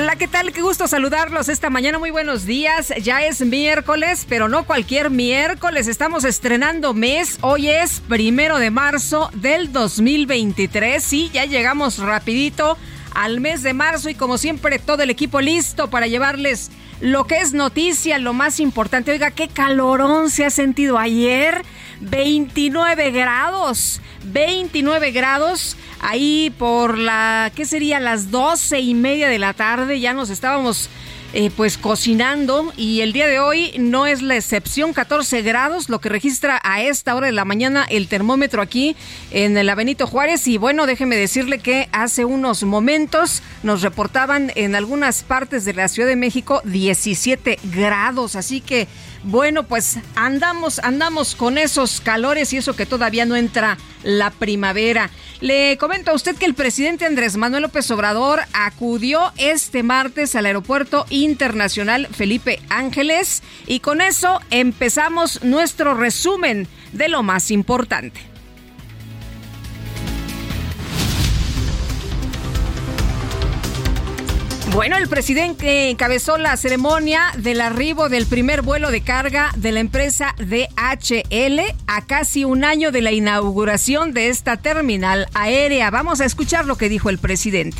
Hola, ¿qué tal? Qué gusto saludarlos esta mañana. Muy buenos días. Ya es miércoles, pero no cualquier miércoles. Estamos estrenando mes. Hoy es primero de marzo del 2023. Sí, ya llegamos rapidito al mes de marzo y como siempre todo el equipo listo para llevarles lo que es noticia, lo más importante. Oiga, qué calorón se ha sentido ayer. 29 grados. 29 grados. Ahí por la, ¿qué sería? Las doce y media de la tarde ya nos estábamos eh, pues cocinando. Y el día de hoy no es la excepción, 14 grados, lo que registra a esta hora de la mañana el termómetro aquí en el Benito Juárez. Y bueno, déjeme decirle que hace unos momentos nos reportaban en algunas partes de la Ciudad de México 17 grados, así que bueno, pues andamos, andamos con esos calores y eso que todavía no entra la primavera. Le comento a usted que el presidente Andrés Manuel López Obrador acudió este martes al aeropuerto internacional Felipe Ángeles y con eso empezamos nuestro resumen de lo más importante. Bueno, el presidente encabezó la ceremonia del arribo del primer vuelo de carga de la empresa DHL a casi un año de la inauguración de esta terminal aérea. Vamos a escuchar lo que dijo el presidente.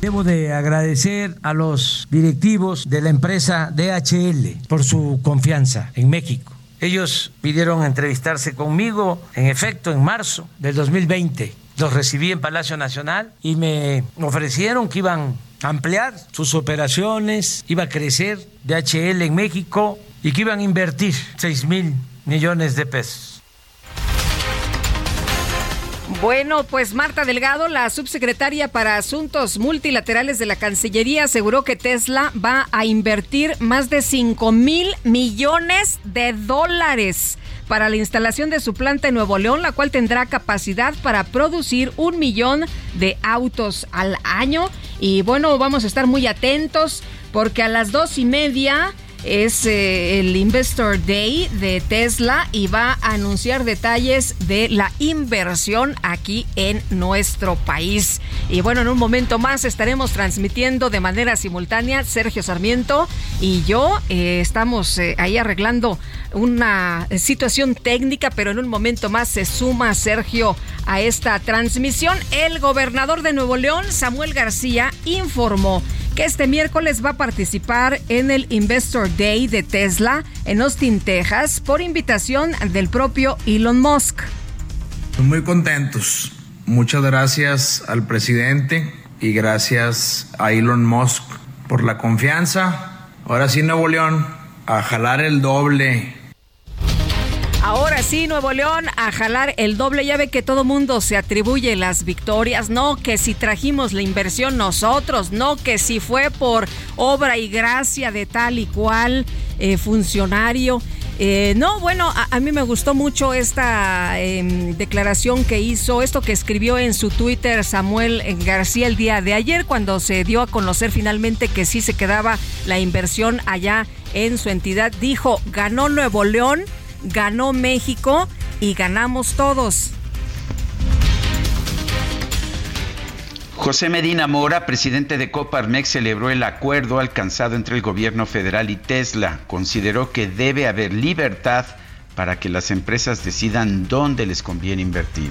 Debo de agradecer a los directivos de la empresa DHL por su confianza en México. Ellos pidieron entrevistarse conmigo, en efecto, en marzo del 2020. Los recibí en Palacio Nacional y me ofrecieron que iban ampliar sus operaciones, iba a crecer DHL en México y que iban a invertir 6 mil millones de pesos. Bueno, pues Marta Delgado, la subsecretaria para Asuntos Multilaterales de la Cancillería, aseguró que Tesla va a invertir más de 5 mil millones de dólares para la instalación de su planta en Nuevo León, la cual tendrá capacidad para producir un millón de autos al año. Y bueno, vamos a estar muy atentos porque a las dos y media es eh, el Investor Day de Tesla y va a anunciar detalles de la inversión aquí en nuestro país. Y bueno, en un momento más estaremos transmitiendo de manera simultánea Sergio Sarmiento y yo eh, estamos eh, ahí arreglando una situación técnica, pero en un momento más se suma Sergio a esta transmisión. El gobernador de Nuevo León, Samuel García, informó que este miércoles va a participar en el Investor Day de Tesla en Austin, Texas, por invitación del propio Elon Musk. Muy contentos. Muchas gracias al presidente y gracias a Elon Musk por la confianza. Ahora sí, Nuevo León, a jalar el doble Ahora sí, Nuevo León, a jalar el doble. Ya ve que todo mundo se atribuye las victorias. No que si trajimos la inversión nosotros, no que si fue por obra y gracia de tal y cual eh, funcionario. Eh, no, bueno, a, mí me gustó mucho esta em, declaración que hizo, esto que escribió en su Twitter Samuel García el día de ayer, cuando se dio a conocer finalmente que sí se quedaba la inversión allá en su entidad. Dijo, ganó Nuevo León ganó México y ganamos todos. José Medina Mora, presidente de Coparmex, celebró el acuerdo alcanzado entre el gobierno federal y Tesla. Consideró que debe haber libertad para que las empresas decidan dónde les conviene invertir.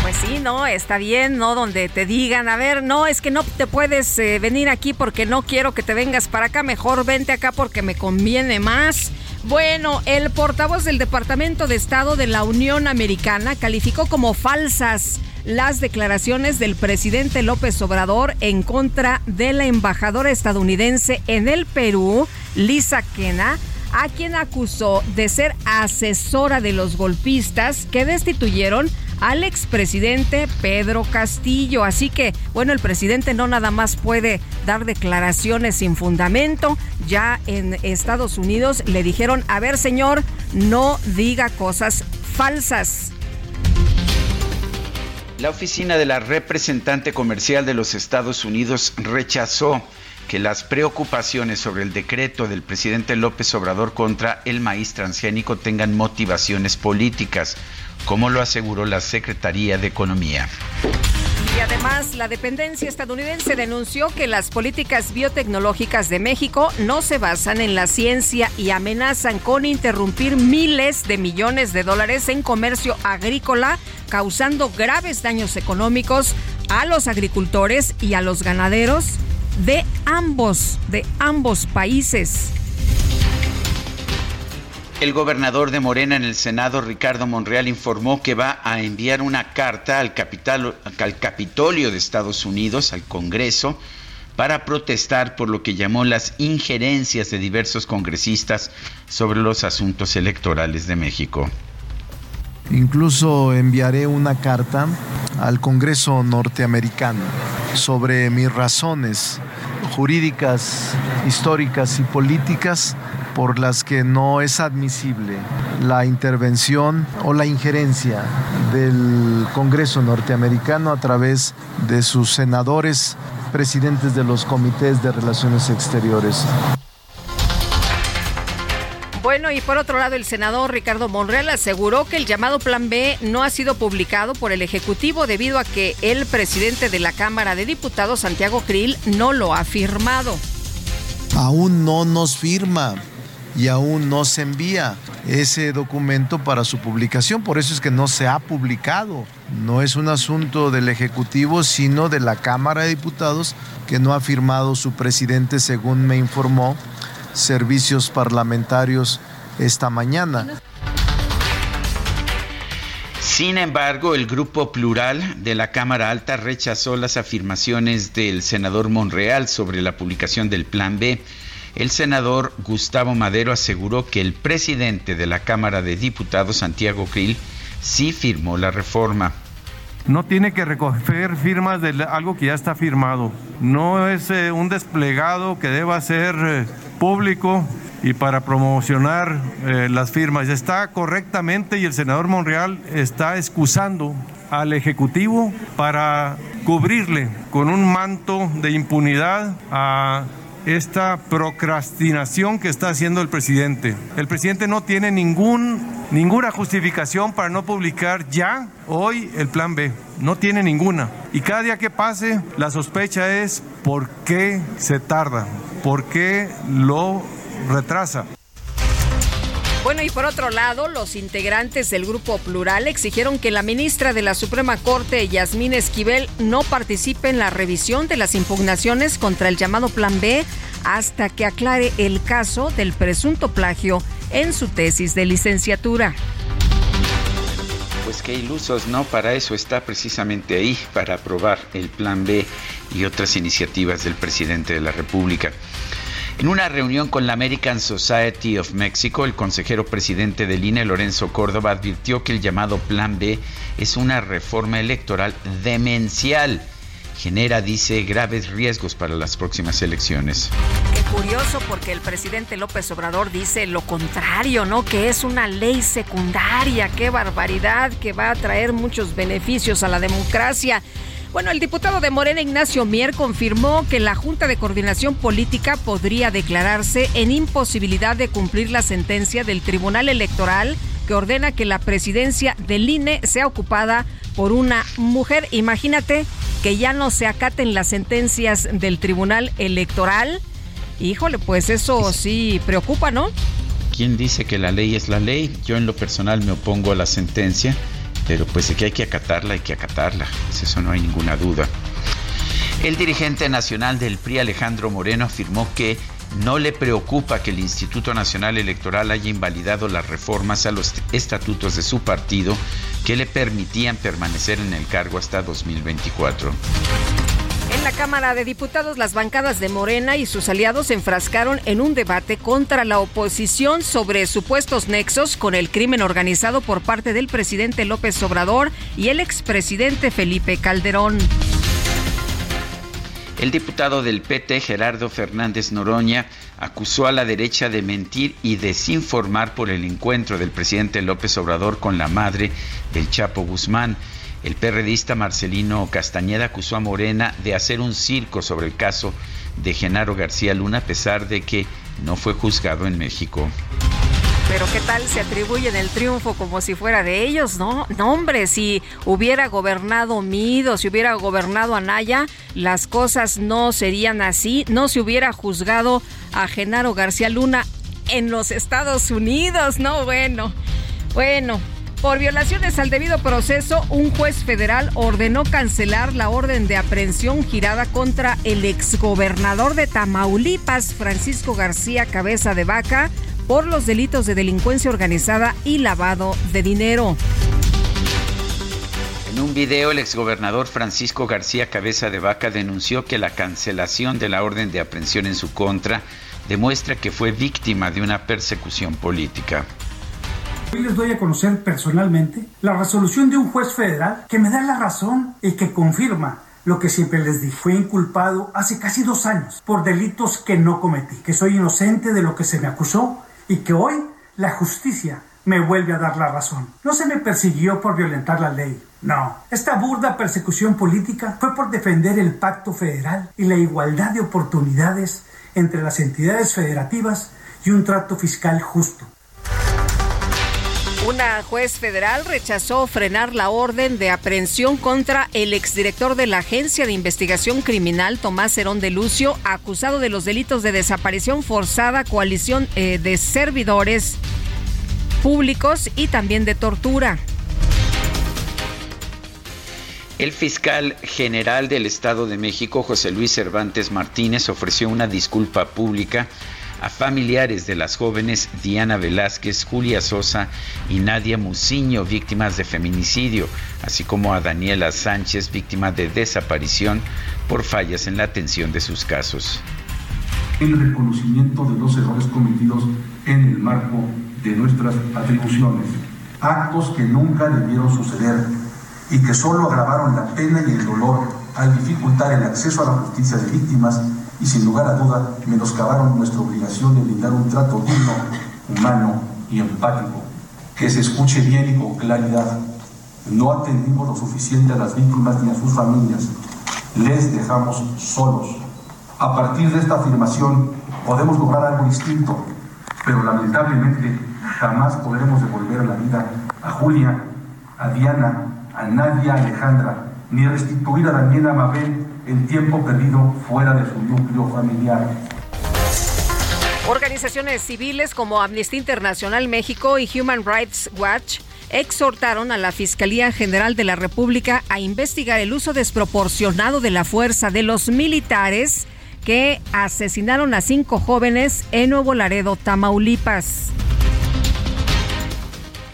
Pues sí, no, está bien, ¿no? Donde te digan, a ver, no, es que no te puedes eh, venir aquí porque no quiero que te vengas para acá, mejor vente acá porque me conviene más. Bueno, el portavoz del Departamento de Estado de la Unión Americana calificó como falsas las declaraciones del presidente López Obrador en contra de la embajadora estadounidense en el Perú, Lisa Kena, a quien acusó de ser asesora de los golpistas que destituyeron al expresidente Pedro Castillo. Así que, bueno, el presidente no nada más puede dar declaraciones sin fundamento. Ya en Estados Unidos le dijeron, a ver señor, no diga cosas falsas. La oficina de la representante comercial de los Estados Unidos rechazó que las preocupaciones sobre el decreto del presidente López Obrador contra el maíz transgénico tengan motivaciones políticas, como lo aseguró la Secretaría de Economía. Y además, la dependencia estadounidense denunció que las políticas biotecnológicas de México no se basan en la ciencia y amenazan con interrumpir miles de millones de dólares en comercio agrícola, causando graves daños económicos a los agricultores y a los ganaderos de ambos, de ambos países. El gobernador de Morena en el Senado, Ricardo Monreal, informó que va a enviar una carta al, Capitolio de Estados Unidos, al Congreso, para protestar por lo que llamó las injerencias de diversos congresistas sobre los asuntos electorales de México. Incluso enviaré una carta al Congreso norteamericano sobre mis razones jurídicas, históricas y políticas por las que no es admisible la intervención o la injerencia del Congreso norteamericano a través de sus senadores, presidentes de los comités de relaciones exteriores. Bueno, y por otro lado, el senador Ricardo Monreal aseguró que el llamado Plan B no ha sido publicado por el Ejecutivo debido a que el presidente de la Cámara de Diputados, Santiago Krill, no lo ha firmado. Aún no nos firma y aún no se envía ese documento para su publicación. Por eso es que no se ha publicado. No es un asunto del Ejecutivo, sino de la Cámara de Diputados que no ha firmado su presidente, según me informó Servicios Parlamentarios esta mañana. Sin embargo, el Grupo Plural de la Cámara Alta rechazó las afirmaciones del senador Monreal sobre la publicación del Plan B el senador Gustavo Madero aseguró que el presidente de la Cámara de Diputados, Santiago Krill, sí firmó la reforma. No tiene que recoger firmas de algo que ya está firmado. No es eh, un desplegado que deba ser eh, público y para promocionar eh, las firmas. Está correctamente y el senador Monreal está excusando al Ejecutivo para cubrirle con un manto de impunidad a esta procrastinación que está haciendo el presidente. El presidente no tiene ningún, ninguna justificación para no publicar ya hoy el plan B. No tiene ninguna. Y cada día que pase, la sospecha es por qué se tarda, por qué lo retrasa. Bueno, y por otro lado, los integrantes del Grupo Plural exigieron que la ministra de la Suprema Corte, Yasmín Esquivel, no participe en la revisión de las impugnaciones contra el llamado Plan B hasta que aclare el caso del presunto plagio en su tesis de licenciatura. Pues qué ilusos, ¿no? Para eso está precisamente ahí, para aprobar el Plan B y otras iniciativas del presidente de la República. En una reunión con la American Society of Mexico, el consejero presidente del INE, Lorenzo Córdoba, advirtió que el llamado Plan B es una reforma electoral demencial. Genera, dice, graves riesgos para las próximas elecciones. Qué curioso porque el presidente López Obrador dice lo contrario, ¿no? Que es una ley secundaria, qué barbaridad, que va a traer muchos beneficios a la democracia. Bueno, el diputado de Morena, Ignacio Mier, confirmó que la Junta de Coordinación Política podría declararse en imposibilidad de cumplir la sentencia del Tribunal Electoral que ordena que la presidencia del INE sea ocupada por una mujer. Imagínate que ya no se acaten las sentencias del Tribunal Electoral. Híjole, pues eso sí preocupa, ¿no? ¿Quién dice que la ley es la ley? Yo en lo personal me opongo a la sentencia, pero pues que hay que acatarla, hay que acatarla. Pues eso no hay ninguna duda. El dirigente nacional del PRI, Alejandro Moreno, afirmó que no le preocupa que el Instituto Nacional Electoral haya invalidado las reformas a los estatutos de su partido que le permitían permanecer en el cargo hasta 2024. En la Cámara de Diputados, las bancadas de Morena y sus aliados se enfrascaron en un debate contra la oposición sobre supuestos nexos con el crimen organizado por parte del presidente López Obrador y el expresidente Felipe Calderón. El diputado del PT, Gerardo Fernández Noroña, acusó a la derecha de mentir y desinformar por el encuentro del presidente López Obrador con la madre del Chapo Guzmán. El perredista Marcelino Castañeda acusó a Morena de hacer un circo sobre el caso de Genaro García Luna a pesar de que no fue juzgado en México. Pero qué tal se atribuyen el triunfo como si fuera de ellos, ¿no? No, hombre, si hubiera gobernado Mido, si hubiera gobernado Anaya, las cosas no serían así. No se hubiera juzgado a Genaro García Luna en los Estados Unidos, ¿no? Bueno, bueno. Por violaciones al debido proceso, un juez federal ordenó cancelar la orden de aprehensión girada contra el exgobernador de Tamaulipas, Francisco García Cabeza de Vaca, por los delitos de delincuencia organizada y lavado de dinero. En un video, el exgobernador Francisco García Cabeza de Vaca denunció que la cancelación de la orden de aprehensión en su contra demuestra que fue víctima de una persecución política. Hoy les doy a conocer personalmente la resolución de un juez federal que me da la razón y que confirma lo que siempre les dije. Fui inculpado hace casi dos años por delitos que no cometí, que soy inocente de lo que se me acusó y que hoy la justicia me vuelve a dar la razón. No se me persiguió por violentar la ley. No, esta burda persecución política fue por defender el pacto federal y la igualdad de oportunidades entre las entidades federativas y un trato fiscal justo. Una juez federal rechazó frenar la orden de aprehensión contra el exdirector de la Agencia de Investigación Criminal, Tomás Herón de Lucio, acusado de los delitos de desaparición forzada, coalición eh, de servidores públicos y también de tortura. El fiscal general del Estado de México, José Luis Cervantes Martínez, ofreció una disculpa pública a familiares de las jóvenes Diana Velázquez, Julia Sosa y Nadia Muciño, víctimas de feminicidio, así como a Daniela Sánchez, víctima de desaparición por fallas en la atención de sus casos. El reconocimiento de los errores cometidos en el marco de nuestras atribuciones, actos que nunca debieron suceder y que solo agravaron la pena y el dolor al dificultar el acceso a la justicia de víctimas y sin lugar a duda menoscabaron nuestra obligación de brindar un trato digno, humano y empático. Que se escuche bien y con claridad. No atendimos lo suficiente a las víctimas ni a sus familias. Les dejamos solos. A partir de esta afirmación podemos lograr algo distinto, pero lamentablemente jamás podremos devolver la vida a Julia, a Diana, a Nadia Alejandra, ni restituir a Daniela Mabel el tiempo perdido fuera de su núcleo familiar. Organizaciones civiles como Amnistía Internacional México y Human Rights Watch exhortaron a la Fiscalía General de la República a investigar el uso desproporcionado de la fuerza de los militares que asesinaron a cinco jóvenes en Nuevo Laredo, Tamaulipas.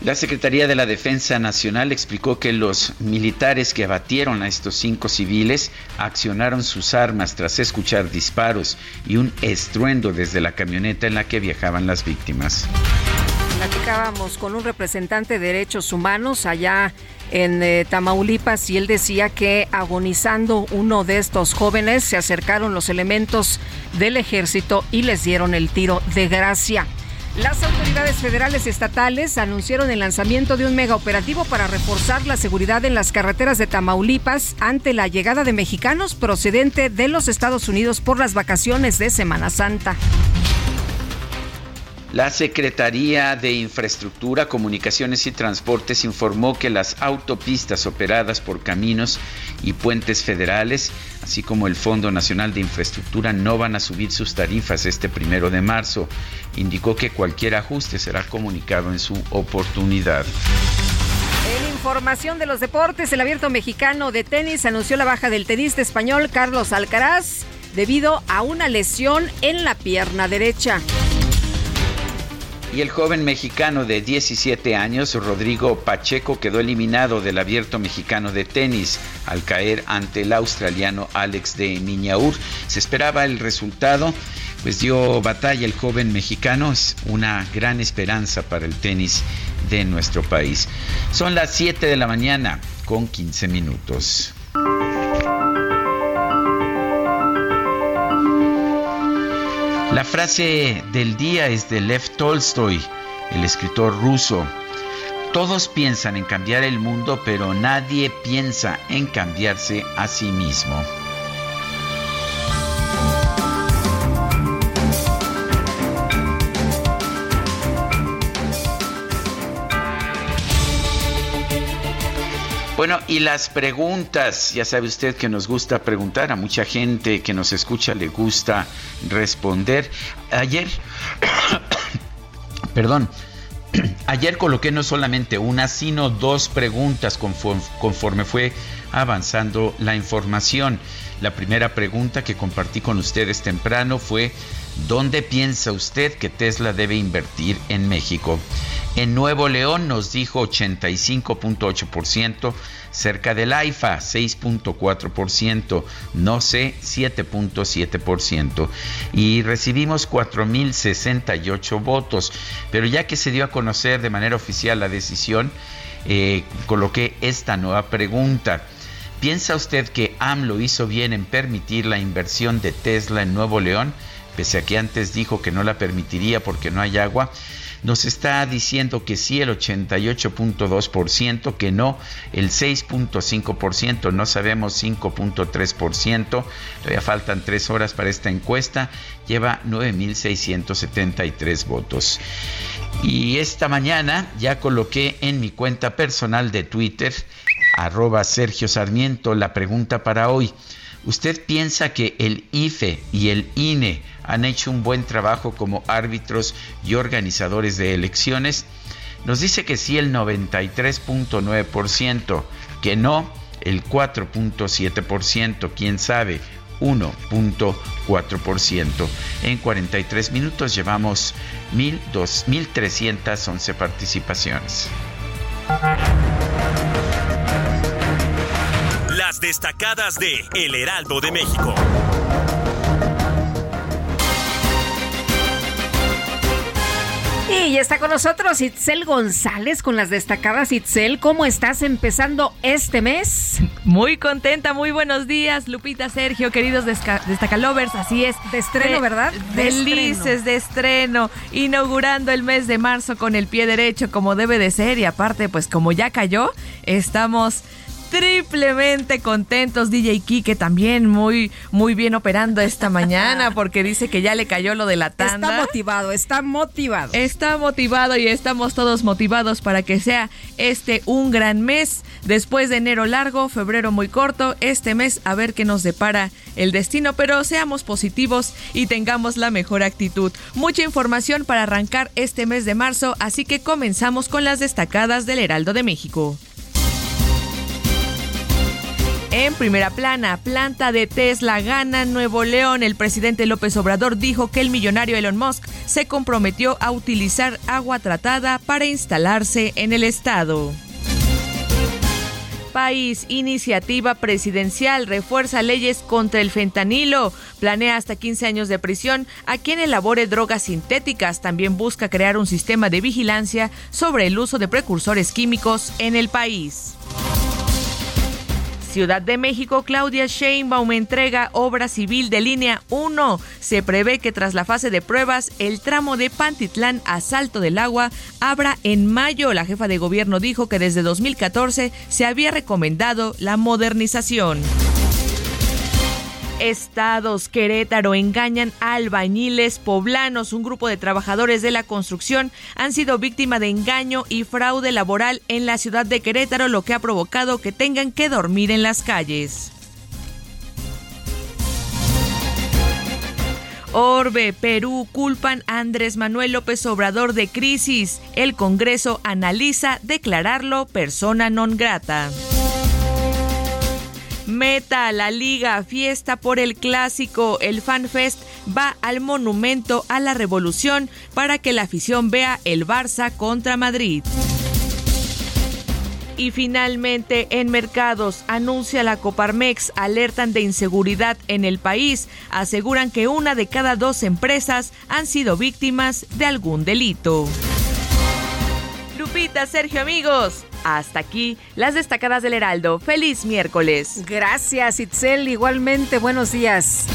La Secretaría de la Defensa Nacional explicó que los militares que abatieron a estos cinco civiles accionaron sus armas tras escuchar disparos y un estruendo desde la camioneta en la que viajaban las víctimas. Platicábamos con un representante de derechos humanos allá en eh, Tamaulipas y él decía que agonizando uno de estos jóvenes se acercaron los elementos del ejército y les dieron el tiro de gracia. Las autoridades federales estatales anunciaron el lanzamiento de un mega operativo para reforzar la seguridad en las carreteras de Tamaulipas ante la llegada de mexicanos procedente de los Estados Unidos por las vacaciones de Semana Santa. La Secretaría de Infraestructura, Comunicaciones y Transportes informó que las autopistas operadas por caminos y puentes federales, así como el Fondo Nacional de Infraestructura, no van a subir sus tarifas este primero de marzo. Indicó que cualquier ajuste será comunicado en su oportunidad. En información de los deportes, el abierto mexicano de tenis anunció la baja del tenista español Carlos Alcaraz debido a una lesión en la pierna derecha. Y el joven mexicano de 17 años, Rodrigo Pacheco, quedó eliminado del abierto mexicano de tenis al caer ante el australiano Alex de Miñaur. Se esperaba el resultado, pues dio batalla el joven mexicano. Es una gran esperanza para el tenis de nuestro país. Son las 7 de la mañana con 15 minutos. La frase del día es de Lev Tolstoy, el escritor ruso. Todos piensan en cambiar el mundo, pero nadie piensa en cambiarse a sí mismo. Bueno, y las preguntas, ya sabe usted que nos gusta preguntar, a mucha gente que nos escucha le gusta responder. Ayer, perdón, ayer coloqué no solamente una, sino dos preguntas conforme, conforme, fue avanzando la información. La primera pregunta que compartí con ustedes temprano fue, ¿dónde piensa usted que Tesla debe invertir en México? En Nuevo León nos dijo 85.8%, cerca del AIFA 6.4%, no sé 7.7% y recibimos 4.068 votos. Pero ya que se dio a conocer de manera oficial la decisión, eh, coloqué esta nueva pregunta. ¿Piensa usted que AMLO hizo bien en permitir la inversión de Tesla en Nuevo León? Pese a que antes dijo que no la permitiría porque no hay agua nos está diciendo que sí el 88.2%, que no el 6.5%, no sabemos 5.3%, todavía faltan tres horas para esta encuesta, lleva 9.673 votos. Y esta mañana ya coloqué en mi cuenta personal de Twitter, arroba Sergio Sarmiento, la pregunta para hoy. ¿Usted piensa que el IFE y el INE han hecho un buen trabajo como árbitros y organizadores de elecciones? Nos dice que sí el 93.9%, que no el 4.7%, quién sabe, 1.4%. En 43 minutos llevamos 1.311 participaciones destacadas de El Heraldo de México. Y ya está con nosotros Itzel González con las destacadas. Itzel, ¿cómo estás empezando este mes? Muy contenta, muy buenos días, Lupita, Sergio, queridos destacalovers. Así es. De estreno, ¿verdad? De Felices de estreno, inaugurando el mes de marzo con el pie derecho como debe de ser. Y aparte, pues como ya cayó, estamos triplemente contentos. DJ Kike también muy, muy bien operando esta mañana porque dice que ya le cayó lo de la tanda. Está motivado, está motivado. Está motivado y estamos todos motivados para que sea este un gran mes. Después de enero largo, febrero muy corto, este mes a ver qué nos depara el destino, pero seamos positivos y tengamos la mejor actitud. Mucha información para arrancar este mes de marzo, así que comenzamos con las destacadas del Heraldo de México. En primera plana, planta de Tesla gana Nuevo León. El presidente López Obrador dijo que el millonario Elon Musk se comprometió a utilizar agua tratada para instalarse en el estado. País, iniciativa presidencial, refuerza leyes contra el fentanilo, planea hasta 15 años de prisión a quien elabore drogas sintéticas, también busca crear un sistema de vigilancia sobre el uso de precursores químicos en el país. Ciudad de México, Claudia Sheinbaum entrega obra civil de línea 1. Se prevé que tras la fase de pruebas, el tramo de Pantitlán a Salto del Agua abra en mayo. La jefa de gobierno dijo que desde 2014 se había recomendado la modernización. Estados Querétaro engañan a albañiles poblanos. Un grupo de trabajadores de la construcción han sido víctima de engaño y fraude laboral en la ciudad de Querétaro, lo que ha provocado que tengan que dormir en las calles. Orbe, Perú culpan a Andrés Manuel López Obrador de crisis. El Congreso analiza declararlo persona non grata. Meta, la liga, fiesta por el clásico. El FanFest va al monumento a la revolución para que la afición vea el Barça contra Madrid. Y finalmente, en mercados, anuncia la Coparmex, alertan de inseguridad en el país, aseguran que una de cada dos empresas han sido víctimas de algún delito. Lupita, Sergio, amigos, hasta aquí las destacadas del Heraldo. Feliz miércoles. Gracias, Itzel. Igualmente, buenos días.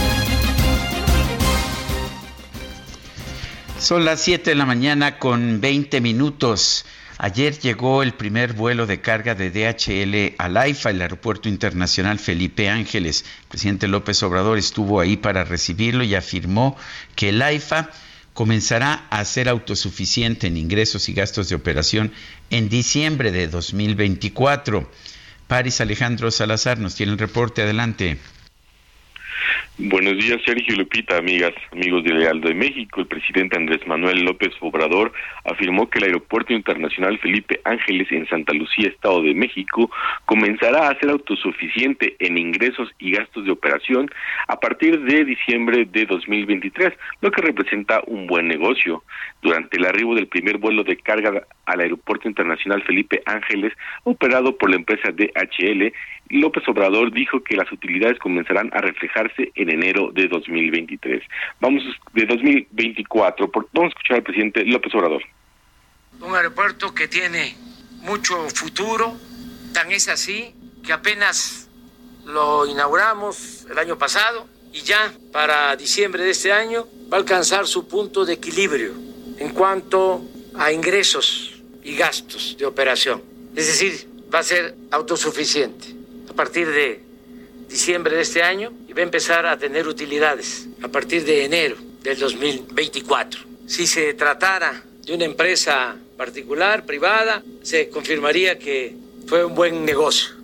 Son las 7 de la mañana con 20 minutos. Ayer llegó el primer vuelo de carga de DHL al AIFA, el Aeropuerto Internacional Felipe Ángeles. El presidente López Obrador estuvo ahí para recibirlo y afirmó que el AIFA comenzará a ser autosuficiente en ingresos y gastos de operación en diciembre de 2024. Paris Alejandro Salazar nos tiene el reporte. Adelante. Buenos días, Sergio Lupita, amigas, amigos de Leal de México. El presidente Andrés Manuel López Obrador afirmó que el Aeropuerto Internacional Felipe Ángeles en Santa Lucía, Estado de México, comenzará a ser autosuficiente en ingresos y gastos de operación a partir de diciembre de 2023, lo que representa un buen negocio. Durante el arribo del primer vuelo de carga al Aeropuerto Internacional Felipe Ángeles, operado por la empresa DHL, López Obrador dijo que las utilidades comenzarán a reflejarse en enero de 2023. Vamos de 2024. Vamos a escuchar al presidente López Obrador. Un aeropuerto que tiene mucho futuro, tan es así que apenas lo inauguramos el año pasado y ya para diciembre de este año va a alcanzar su punto de equilibrio en cuanto a ingresos y gastos de operación. Es decir, va a ser autosuficiente partir de diciembre de este año y va a empezar a tener utilidades a partir de enero del 2024. Si se tratara de una empresa particular, privada, se confirmaría que fue un buen negocio.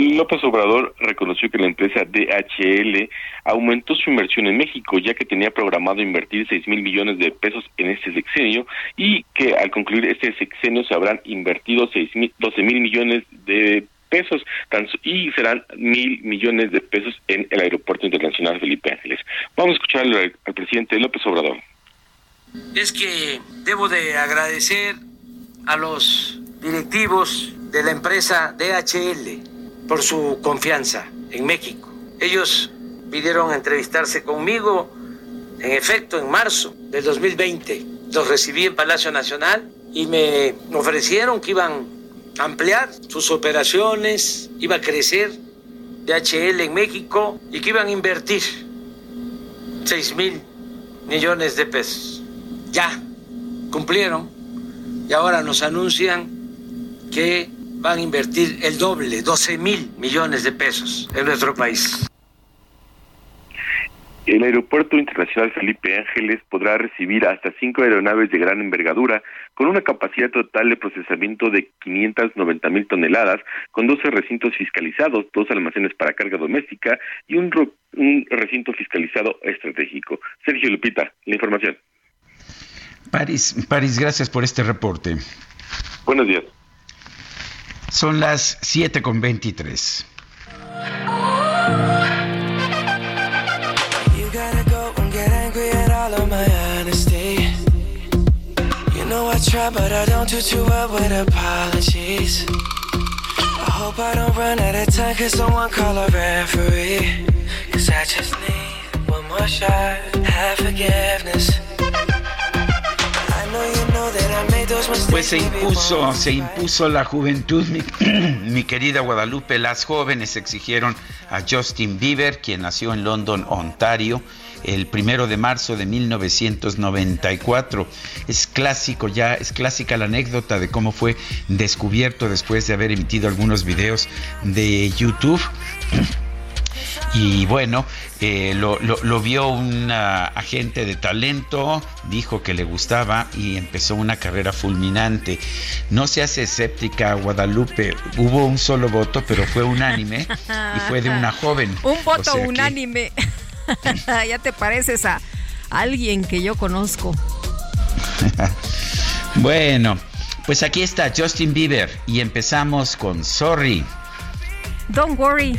López Obrador reconoció que la empresa DHL aumentó su inversión en México, ya que tenía programado invertir 6 mil millones de pesos en este sexenio y que al concluir este sexenio se habrán invertido 12 mil millones de pesos y serán mil millones de pesos en el Aeropuerto Internacional Felipe Ángeles. Vamos a escuchar al, al presidente López Obrador. Es que debo de agradecer a los directivos de la empresa DHL por su confianza en México. Ellos pidieron entrevistarse conmigo, en efecto, en marzo del 2020. Los recibí en Palacio Nacional y me ofrecieron que iban a ampliar sus operaciones, iba a crecer DHL en México y que iban a invertir 6 mil millones de pesos. Ya cumplieron y ahora nos anuncian que van a invertir el doble, 12 mil millones de pesos en nuestro país. El Aeropuerto Internacional Felipe Ángeles podrá recibir hasta cinco aeronaves de gran envergadura con una capacidad total de procesamiento de 590 mil toneladas, con 12 recintos fiscalizados, dos almacenes para carga doméstica y un, un recinto fiscalizado estratégico. Sergio Lupita, la información. París, París, gracias por este reporte. Buenos días. Son las 7 con 23. You gotta go and get angry at all of my honesty. You know I try, but I don't do too well with apologies. I hope I don't run out of time, cause someone call a referee. Cause I just need one more shot, have forgiveness. Pues se impuso, se impuso la juventud, mi, mi, querida Guadalupe. Las jóvenes exigieron a Justin Bieber, quien nació en London, Ontario, el primero de marzo de 1994. Es clásico ya, es clásica la anécdota de cómo fue descubierto después de haber emitido algunos videos de YouTube. Y bueno, eh, lo, lo, vio un agente de talento, dijo que le gustaba y empezó una carrera fulminante. No se hace escéptica Guadalupe, hubo un solo voto, pero fue unánime y fue de una joven. Un voto unánime. ya te pareces a alguien que yo conozco. bueno, pues aquí está Justin Bieber y empezamos con Sorry. Don't worry.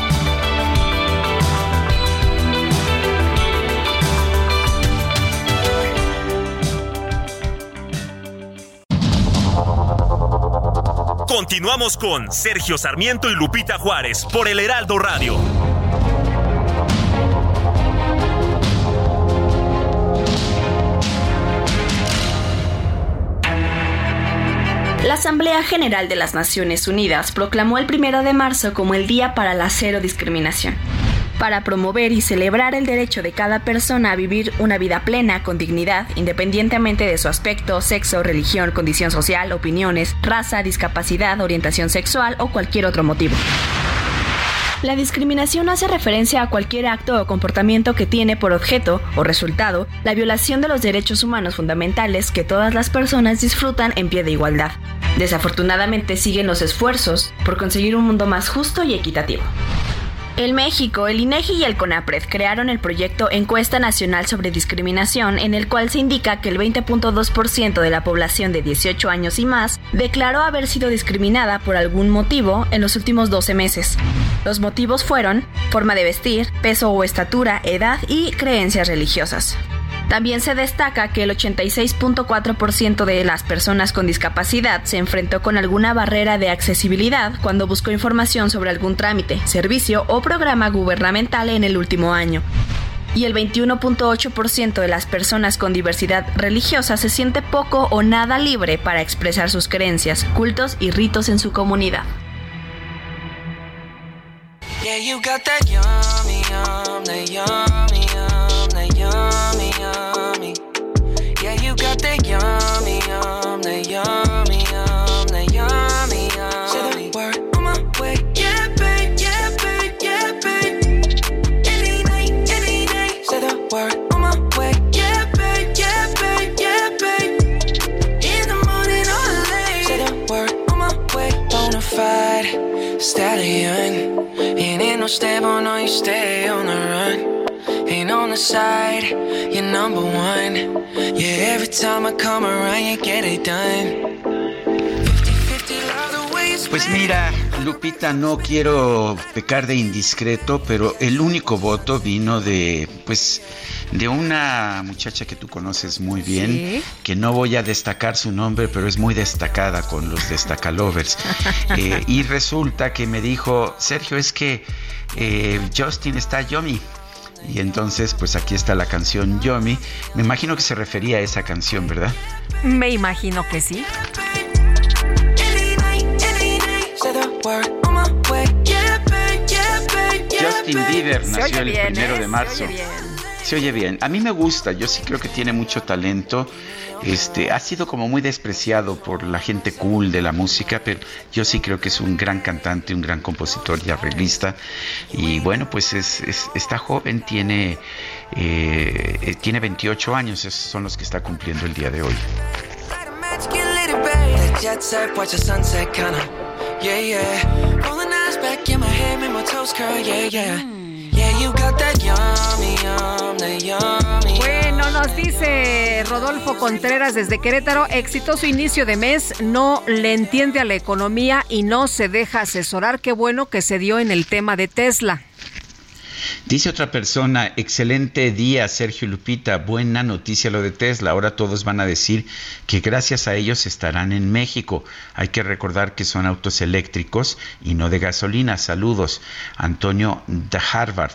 Continuamos con Sergio Sarmiento y Lupita Juárez por el Heraldo Radio. La Asamblea General de las Naciones Unidas proclamó el primero de marzo como el Día para la Cero Discriminación para promover y celebrar el derecho de cada persona a vivir una vida plena con dignidad, independientemente de su aspecto, sexo, religión, condición social, opiniones, raza, discapacidad, orientación sexual o cualquier otro motivo. La discriminación hace referencia a cualquier acto o comportamiento que tiene por objeto o resultado la violación de los derechos humanos fundamentales que todas las personas disfrutan en pie de igualdad. Desafortunadamente siguen los esfuerzos por conseguir un mundo más justo y equitativo. En México, el INEGI y el CONAPRED crearon el proyecto Encuesta Nacional sobre Discriminación, en el cual se indica que el 20.2% de la población de 18 años y más declaró haber sido discriminada por algún motivo en los últimos 12 meses. Los motivos fueron forma de vestir, peso o estatura, edad y creencias religiosas. También se destaca que el 86.4% de las personas con discapacidad se enfrentó con alguna barrera de accesibilidad cuando buscó información sobre algún trámite, servicio o programa gubernamental en el último año. Y el 21.8% de las personas con diversidad religiosa se siente poco o nada libre para expresar sus creencias, cultos y ritos en su comunidad. they yummy, yum, they yummy, yum, they yummy, yum. Say the word on my way. Yeah, babe, yeah, babe, yeah, babe. Any night, any day. Say the word on my way. Yeah, babe, yeah, babe, yeah, babe. In the morning or late. Say the word on my way. Bonafide stallion. It ain't no stable, no, you stay on the run. Pues mira, Lupita, no quiero pecar de indiscreto, pero el único voto vino de, pues, de una muchacha que tú conoces muy bien, que no voy a destacar su nombre, pero es muy destacada con los destacalovers. Eh, y resulta que me dijo, Sergio, es que eh, Justin está Yomi. Y entonces, pues aquí está la canción Yomi. Me imagino que se refería a esa canción, ¿verdad? Me imagino que sí. Justin Bieber nació el primero de ¿eh? marzo. Se oye bien. A mí me gusta, yo sí creo que tiene mucho talento. Este, ha sido como muy despreciado por la gente cool de la música, pero yo sí creo que es un gran cantante, un gran compositor y arreglista. Y bueno, pues es, está joven, tiene, eh, tiene 28 años, esos son los que está cumpliendo el día de hoy. Bueno, nos dice Rodolfo Contreras desde Querétaro, exitoso inicio de mes, no le entiende a la economía y no se deja asesorar. Qué bueno que se dio en el tema de Tesla. Dice otra persona, excelente día, Sergio Lupita, buena noticia lo de Tesla. Ahora todos van a decir que gracias a ellos estarán en México. Hay que recordar que son autos eléctricos y no de gasolina. Saludos, Antonio de Harvard.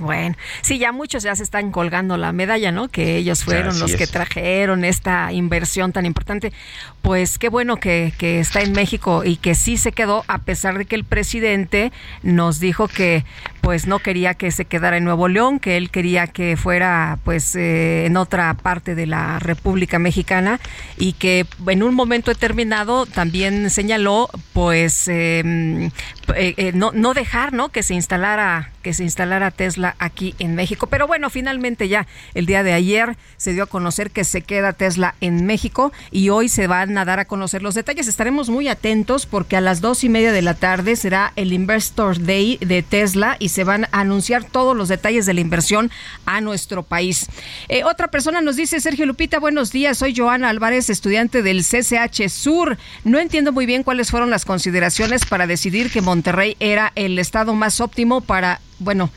Bueno, sí, ya muchos ya se están colgando la medalla, ¿no? Que ellos fueron los que trajeron esta inversión tan importante. Pues qué bueno que, que, está en México y que sí se quedó, a pesar de que el presidente nos dijo que pues no quería que se quedara en Nuevo León, que él quería que fuera pues eh, en otra parte de la República Mexicana y que en un momento determinado también señaló pues em, eh, eh, no, no dejar, ¿no? Que se instalara que se instalara Tesla aquí en México. Pero bueno, finalmente ya el día de ayer se dio a conocer que se queda Tesla en México y hoy se van a dar a conocer los detalles. Estaremos muy atentos porque a las dos y media de la tarde será el Investor Day de Tesla y se van a anunciar todos los detalles de la inversión a nuestro país. Eh, otra persona nos dice, Sergio Lupita, buenos días, soy Joana Álvarez, estudiante del CCH Sur. No entiendo muy bien cuáles fueron las consideraciones para decidir que Monterrey era el estado más óptimo para bueno,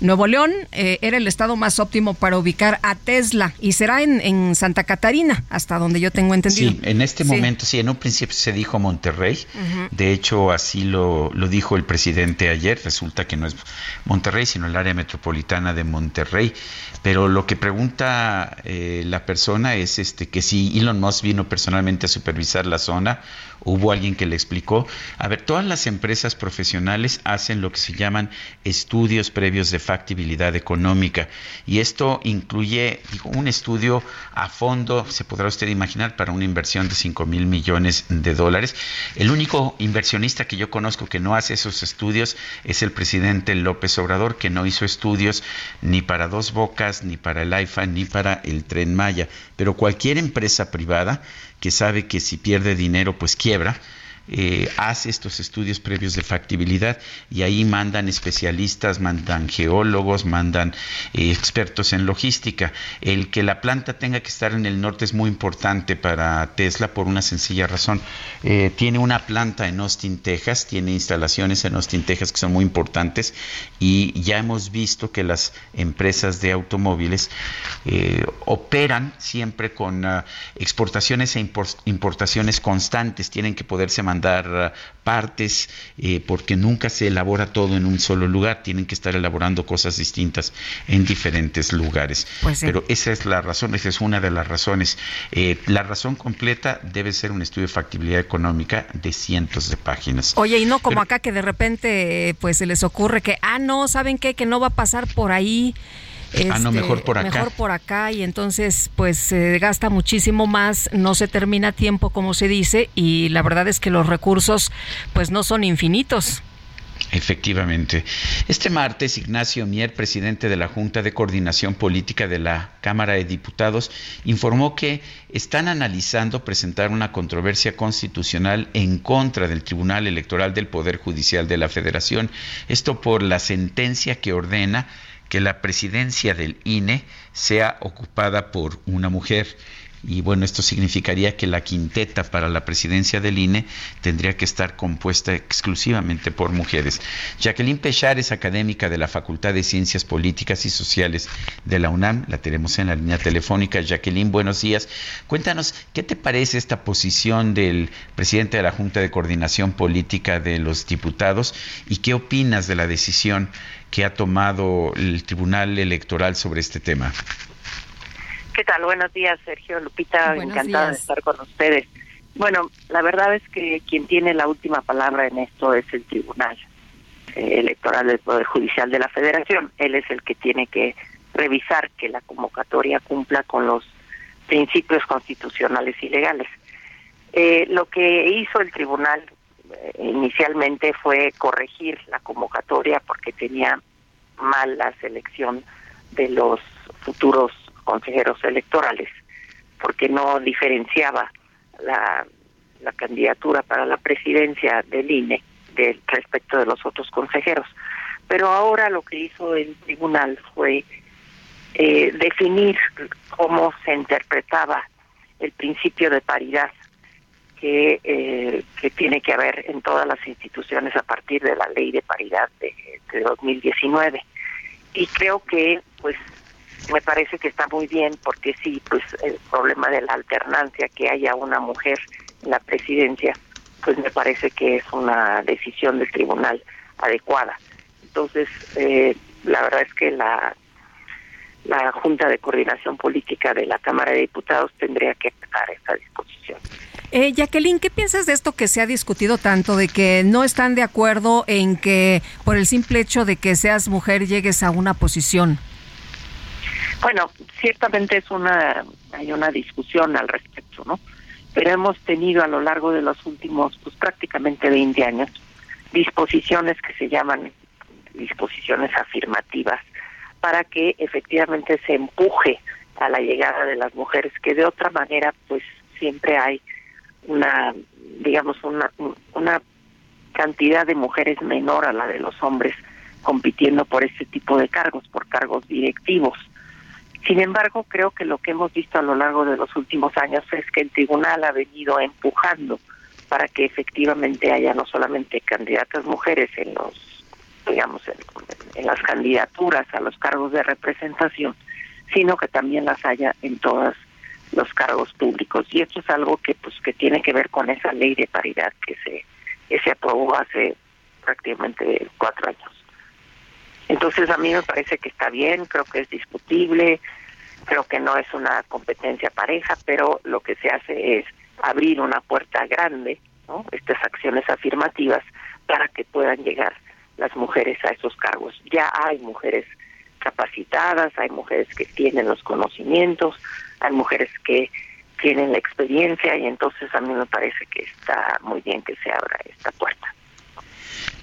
Nuevo León eh, era el estado más óptimo para ubicar a Tesla y será en, en Santa Catarina, hasta donde yo tengo entendido. Sí, en este momento, sí, en un principio se dijo Monterrey. De hecho, así lo, lo dijo el presidente ayer. Resulta que no es Monterrey, sino el área metropolitana de Monterrey. Pero lo que pregunta eh, la persona es este que si Elon Musk vino personalmente a supervisar la zona, hubo alguien que le explicó. A ver, todas las empresas profesionales hacen lo que se llaman estudios previos de factibilidad económica y esto incluye un estudio a fondo, se podrá usted imaginar, para una inversión de 5 mil millones de dólares. El único inversionista que yo conozco que no hace esos estudios es el presidente López Obrador, que no hizo estudios ni para dos bocas ni para el IFA, ni para el tren Maya. Pero cualquier empresa privada que sabe que si pierde dinero, pues quiebra, eh, hace estos estudios previos de factibilidad y ahí mandan especialistas, mandan geólogos, mandan eh, expertos en logística. El que la planta tenga que estar en el norte es muy importante para Tesla por una sencilla razón. Eh, tiene una planta en Austin, Texas, tiene instalaciones en Austin, Texas que son muy importantes y ya hemos visto que las empresas de automóviles operan siempre con ah, exportaciones e importaciones constantes, tienen que poderse mandar dar uh, partes eh, porque nunca se elabora todo en un solo lugar, tienen que estar elaborando cosas distintas en diferentes lugares. Pues Pero esa es la razón, esa es una de las razones. Eh, la razón completa debe ser un estudio de factibilidad económica de cientos de páginas. Oye, y no como acá que de repente pues se les ocurre que, ah, no, ¿saben qué? Que no va a pasar por ahí ah, no, mejor este, por acá. Mejor por acá y entonces pues se gasta muchísimo más, no se termina tiempo como se dice y la verdad es que los recursos pues no son infinitos. Efectivamente. Este martes, Ignacio Mier, presidente de la Junta de Coordinación Política de la Cámara de Diputados, informó que están analizando presentar una controversia constitucional en contra del Tribunal Electoral del Poder Judicial de la Federación. Esto por la sentencia que ordena que la presidencia del INE sea ocupada por una mujer. Y bueno, esto significaría que la quinteta para la presidencia del INE tendría que estar compuesta exclusivamente por mujeres. Jacqueline Pechar es académica de la Facultad de Ciencias Políticas y Sociales de la UNAM. La tenemos en la línea telefónica. Jacqueline, buenos días. Cuéntanos, ¿qué te parece esta posición del presidente de la Junta de Coordinación Política de los Diputados y qué opinas de la decisión que ha tomado el Tribunal Electoral sobre este tema? ¿Qué tal? Buenos días, Sergio Lupita. Encantada de estar con ustedes. Bueno, la verdad es que quien tiene la última palabra en esto es el Tribunal eh, Electoral del Poder Judicial de la Federación. Él es el que tiene que revisar que la convocatoria cumpla con los principios constitucionales y legales. Eh, lo que hizo el tribunal inicialmente fue corregir la convocatoria porque tenía mal la selección de los futuros consejeros electorales, porque no diferenciaba la, candidatura para la presidencia del INE de, respecto de los otros consejeros. Pero ahora lo que hizo el tribunal fue eh, definir cómo se interpretaba el principio de paridad que, eh, que tiene que haber en todas las instituciones a partir de la ley de paridad de, de 2019. Y creo que pues me parece que está muy bien porque sí, pues el problema de la alternancia, que haya una mujer en la presidencia, pues me parece que es una decisión del tribunal adecuada. Entonces, eh, la verdad es que la la Junta de Coordinación Política de la Cámara de Diputados tendría que acatar esta disposición. Eh, Jacqueline, ¿qué piensas de esto que se ha discutido tanto, de que no están de acuerdo en que por el simple hecho de que seas mujer llegues a una posición? Bueno, ciertamente es una hay una discusión al respecto, ¿no? Pero hemos tenido a lo largo de los últimos, pues prácticamente 20 años, disposiciones que se llaman disposiciones afirmativas para que efectivamente se empuje a la llegada de las mujeres, que de otra manera, pues siempre hay una, digamos, una, una cantidad de mujeres menor a la de los hombres compitiendo por este tipo de cargos, por cargos directivos. Sin embargo, creo que lo que hemos visto a lo largo de los últimos años es que el tribunal ha venido empujando para que efectivamente haya no solamente candidatas mujeres en los, digamos, en, las candidaturas a los cargos de representación, sino que también las haya en todos los cargos públicos. Y esto es algo que, pues, que tiene que ver con esa ley de paridad que se, que se aprobó hace prácticamente cuatro años. Entonces a mí me parece que está bien, creo que es discutible, creo que no es una competencia pareja, pero lo que se hace es abrir una puerta grande, ¿no? estas acciones afirmativas, para que puedan llegar las mujeres a esos cargos. Ya hay mujeres capacitadas, hay mujeres que tienen los conocimientos, hay mujeres que tienen la experiencia y entonces a mí me parece que está muy bien que se abra esta puerta.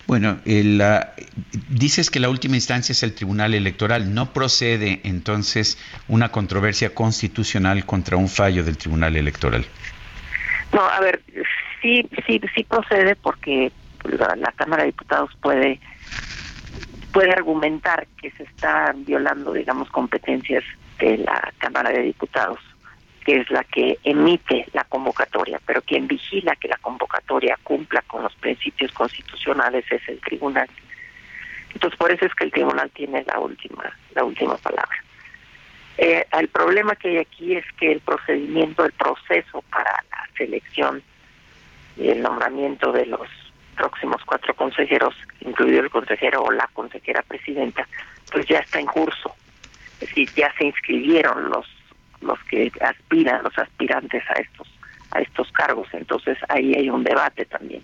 Bueno, dices que la última instancia es el Tribunal Electoral. ¿No procede entonces una controversia constitucional contra un fallo del Tribunal Electoral? No, a ver, sí, sí, sí procede porque la, Cámara de Diputados puede puede argumentar que se están violando, digamos, competencias de la Cámara de Diputados que es la que emite la convocatoria, pero quien vigila que la convocatoria cumpla con los principios constitucionales es el tribunal. Entonces por eso es que el tribunal tiene la última la última palabra. Eh, el problema que hay aquí es que el procedimiento, el proceso para la selección y el nombramiento de los próximos cuatro consejeros, incluido el consejero o la consejera presidenta, pues ya está en curso. Decir, ya se inscribieron los los que aspiran, los aspirantes a estos a estos cargos. Entonces ahí hay un debate también.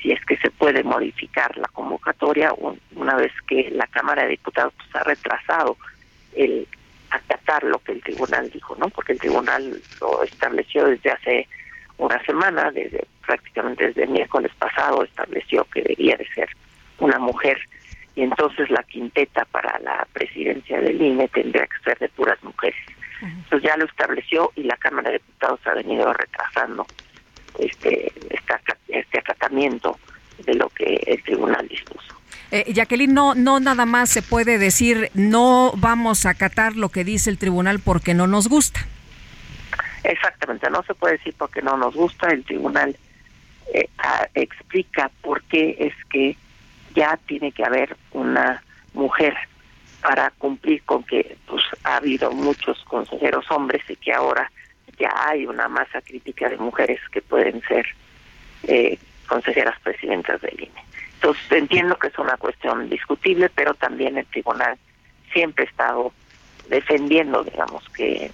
Si es que se puede modificar la convocatoria una vez que la Cámara de Diputados pues, ha retrasado el acatar lo que el tribunal dijo, ¿no? Porque el tribunal lo estableció desde hace una semana, desde prácticamente desde miércoles pasado estableció que debía de ser una mujer y entonces la quinteta para la presidencia del INE tendría que ser de puras mujeres. Entonces ya lo estableció y la Cámara de Diputados ha venido retrasando este, este acatamiento de lo que el tribunal dispuso. Eh, Jacqueline, no, no nada más se puede decir no vamos a acatar lo que dice el tribunal porque no nos gusta. Exactamente, no se puede decir porque no nos gusta. El tribunal eh, explica por qué es que ya tiene que haber una mujer para cumplir con que pues ha habido muchos consejeros hombres y que ahora ya hay una masa crítica de mujeres que pueden ser eh, consejeras presidentas del INE. Entonces entiendo que es una cuestión discutible, pero también el tribunal siempre ha estado defendiendo, digamos, que,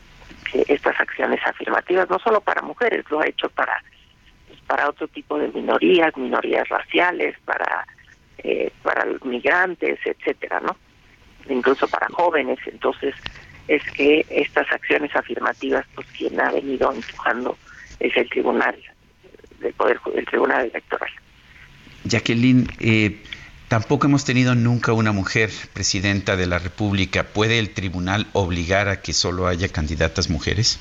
estas acciones afirmativas, no solo para mujeres, lo ha hecho para pues, para otro tipo de minorías, minorías raciales, para eh, para los migrantes, etcétera, ¿no? incluso para jóvenes. Entonces, es que estas acciones afirmativas, pues quien ha venido empujando es el Tribunal del Poder, el Tribunal Electoral. Jacqueline, eh, tampoco hemos tenido nunca una mujer presidenta de la República. ¿Puede el tribunal obligar a que solo haya candidatas mujeres?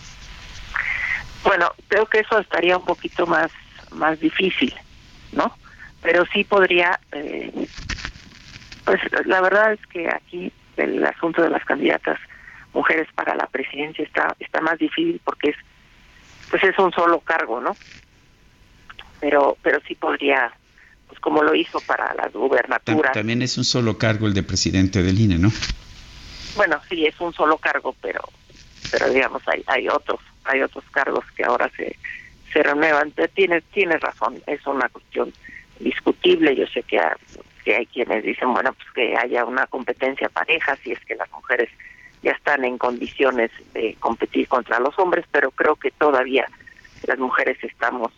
Bueno, creo que eso estaría un poquito más más difícil, ¿no? Pero sí podría eh, pues la verdad es que aquí el asunto de las candidatas mujeres para la presidencia está está más difícil porque es pues es un solo cargo, ¿no? Pero pero sí podría pues como lo hizo para las gubernaturas. También es un solo cargo el de presidente del INE, ¿no? Bueno, sí es un solo cargo, pero pero digamos hay hay otros hay otros cargos que ahora se se renuevan. Tienes tienes razón, es una cuestión discutible. Yo sé que que hay quienes dicen, bueno, pues que haya una competencia pareja si es que las mujeres ya están en condiciones de competir contra los hombres, pero creo que todavía las mujeres estamos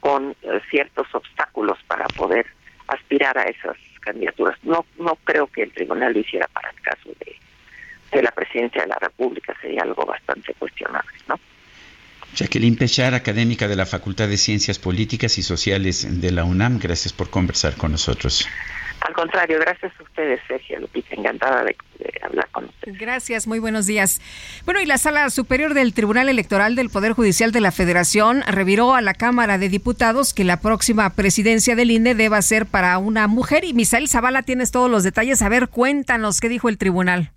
con eh, ciertos obstáculos para poder aspirar a esas candidaturas. No no creo que el tribunal lo hiciera para el caso de, de la presidencia de la República, sería algo bastante cuestionable, ¿no? Jacqueline Pechar, académica de la Facultad de Ciencias Políticas y Sociales de la UNAM, gracias por conversar con nosotros. Al contrario, gracias a ustedes, Sergio Lupita, encantada de, hablar con ustedes. Gracias, muy buenos días. Bueno, y la Sala Superior del Tribunal Electoral del Poder Judicial de la Federación reviró a la Cámara de Diputados que la próxima presidencia del INE deba ser para una mujer. Y Misael Zavala, tienes todos los detalles. A ver, cuéntanos qué dijo el tribunal.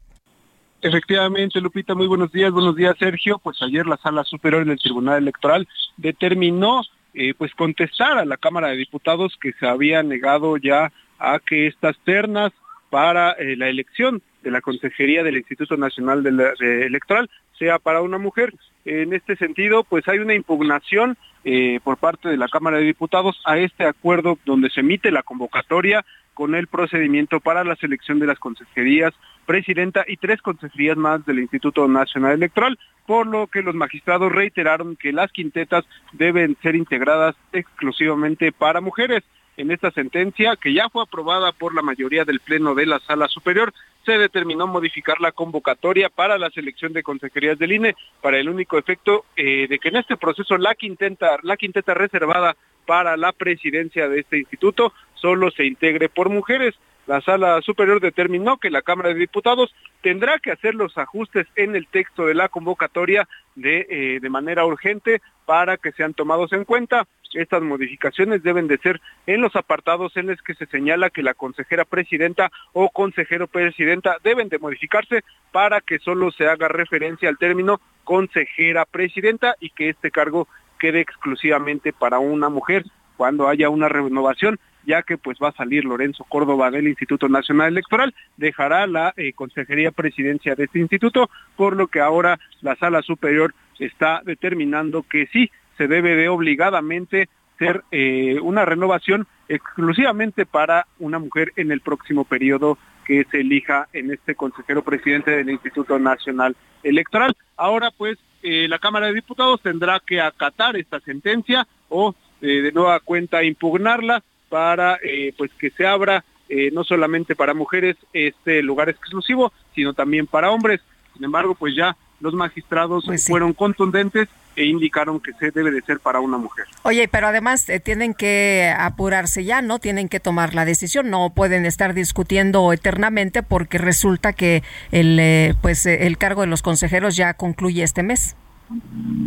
Efectivamente, Lupita, muy buenos días. Buenos días, Sergio. Pues ayer la Sala Superior del Tribunal Electoral determinó eh, pues contestar a la Cámara de Diputados que se había negado ya a que estas ternas para eh, la elección de la Consejería del Instituto Nacional Electoral sea para una mujer. En este sentido, pues hay una impugnación eh, por parte de la Cámara de Diputados a este acuerdo donde se emite la convocatoria con el procedimiento para la selección de las consejerías presidenta y tres consejerías más del Instituto Nacional Electoral, por lo que los magistrados reiteraron que las quintetas deben ser integradas exclusivamente para mujeres. En esta sentencia, que ya fue aprobada por la mayoría del Pleno de la Sala Superior, se determinó modificar la convocatoria para la selección de consejerías del INE para el único efecto eh, de que en este proceso la quinteta, la quinteta reservada para la presidencia de este instituto solo se integre por mujeres. La Sala Superior determinó que la Cámara de Diputados tendrá que hacer los ajustes en el texto de la convocatoria de, eh, de manera urgente para que sean tomados en cuenta. Estas modificaciones deben de ser en los apartados en los que se señala que la consejera presidenta o consejero presidenta deben de modificarse para que solo se haga referencia al término consejera presidenta y que este cargo quede exclusivamente para una mujer cuando haya una renovación ya que pues va a salir Lorenzo Córdoba del Instituto Nacional Electoral, dejará la eh, consejería presidencia de este instituto, por lo que ahora la sala superior está determinando que sí se debe de obligadamente ser eh, una renovación exclusivamente para una mujer en el próximo periodo que se elija en este consejero presidente del Instituto Nacional Electoral. Ahora pues eh, la Cámara de Diputados tendrá que acatar esta sentencia o de nueva cuenta impugnarla para pues que se abra no solamente para mujeres este lugar exclusivo, sino también para hombres. Sin embargo, pues ya los magistrados pues fueron contundentes e indicaron que se debe de ser para una mujer. Oye, pero además eh, tienen que apurarse ya, ¿no? Tienen que tomar la decisión, no pueden estar discutiendo eternamente porque resulta que el eh, pues eh, el cargo de los consejeros ya concluye este mes.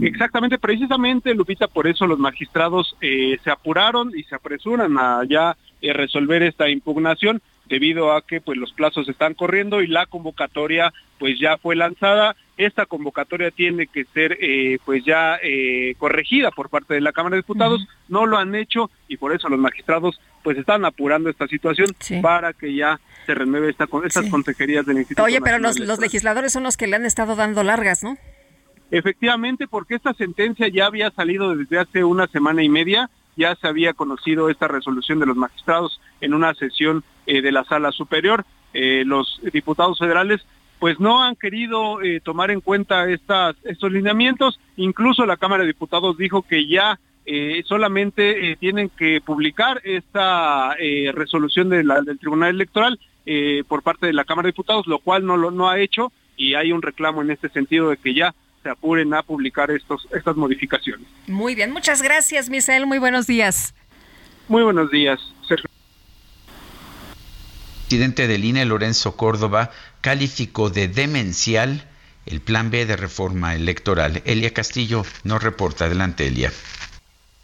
Exactamente, precisamente Lupita, por eso los magistrados se apuraron y se apresuran a ya resolver esta impugnación debido a que pues los plazos están corriendo y la convocatoria pues ya fue lanzada. Esta convocatoria tiene que ser eh, pues ya eh, corregida por parte de la Cámara de Diputados, no lo han hecho y por eso los magistrados pues están apurando esta situación para que ya se renueve esta, estas consejerías del Instituto. Oye, pero los, los legisladores son los que le han estado dando largas, ¿no? Efectivamente, porque esta sentencia ya había salido desde hace una semana y media, ya se había conocido esta resolución de los magistrados en una sesión eh, de la Sala Superior. los diputados federales pues no han querido eh, tomar en cuenta estas, estos lineamientos. Incluso la Cámara de Diputados dijo que ya eh, solamente eh, tienen que publicar esta resolución del Tribunal Electoral por parte de la Cámara de Diputados, lo cual no lo no ha hecho y hay un reclamo en este sentido de que ya se apuren a publicar estos estas modificaciones. Muy bien, muchas gracias, Misael. Muy buenos días. Muy buenos días, Sergio presidente del INE, Lorenzo Córdoba, calificó de demencial el plan B de reforma electoral. Elia Castillo nos reporta. Adelante, Elia.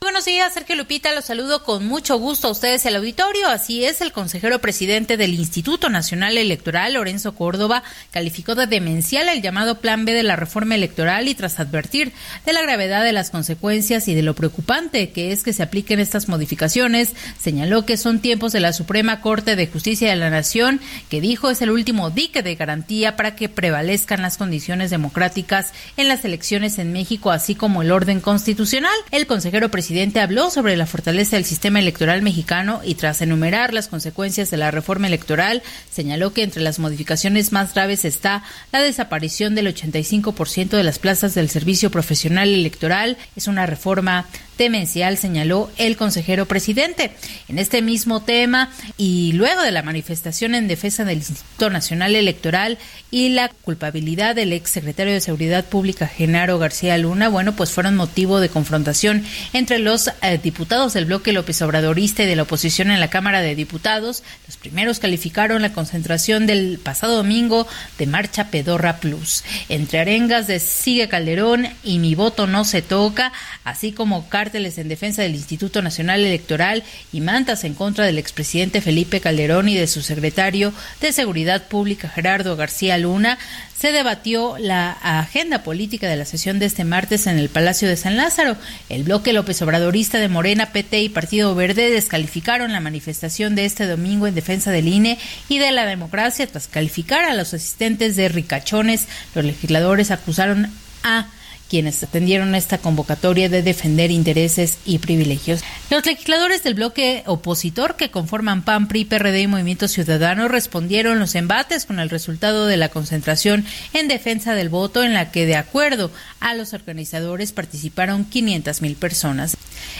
Buenos días, Sergio Lupita, los saludo con mucho gusto a ustedes el auditorio. Así es, el consejero presidente del Instituto Nacional Electoral, Lorenzo Córdoba, calificó de demencial el llamado Plan B de la reforma electoral y tras advertir de la gravedad de las consecuencias y de lo preocupante que es que se apliquen estas modificaciones, señaló que son tiempos de la Suprema Corte de Justicia de la Nación, que dijo es el último dique de garantía para que prevalezcan las condiciones democráticas en las elecciones en México, así como el orden constitucional. El consejero presidente presidente habló sobre la fortaleza del sistema electoral mexicano y tras enumerar las consecuencias de la reforma electoral, señaló que entre las modificaciones más graves está la desaparición del 85% de las plazas del servicio profesional electoral. Es una reforma demencial, señaló el consejero presidente. En este mismo tema y luego de la manifestación en defensa del Instituto Nacional Electoral y la culpabilidad del ex secretario de Seguridad Pública, Genaro García Luna, bueno, pues fueron motivo de confrontación entre los eh, diputados del bloque López Obradorista y de la oposición en la Cámara de Diputados. Los primeros calificaron la concentración del pasado domingo de Marcha Pedorra Plus. Entre arengas de Sigue Calderón y Mi voto no se toca, así como en defensa del Instituto Nacional Electoral y mantas en contra del expresidente Felipe Calderón y de su secretario de Seguridad Pública Gerardo García Luna, se debatió la agenda política de la sesión de este martes en el Palacio de San Lázaro. El bloque López Obradorista de Morena, PT y Partido Verde descalificaron la manifestación de este domingo en defensa del INE y de la democracia tras calificar a los asistentes de ricachones. Los legisladores acusaron a quienes atendieron esta convocatoria de defender intereses y privilegios. Los legisladores del bloque opositor que conforman PAN, PRI, PRD y Movimiento Ciudadano respondieron los embates con el resultado de la concentración en defensa del voto en la que, de acuerdo a los organizadores, participaron 500 mil personas.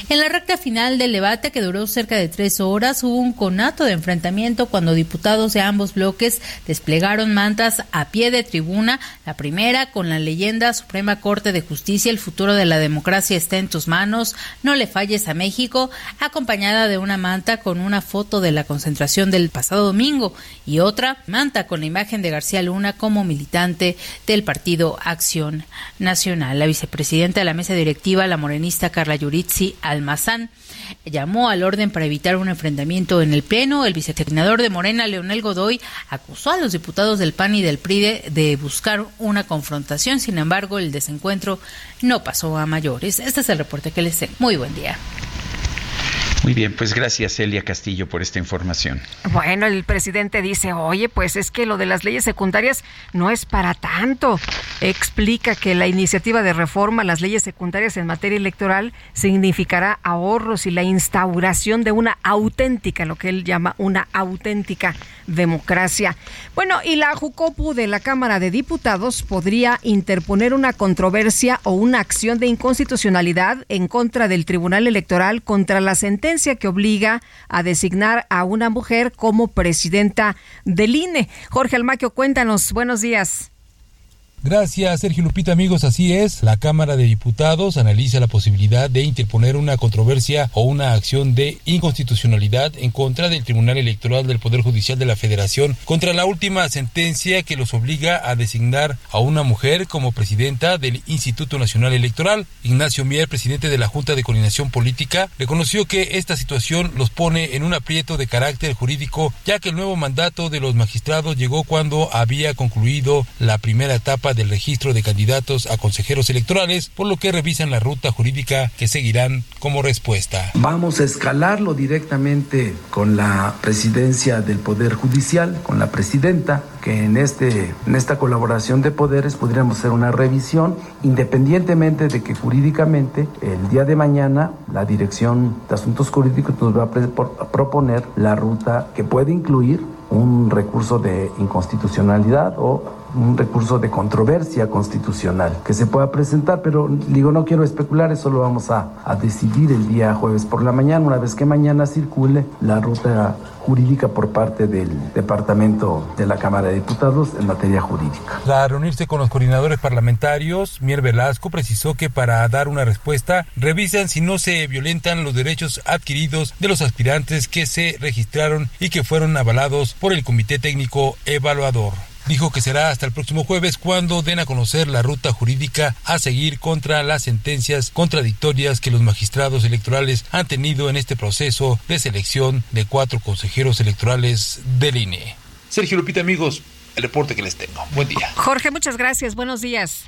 En la recta final del debate, que duró cerca de tres horas, hubo un conato de enfrentamiento cuando diputados de ambos bloques desplegaron mantas a pie de tribuna, la primera con la leyenda Suprema Corte de Justicia, el futuro de la democracia está en tus manos, no le falles a México, acompañada de una manta con una foto de la concentración del pasado domingo y otra manta con la imagen de García Luna como militante del partido Acción Nacional. La vicepresidenta de la mesa directiva, la morenista Carla Yuritsi Almazán, llamó al orden para evitar un enfrentamiento en el Pleno. El vicecoordinador de Morena, Leonel Godoy, acusó a los diputados del PAN y del PRI de, buscar una confrontación. Sin embargo, el desencuentro no pasó a mayores. Este es el reporte que les tengo. Muy buen día. Muy bien, pues gracias Elia Castillo por esta información. Bueno, el presidente dice, oye, pues es que lo de las leyes secundarias no es para tanto. Explica que la iniciativa de reforma a las leyes secundarias en materia electoral significará ahorros y la instauración de una auténtica, lo que él llama una auténtica democracia. Bueno, y la Jucopu de la Cámara de Diputados podría interponer una controversia o una acción de inconstitucionalidad en contra del Tribunal Electoral contra la sentencia que obliga a designar a una mujer como presidenta del INE. Jorge Almaquio, cuéntanos. Buenos días. Gracias, Sergio Lupita, amigos. Así es, la Cámara de Diputados analiza la posibilidad de interponer una controversia o una acción de inconstitucionalidad en contra del Tribunal Electoral del Poder Judicial de la Federación contra la última sentencia que los obliga a designar a una mujer como presidenta del Instituto Nacional Electoral. Ignacio Mier, presidente de la Junta de Coordinación Política, reconoció que esta situación los pone en un aprieto de carácter jurídico, ya que el nuevo mandato de los magistrados llegó cuando había concluido la primera etapa del registro de candidatos a consejeros electorales, por lo que revisan la ruta jurídica que seguirán como respuesta. Vamos a escalarlo directamente con la presidencia del Poder Judicial, con la presidenta, que en, este, en esta colaboración de poderes podríamos hacer una revisión independientemente de que jurídicamente el día de mañana la Dirección de Asuntos Jurídicos nos va a proponer la ruta que puede incluir un recurso de inconstitucionalidad o un recurso de controversia constitucional que se pueda presentar, pero digo, no quiero especular, eso lo vamos a, a decidir el día jueves por la mañana, una vez que mañana circule la ruta jurídica por parte del Departamento de la Cámara de Diputados en materia jurídica. Tras reunirse con los coordinadores parlamentarios, Mier Velasco precisó que para dar una respuesta revisan si no se violentan los derechos adquiridos de los aspirantes que se registraron y que fueron avalados por el Comité Técnico Evaluador. Dijo que será hasta el próximo jueves cuando den a conocer la ruta jurídica a seguir contra las sentencias contradictorias que los magistrados electorales han tenido en este proceso de selección de cuatro consejeros electorales del INE. Sergio Lupita, amigos, el reporte que les tengo. Buen día. Jorge, muchas gracias. Buenos días.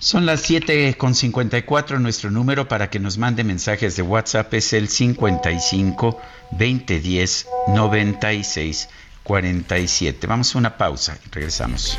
Son las 7.54. Nuestro número para que nos mande mensajes de WhatsApp es el 55 2010 96 47. Vamos a una pausa y regresamos.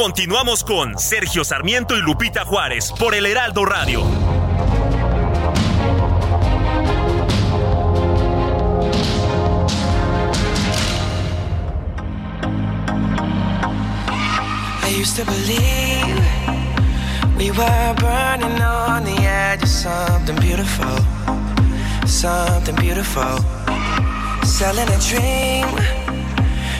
Continuamos con Sergio Sarmiento y Lupita Juárez por el Heraldo Radio. I used to believe we were burning on the edge of something beautiful, something beautiful. Selling a dream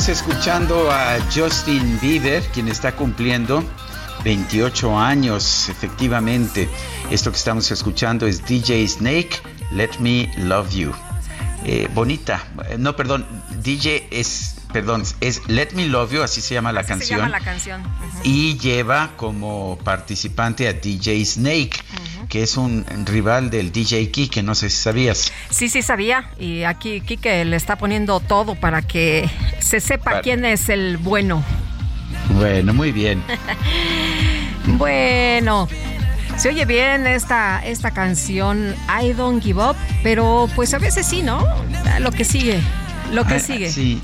Seguimos escuchando a Justin Bieber, quien está cumpliendo 28 años, efectivamente. Esto que estamos escuchando es DJ Snake, Let Me Love You. Eh, bonita, eh, no, perdón, DJ es, perdón, es Let Me Love You, así se llama la Se canción. llama la canción. Y lleva como participante a DJ Snake, que es un rival del DJ Key, no sé si sabías. Sí, sí sabía. Y aquí Kike le está poniendo todo para que se sepa Para- quién es el bueno. Bueno, muy bien. Bueno, se oye bien esta, esta canción I Don't Give Up, pero pues a veces sí, ¿no? Lo que sigue, lo que Ah, sigue. Sí,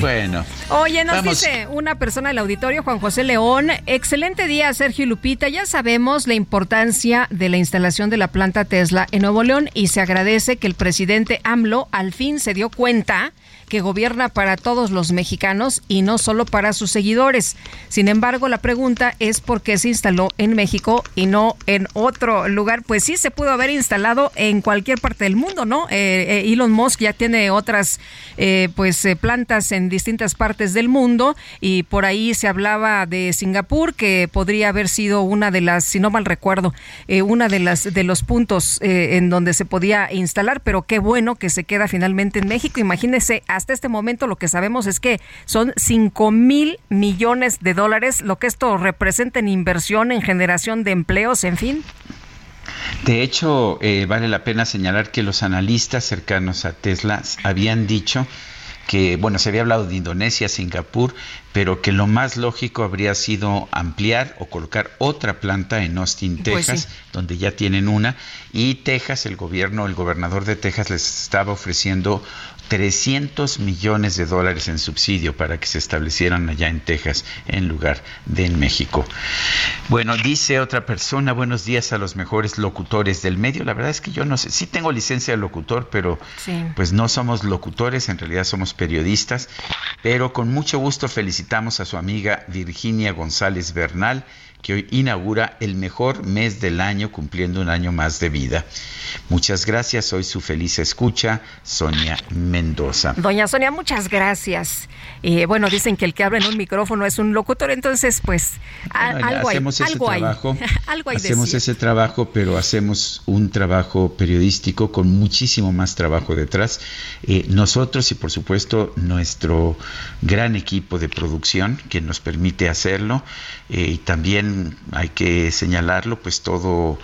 bueno. Oye, nos Vamos. dice una persona del auditorio, Juan José León, excelente día, Sergio y Lupita. Ya sabemos la importancia de la instalación de la planta Tesla en Nuevo León y se agradece que el presidente AMLO al fin se dio cuenta que gobierna para todos los mexicanos y no solo para sus seguidores. Sin embargo, la pregunta es por qué se instaló en México y no en otro lugar. Pues sí, se pudo haber instalado en cualquier parte del mundo, ¿no? Eh, eh, Elon Musk ya tiene otras eh, pues plantas en distintas partes del mundo y por ahí se hablaba de Singapur que podría haber sido una de las, si no mal recuerdo, una de las de los puntos en donde se podía instalar, pero qué bueno que se queda finalmente en México. Imagínese, hasta este momento lo que sabemos es que son 5 mil millones de dólares, lo que esto representa en inversión, en generación de empleos, en fin. De hecho, eh, vale la pena señalar que los analistas cercanos a Tesla habían dicho que, bueno, se había hablado de Indonesia, Singapur, pero que lo más lógico habría sido ampliar o colocar otra planta en Austin, Pues Texas, sí. donde ya tienen una, y Texas, el gobierno, el gobernador de Texas les estaba ofreciendo 300 millones de dólares en subsidio para que se establecieran allá en Texas en lugar de en México. Bueno, dice otra persona, buenos días a los mejores locutores del medio. La verdad es que yo no sé, sí tengo licencia de locutor, pero Sí. pues no somos locutores, en realidad somos periodistas, pero con mucho gusto felicitamos a su amiga Virginia González Bernal, que hoy inaugura el mejor mes del año cumpliendo un año más de vida. Muchas gracias, soy su feliz escucha, Sonia Mendoza. Doña Sonia, muchas gracias. Eh, bueno, dicen que el que habla en un micrófono es un locutor, entonces pues a- Bueno, algo hay, hacemos ese algo hay, trabajo, algo hay de hacemos ese trabajo, pero hacemos un trabajo periodístico con muchísimo más trabajo detrás. Eh, nosotros y por supuesto nuestro gran equipo de producción que nos permite hacerlo eh, y también también hay que señalarlo, pues todo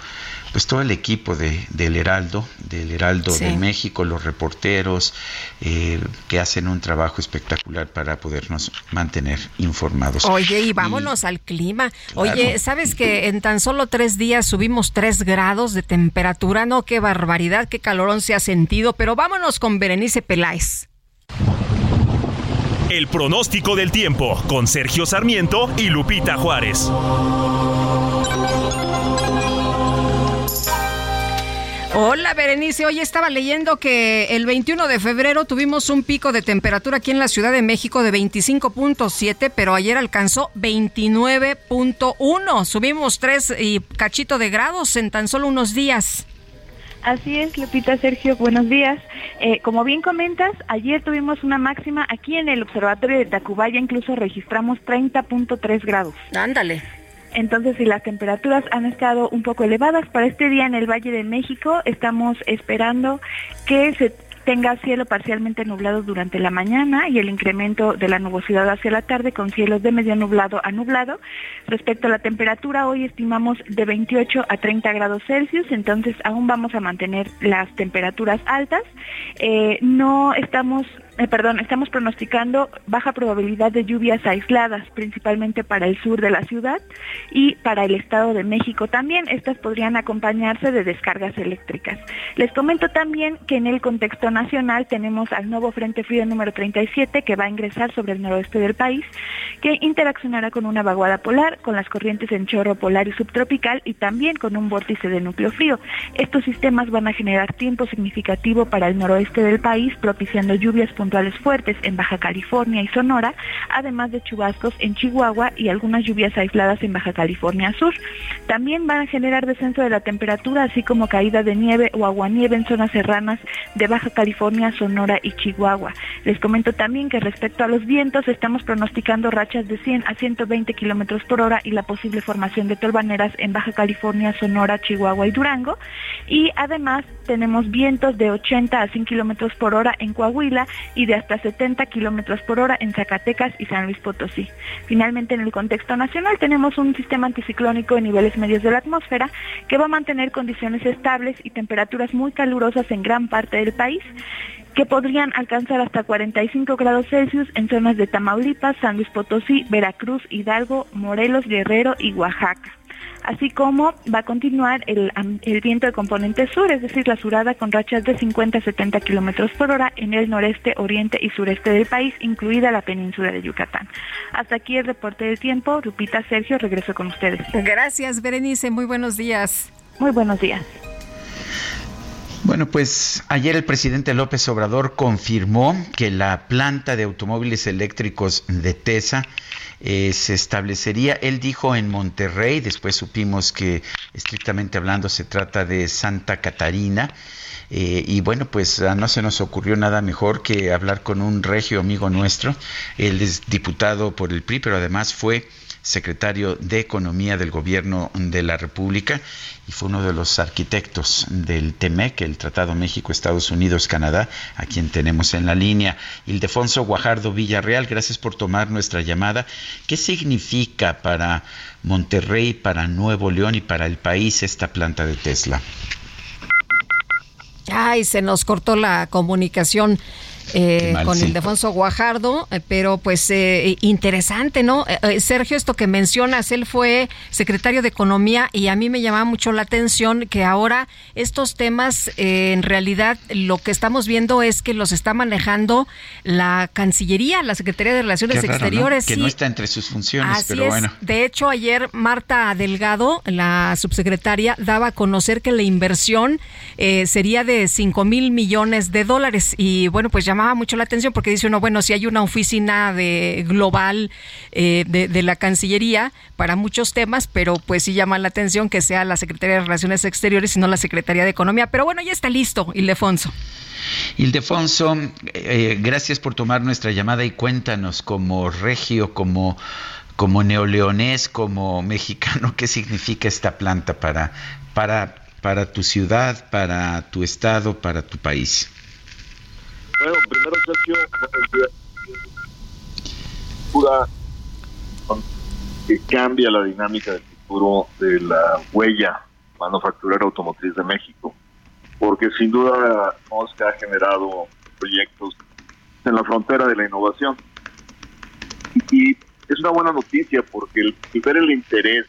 pues todo el equipo de, del Heraldo, del Heraldo de México, los reporteros, eh, que hacen un trabajo espectacular para podernos mantener informados. Oye, y vámonos al clima. Oye, ¿sabes que en tan solo tres días subimos tres grados de temperatura? No, qué barbaridad, qué calorón se ha sentido, pero vámonos con Berenice Peláez. El pronóstico del tiempo con Sergio Sarmiento y Lupita Juárez. Hola Berenice, hoy estaba leyendo que el 21 de febrero tuvimos un pico de temperatura aquí en la Ciudad de México de 25.7, pero ayer alcanzó 29.1. Subimos tres y cachito de grados en tan solo unos días. Así es, Lupita Sergio, buenos días. Eh, como bien comentas, ayer tuvimos una máxima aquí en el Observatorio de Tacubaya, incluso registramos 30.3 grados. Ándale. Entonces, si las temperaturas han estado un poco elevadas para este día en el Valle de México, estamos esperando que se tenga cielo parcialmente nublado durante la mañana y el incremento de la nubosidad hacia la tarde con cielos de medio nublado a nublado. Respecto a la temperatura, hoy estimamos de 28 a 30 grados Celsius, entonces aún vamos a mantener las temperaturas altas. Eh, no estamos eh, perdón, estamos pronosticando baja probabilidad de lluvias aisladas, principalmente para el sur de la ciudad y para el Estado de México también. Estas podrían acompañarse de descargas eléctricas. Les comento también que en el contexto nacional tenemos al nuevo Frente Frío número 37 que va a ingresar sobre el noroeste del país, que interaccionará con una vaguada polar, con las corrientes en chorro polar y subtropical y también con un vórtice de núcleo frío. Estos sistemas van a generar tiempo significativo para el noroeste del país, propiciando lluvias fuertes en Baja California y Sonora, además de chubascos en Chihuahua y algunas lluvias aisladas en Baja California Sur. También van a generar descenso de la temperatura, así como caída de nieve o aguanieve en zonas serranas de Baja California, Sonora y Chihuahua. Les comento también que respecto a los vientos, estamos pronosticando rachas de 100 a 120 kilómetros por hora y la posible formación de tolvaneras en Baja California, Sonora, Chihuahua y Durango. Y además tenemos vientos de 80 a 100 kilómetros por hora en Coahuila y de hasta 70 kilómetros por hora en Zacatecas y San Luis Potosí. Finalmente, en el contexto nacional, tenemos un sistema anticiclónico en niveles medios de la atmósfera que va a mantener condiciones estables y temperaturas muy calurosas en gran parte del país que podrían alcanzar hasta 45 grados Celsius en zonas de Tamaulipas, San Luis Potosí, Veracruz, Hidalgo, Morelos, Guerrero y Oaxaca así como va a continuar el, viento de componente sur, es decir, la surada con rachas de 50 a 70 kilómetros por hora en el noreste, oriente y sureste del país, incluida la península de Yucatán. Hasta aquí el reporte del tiempo. Lupita Sergio, regreso con ustedes. Gracias, Berenice. Muy buenos días. Muy buenos días. Bueno, pues ayer el presidente López Obrador confirmó que la planta de automóviles eléctricos de TESA eh, se establecería, él dijo en Monterrey, después supimos que estrictamente hablando se trata de Santa Catarina, eh, y bueno, pues ah, no se nos ocurrió nada mejor que hablar con un regio amigo nuestro, él es diputado por el PRI, pero además fue secretario de Economía del Gobierno de la República y fue uno de los arquitectos del TEMEC, el Tratado México-Estados Unidos-Canadá, a quien tenemos en la línea. Ildefonso Guajardo Villarreal, gracias por tomar nuestra llamada. ¿Qué significa para Monterrey, para Nuevo León y para el país esta planta de Tesla? Ay, se nos cortó la comunicación. Eh, con el Ildefonso Guajardo, eh, pero pues eh, interesante, ¿no? Sergio, esto que mencionas, él fue secretario de Economía y a mí me llamaba mucho la atención que ahora estos temas, en realidad lo que estamos viendo es que los está manejando la Cancillería, la Secretaría de Relaciones Exteriores. Que no está entre sus funciones, pero bueno. De hecho, ayer Marta Delgado, la subsecretaria, daba a conocer que la inversión sería de 5 mil millones de dólares y bueno, pues ya llamaba mucho la atención porque dice uno, bueno, si hay una oficina de global eh, de, la Cancillería para muchos temas, pero pues sí llama la atención que sea la Secretaría de Relaciones Exteriores y no la Secretaría de Economía. Pero bueno, ya está listo, Ildefonso. Ildefonso, eh, gracias por tomar nuestra llamada y cuéntanos como regio, como como neoleonés, como mexicano, ¿qué significa esta planta para, para, para tu ciudad, para tu estado, para tu país? Bueno, primero Sergio, que cambia la dinámica del futuro de la huella manufacturera automotriz de México, porque sin duda Musk ha generado proyectos en la frontera de la innovación. Y es una buena noticia porque el, ver el interés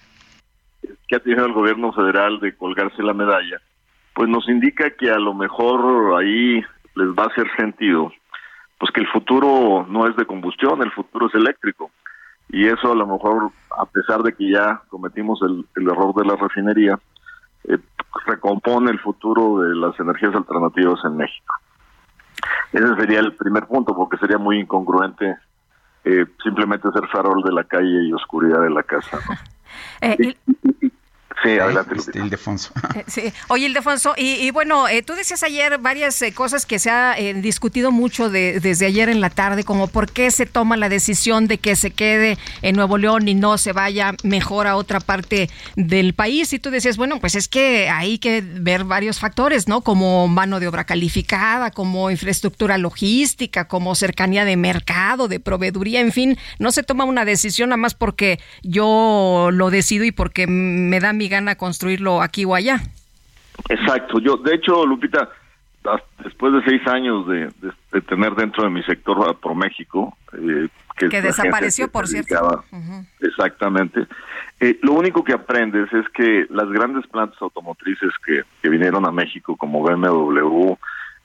que ha tenido el gobierno federal de colgarse la medalla, pues nos indica que a lo mejor ahí les va a hacer sentido, pues que el futuro no es de combustión, el futuro es eléctrico. Y eso a lo mejor, a pesar de que ya cometimos el, error de la refinería, eh, recompone el futuro de las energías alternativas en México. Ese sería el primer punto, porque sería muy incongruente eh, simplemente ser farol de la calle y oscuridad de la casa. Eh, Sí, adelante. Este, Ildefonso. Eh, sí. Oye, Ildefonso, y, y bueno, eh, tú decías ayer varias eh, cosas que se ha discutido mucho desde ayer en la tarde, como por qué se toma la decisión de que se quede en Nuevo León y no se vaya mejor a otra parte del país. Y tú decías, bueno, pues es que hay que ver varios factores, ¿no? Como mano de obra calificada, como infraestructura logística, como cercanía de mercado, de proveeduría, en fin, no se toma una decisión nada más porque yo lo decido y porque me da mi gana construirlo aquí o allá. Exacto. Yo, de hecho, Lupita, después de seis años de, tener dentro de mi sector por México, eh, que, desapareció, por cierto. Exactamente. Eh, lo único que aprendes es que las grandes plantas automotrices que, que vinieron a México, como BMW,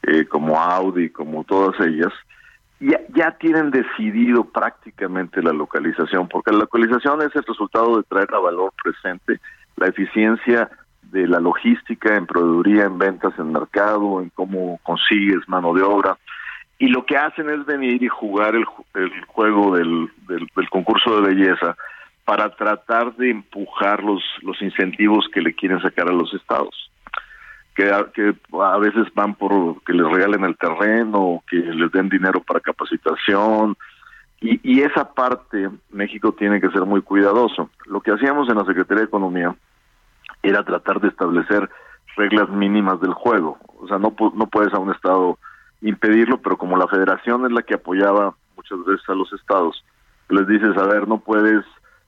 eh, como Audi, como todas ellas, ya, ya tienen decidido prácticamente la localización, porque la localización es el resultado de traer a valor presente la eficiencia de la logística en proveeduría, en ventas, en mercado, en cómo consigues mano de obra. Y lo que hacen es venir y jugar el, el juego del, del, concurso de belleza para tratar de empujar los, los incentivos que le quieren sacar a los estados. Que a, veces van por que les regalen el terreno, que les den dinero para capacitación, y, y, esa parte México tiene que ser muy cuidadoso. Lo que hacíamos en la Secretaría de Economía era tratar de establecer reglas mínimas del juego. O sea, no, no puedes a un Estado impedirlo, pero como la federación es la que apoyaba muchas veces a los estados, les dices, a ver, no puedes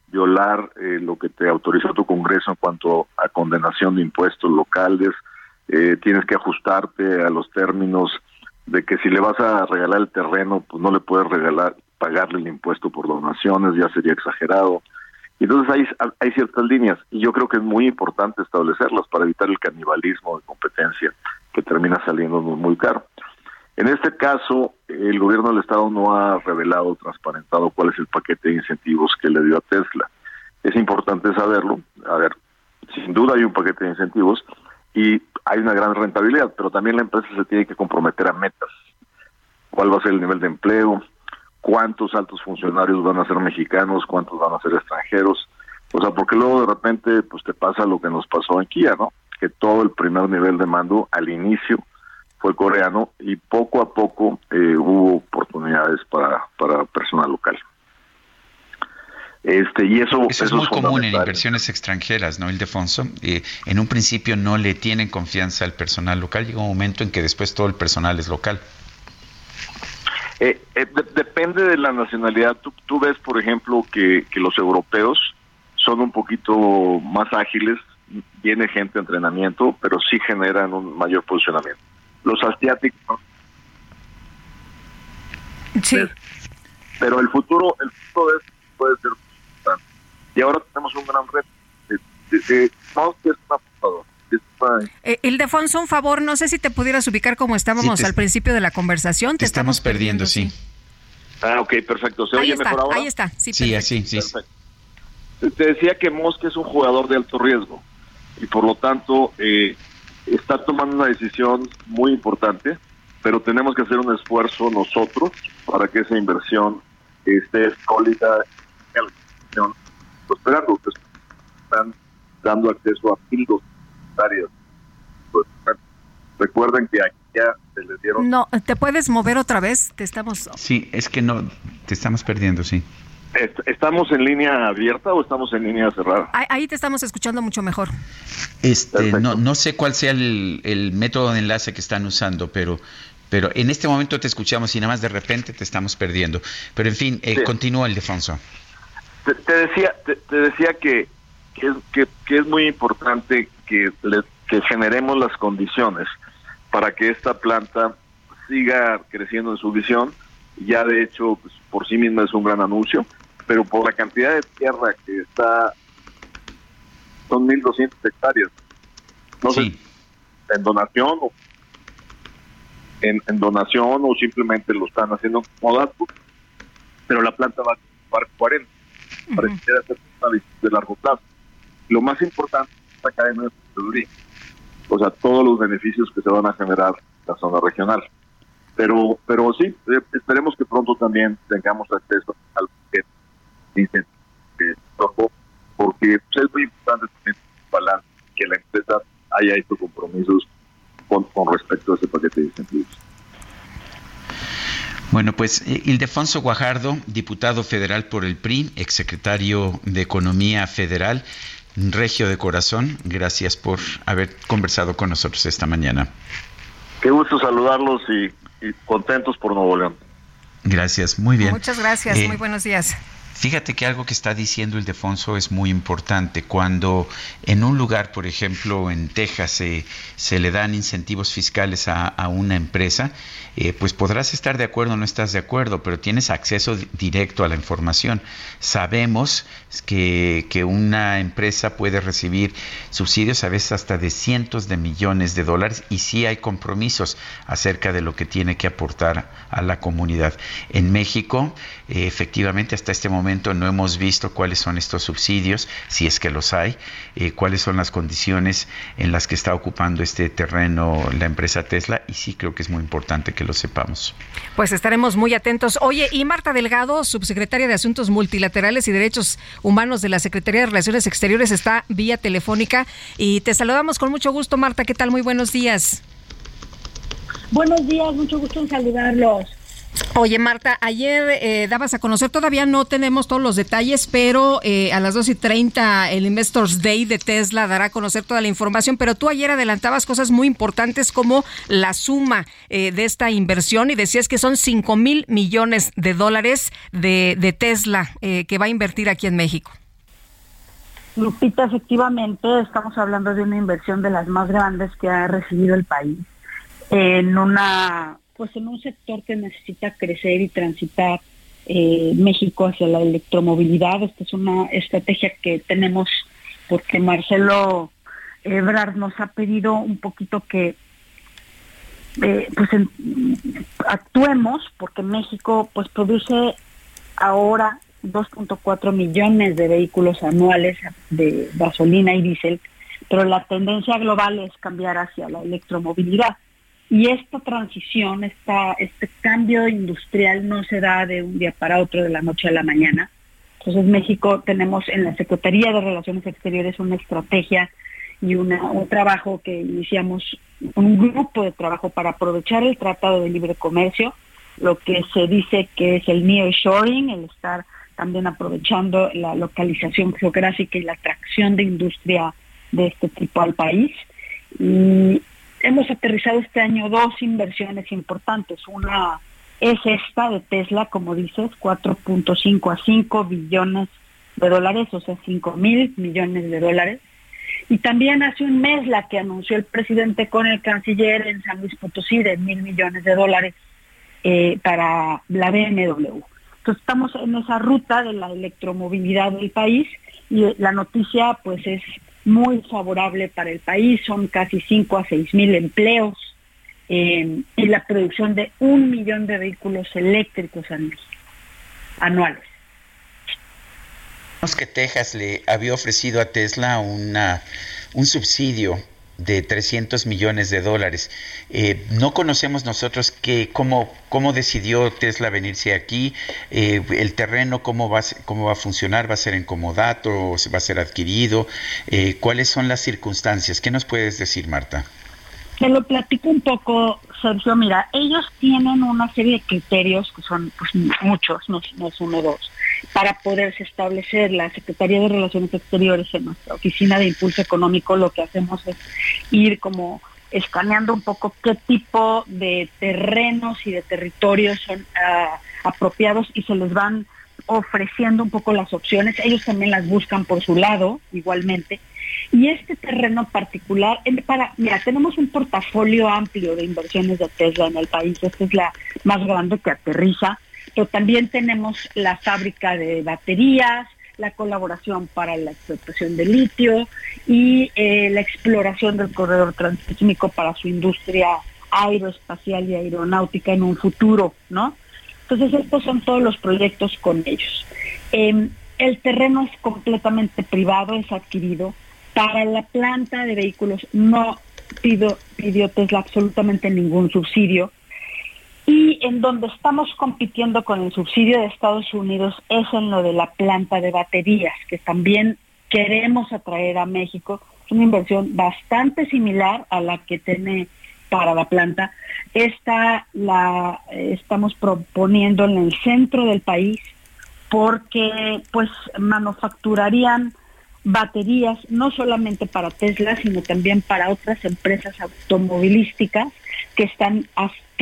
violar eh, lo que te autorizó tu Congreso en cuanto a condenación de impuestos locales, eh, tienes que ajustarte a los términos de que si le vas a regalar el terreno, pues no le puedes regalar, pagarle el impuesto por donaciones, ya sería exagerado. Entonces hay, ciertas líneas y yo creo que es muy importante establecerlas para evitar el canibalismo de competencia que termina saliendo muy caro. En este caso, el gobierno del Estado no ha revelado, transparentado cuál es el paquete de incentivos que le dio a Tesla. Es importante saberlo. A ver, sin duda hay un paquete de incentivos y hay una gran rentabilidad, pero también la empresa se tiene que comprometer a metas. ¿Cuál va a ser el nivel de empleo? Cuántos altos funcionarios van a ser mexicanos, cuántos van a ser extranjeros. O sea, porque luego de repente pues te pasa lo que nos pasó en Kia, ¿no? Que todo el primer nivel de mando al inicio fue coreano y poco a poco eh, hubo oportunidades para, para personal local. Este, y eso, eso, es muy común en inversiones extranjeras, ¿no, Ildefonso? Eh, en un principio no le tienen confianza al personal local, llega un momento en que después todo el personal es local. Eh, eh depende de la nacionalidad. Tú, ves, por ejemplo, que, los europeos son un poquito más ágiles, viene gente de entrenamiento, pero sí generan un mayor posicionamiento. Los asiáticos. Sí. Pero el futuro, el futuro es, puede ser importante. Y ahora tenemos un gran reto. De, de, eh, Ildefonso, un favor, no sé si te pudieras ubicar como estábamos al principio de la conversación. Te, estamos, perdiendo, sí. Ah, ok, perfecto. ¿Se ahí oye mejor ahora? Ahí está, sí, sí así, sí. Te decía que Mosque es un jugador de alto riesgo y por lo tanto eh, está tomando una decisión muy importante, pero tenemos que hacer un esfuerzo nosotros para que esa inversión esté sólida. Prosperando, están dando acceso a pues, recuerden que aquí ya se les dieron... No, ¿te puedes mover otra vez? Te estamos... Sí, es que no, te estamos perdiendo, sí. ¿Estamos en línea abierta o estamos en línea cerrada? Ahí te estamos escuchando mucho mejor. Este, no, no sé cuál sea el, método de enlace que están usando, pero, pero en este momento te escuchamos y nada más de repente te estamos perdiendo. Pero en fin, eh, continúa el Defonso. Te, decía, te, decía que que es, que, que es muy importante que, que generemos las condiciones para que esta planta siga creciendo en su visión. Ya de hecho, pues, por sí misma es un gran anuncio, pero por la cantidad de tierra que está, son 1.200 hectáreas. No sé, en donación o en, donación o simplemente lo están haciendo como dato, pero la planta va a ocupar 40 para que hacer de largo plazo. Lo más importante es esta cadena de proveeduría, o sea, todos los beneficios que se van a generar en la zona regional. Pero, pero sí, eh, esperemos que pronto también tengamos acceso al que porque pues, es muy importante también que la empresa haya hecho compromisos con, respecto a ese paquete de incentivos. Bueno, pues eh, Ildefonso Guajardo, diputado federal por el PRI, exsecretario de Economía Federal, regio de corazón, gracias por haber conversado con nosotros esta mañana. Qué gusto saludarlos y, contentos por Nuevo León. Gracias, muy bien. Muchas gracias, eh, muy buenos días. Fíjate que algo que está diciendo el Defonso es muy importante. Cuando en un lugar, por ejemplo, en Texas, se, le dan incentivos fiscales a, una empresa, eh, pues podrás estar de acuerdo o no estás de acuerdo, pero tienes acceso directo a la información. Sabemos que, que, una empresa puede recibir subsidios a veces hasta de cientos de millones de dólares y sí hay compromisos acerca de lo que tiene que aportar a la comunidad. En México, eh, efectivamente, hasta este momento no hemos visto cuáles son estos subsidios, si es que los hay, eh, cuáles son las condiciones en las que está ocupando este terreno la empresa Tesla y sí creo que es muy importante que lo sepamos. Pues estaremos muy atentos. Oye, y Marta Delgado, subsecretaria de Asuntos Multilaterales y Derechos Humanos de la Secretaría de Relaciones Exteriores, está vía telefónica y te saludamos con mucho gusto, Marta. ¿Qué tal? Muy buenos días. Buenos días, mucho gusto en saludarlos. Oye, Marta, ayer eh, dabas a conocer, todavía no tenemos todos los detalles, pero eh, a las 2 y 30 el Investors Day de Tesla dará a conocer toda la información, pero tú ayer adelantabas cosas muy importantes como la suma eh, de esta inversión y decías que son 5 mil millones de dólares de, de Tesla que va a invertir aquí en México. Lupita, efectivamente, estamos hablando de una inversión de las más grandes que ha recibido el país en una pues en un sector que necesita crecer y transitar eh, México hacia la electromovilidad. Esta es una estrategia que tenemos porque Marcelo Ebrard nos ha pedido un poquito que eh, pues actuemos porque México pues produce ahora 2.4 millones de vehículos anuales de gasolina y diésel, pero la tendencia global es cambiar hacia la electromovilidad. Y esta transición, este cambio industrial no se da de un día para otro, de la noche a la mañana. Entonces México tenemos en la Secretaría de Relaciones Exteriores una estrategia y un trabajo que iniciamos, un grupo de trabajo para aprovechar el Tratado de Libre Comercio, lo que se dice que es el nearshoring, el estar también aprovechando la localización geográfica y la atracción de industria de este tipo al país. Y hemos aterrizado este año dos inversiones importantes. Una es esta de Tesla, como dices, 4.5 a 5 billones de dólares, o sea, 5 mil millones de dólares. Y también hace un mes la que anunció el presidente con el canciller en San Luis Potosí de mil millones de dólares eh, para la BMW. Entonces estamos en esa ruta de la electromovilidad del país y la noticia pues es muy favorable para el país, son casi 5 a 6 mil empleos eh, y la producción de un millón de vehículos eléctricos anuales. que Texas le había ofrecido a Tesla una, un subsidio de 300 millones de dólares. Eh, no conocemos nosotros que, cómo, cómo decidió Tesla venirse aquí, eh, el terreno, cómo va, cómo va a funcionar, va a ser en comodato, va a ser adquirido, eh, cuáles son las circunstancias. ¿Qué nos puedes decir, Marta? Te lo platico un poco, Sergio. Mira, ellos tienen una serie de criterios que son pues, muchos, no, no es uno o dos para poderse establecer. La Secretaría de Relaciones Exteriores en nuestra oficina de impulso económico lo que hacemos es ir como escaneando un poco qué tipo de terrenos y de territorios son ah, apropiados y se les van ofreciendo un poco las opciones, ellos también las buscan por su lado, igualmente. Y este terreno particular, para, mira, tenemos un portafolio amplio de inversiones de Tesla en el país, esta es la más grande que aterriza, pero también tenemos la fábrica de baterías, la colaboración para la explotación de litio y eh, la exploración del corredor transísmico para su industria aeroespacial y aeronáutica en un futuro, ¿no? Entonces estos son todos los proyectos con ellos. Em, el terreno es completamente privado, es adquirido. Para la planta de vehículos no pido, pidió Tesla absolutamente ningún subsidio. Y en donde estamos compitiendo con el subsidio de Estados Unidos es en lo de la planta de baterías, que también queremos atraer a México. Es una inversión bastante similar a la que tiene para la planta. Esta la estamos proponiendo en el centro del país porque pues manufacturarían baterías no solamente para Tesla, sino también para otras empresas automovilísticas que están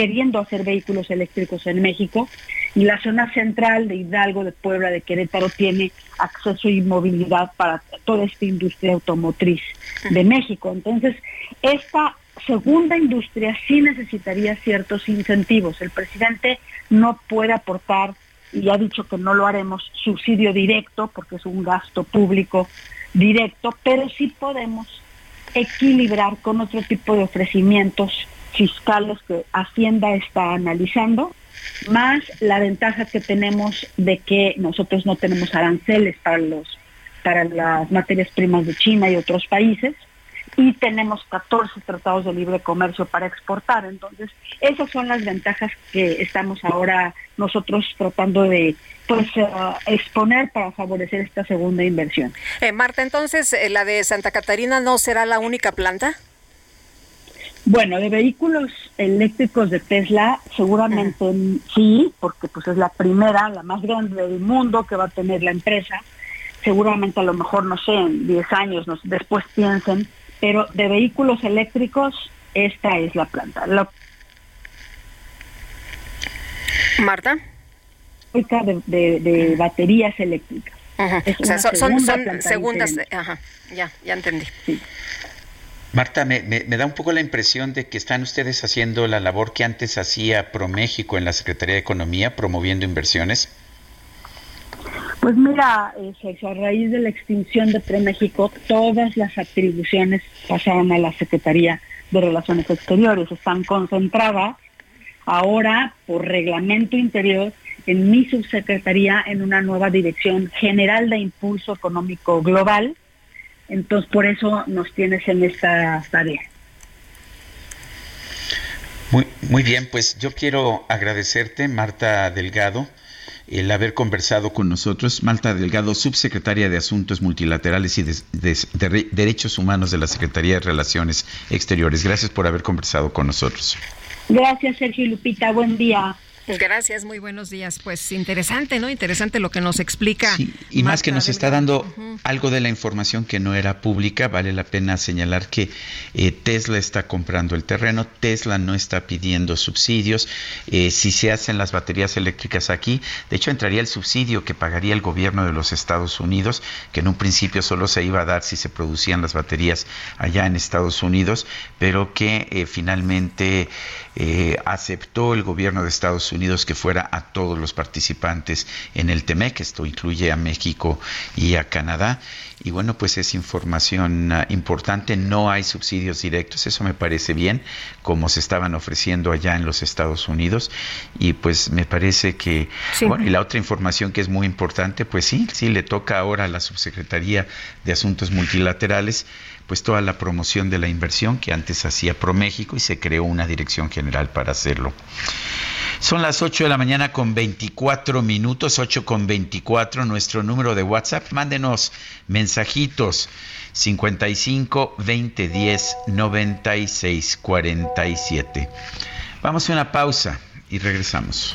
queriendo hacer vehículos eléctricos en México y la zona central de Hidalgo, de Puebla, de Querétaro tiene acceso y movilidad para toda esta industria automotriz de México. Entonces, esta segunda industria sí necesitaría ciertos incentivos. El presidente no puede aportar, y ha dicho que no lo haremos, subsidio directo, porque es un gasto público directo, pero sí podemos equilibrar con otro tipo de ofrecimientos fiscales que Hacienda está analizando, más la ventaja que tenemos de que nosotros no tenemos aranceles para los para las materias primas de China y otros países y tenemos 14 tratados de libre comercio para exportar. Entonces, esas son las ventajas que estamos ahora nosotros tratando de pues eh, exponer para favorecer esta segunda inversión. Eh, Marta, entonces, eh, ¿la de Santa Catarina no será la única planta? Bueno, de vehículos eléctricos de Tesla, seguramente sí, porque pues es la primera, la más grande del mundo que va a tener la empresa. Seguramente a lo mejor, no sé, en 10 años nos, después piensen, pero de vehículos eléctricos, esta es la planta. Marta. De, de, baterías eléctricas. O sea, son, segundas. Ajá, ya, ya entendí. Marta, me, da un poco la impresión de que están ustedes haciendo la labor que antes hacía ProMéxico en la Secretaría de Economía, promoviendo inversiones. Pues mira, eh, a raíz de la extinción de ProMéxico, todas las atribuciones pasaron a la Secretaría de Relaciones Exteriores. Están concentradas ahora por reglamento interior en mi subsecretaría en una nueva dirección general de impulso económico global entonces, por eso nos tienes en esta tarea. Muy, muy bien, pues yo quiero agradecerte, Marta Delgado, el haber conversado con nosotros. Marta Delgado, subsecretaria de Asuntos Multilaterales y de, Derechos Humanos de la Secretaría de Relaciones Exteriores. Gracias por haber conversado con nosotros. Gracias, Sergio Lupita. Buen día. Gracias, muy buenos días. Pues interesante, ¿no? Interesante lo que nos explica. y más que nos está dando algo de la información que no era pública, vale la pena señalar que eh, Tesla está comprando el terreno, Tesla no está pidiendo subsidios. Eh, si se hacen las baterías eléctricas aquí, de hecho entraría el subsidio que pagaría el gobierno de los Estados Unidos, que en un principio solo se iba a dar si se producían las baterías allá en Estados Unidos, pero que eh, finalmente aceptó el gobierno de Estados Unidos que fuera a todos los participantes en el TEMEC, esto incluye a México y a Canadá. Y bueno, pues es información ah, importante, no hay subsidios directos, eso me parece bien, como se estaban ofreciendo allá en los Estados Unidos. Y pues me parece que, bueno, y la otra información que es muy importante, pues sí, sí, le toca ahora a la Subsecretaría de Asuntos Multilaterales pues toda la promoción de la inversión que antes hacía ProMéxico y se creó una dirección general para hacerlo. Son las 8 de la mañana con 24 minutos, 8 con 24, nuestro número de WhatsApp. Mándenos mensajitos 55 20 10 96 47. Vamos a una pausa y regresamos.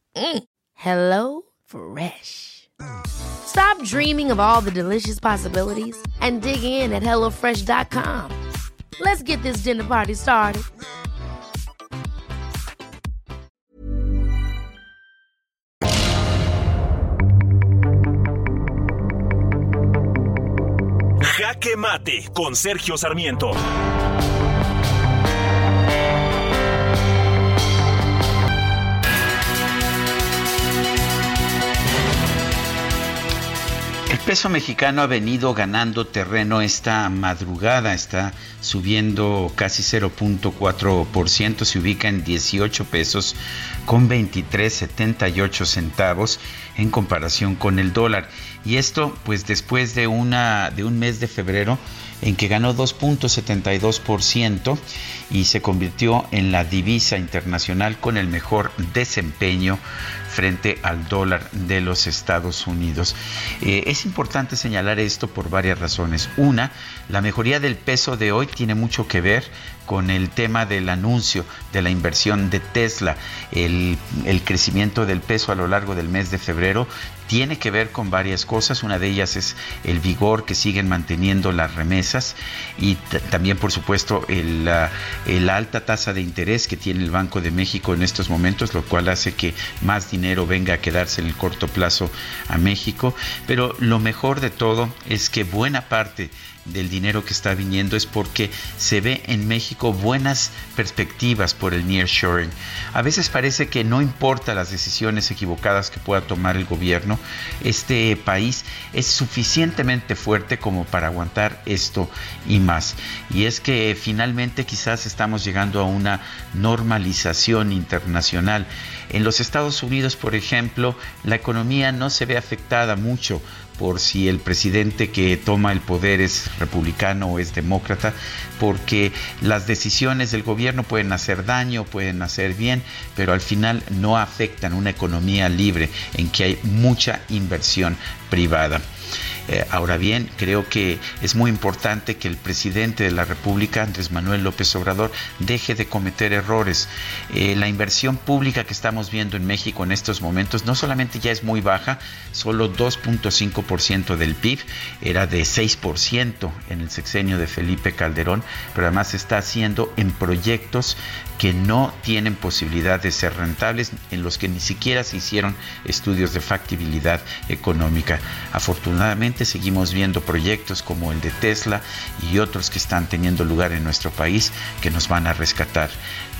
Mm. Hello Fresh. Stop dreaming of all the delicious possibilities and dig in at HelloFresh.com. Let's get this dinner party started. Jaque Mate con Sergio Sarmiento. Peso mexicano ha venido ganando terreno esta madrugada, está subiendo casi 0.4%, se ubica en 18 pesos con 23.78 centavos en comparación con el dólar. Y esto pues después de una de un mes de febrero en que ganó 2.72% y se convirtió en la divisa internacional con el mejor desempeño frente al dólar de los Estados Unidos. Eh, es importante señalar esto por varias razones. Una, la mejoría del peso de hoy tiene mucho que ver con el tema del anuncio de la inversión de Tesla. El, el, crecimiento del peso a lo largo del mes de febrero tiene que ver con varias cosas. Una de ellas es el vigor que siguen manteniendo las remesas y también, por supuesto, el, alta tasa de interés que tiene el Banco de México en estos momentos, lo cual hace que más dinero venga a quedarse en el corto plazo a México. Pero lo mejor de todo es que buena parte del dinero que está viniendo es porque se ve en México buenas perspectivas por el nearshoring. A veces parece que no importa las decisiones equivocadas que pueda tomar el gobierno, este país es suficientemente fuerte como para aguantar esto y más. Y es que finalmente quizás estamos llegando a una normalización internacional. En los Estados Unidos, por ejemplo, la economía no se ve afectada mucho por si el presidente que toma el poder es republicano o es demócrata, porque las decisiones del gobierno pueden hacer daño, pueden hacer bien, pero al final no afectan una economía libre en que hay mucha inversión privada. Eh, ahora bien, creo que es muy importante que el presidente de la República, Andrés Manuel López Obrador, deje de cometer errores. Eh, la inversión pública que estamos viendo en México en estos momentos no solamente ya es muy baja, solo 2.5% del PIB, era de 6% en el sexenio de Felipe Calderón, pero además se está haciendo en proyectos que no tienen posibilidad de ser rentables, en los que ni siquiera se hicieron estudios de factibilidad económica. Afortunadamente seguimos viendo proyectos como el de Tesla y otros que están teniendo lugar en nuestro país que nos van a rescatar.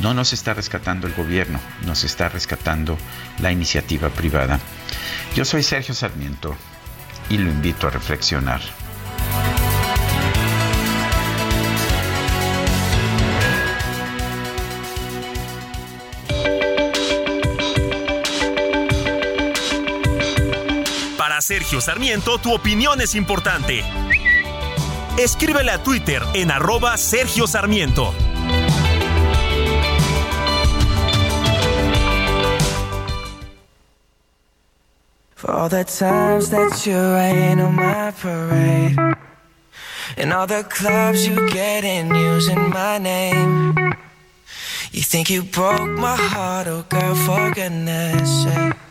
No nos está rescatando el gobierno, nos está rescatando la iniciativa privada. Yo soy Sergio Sarmiento y lo invito a reflexionar. Sergio Sarmiento, tu opinión es importante. Escríbele a Twitter en arroba Sergio Sarmiento. For all the times that you rain on my parade And all the clubs you get in using my name You think you broke my heart, oh girl, for goodness sake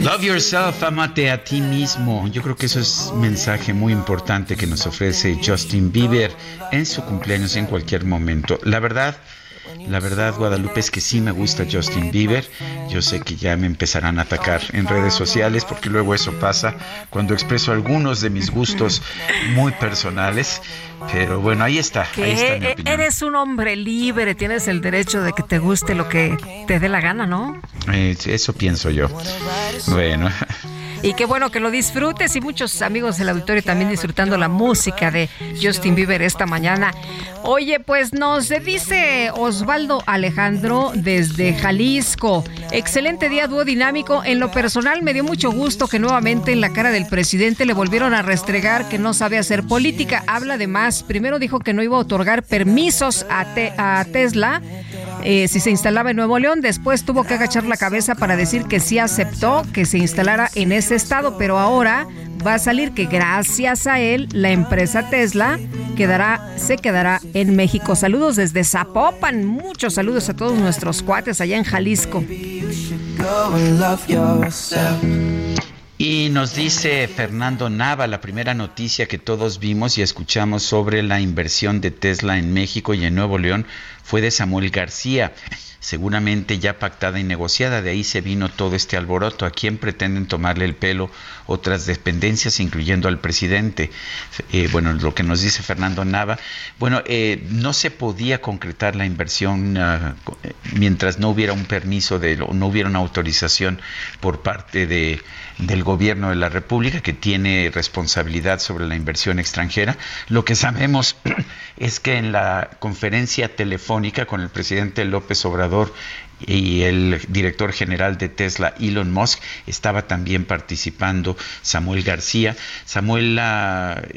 Love yourself, amate a ti mismo. Yo creo que eso es un mensaje muy importante que nos ofrece Justin Bieber en su cumpleaños en cualquier momento. La verdad, la verdad, Guadalupe, es que sí me gusta Justin Bieber. Yo sé que ya me empezarán a atacar en redes sociales porque luego eso pasa cuando expreso algunos de mis gustos muy personales. Pero bueno, ahí está. Ahí está mi opinión. Eres un hombre libre, tienes el derecho de que te guste lo que te dé la gana, ¿no? Eh, eso pienso yo. Bueno. Y qué bueno que lo disfrutes y muchos amigos del auditorio también disfrutando la música de Justin Bieber esta mañana. Oye, pues nos dice Osvaldo Alejandro desde Jalisco. Excelente día dúo dinámico. En lo personal me dio mucho gusto que nuevamente en la cara del presidente le volvieron a restregar que no sabe hacer política. Habla de más. Primero dijo que no iba a otorgar permisos a, Tesla eh, si se instalaba en Nuevo León. Después tuvo que agachar la cabeza para decir que sí aceptó que se instalara en ese estado, pero ahora va a salir que gracias a él la empresa Tesla quedará, se quedará en México. Saludos desde Zapopan, muchos saludos a todos nuestros cuates allá en Jalisco. Y nos dice Fernando Nava, la primera noticia que todos vimos y escuchamos sobre la inversión de Tesla en México y en Nuevo León fue de Samuel García seguramente ya pactada y negociada. De ahí se vino todo este alboroto. ¿A quién pretenden tomarle el pelo otras dependencias, incluyendo al presidente? Eh, bueno, lo que nos dice Fernando Nava. Bueno, eh, no se podía concretar la inversión ah, mientras no hubiera un permiso de, no hubiera una autorización por parte de, del gobierno de la República que tiene responsabilidad sobre la inversión extranjera. Lo que sabemos es que en la conferencia telefónica con el presidente López Obrador y el director general de Tesla, Elon Musk, estaba también participando Samuel García. Samuel,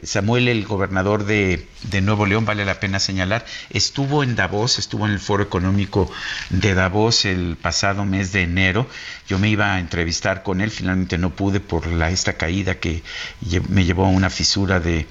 Samuel el gobernador de, Nuevo León, vale la pena señalar, estuvo en Davos, estuvo en el foro económico de Davos el pasado mes de enero. Yo me iba a entrevistar con él, finalmente no pude por la, esta caída que me llevó a una fisura de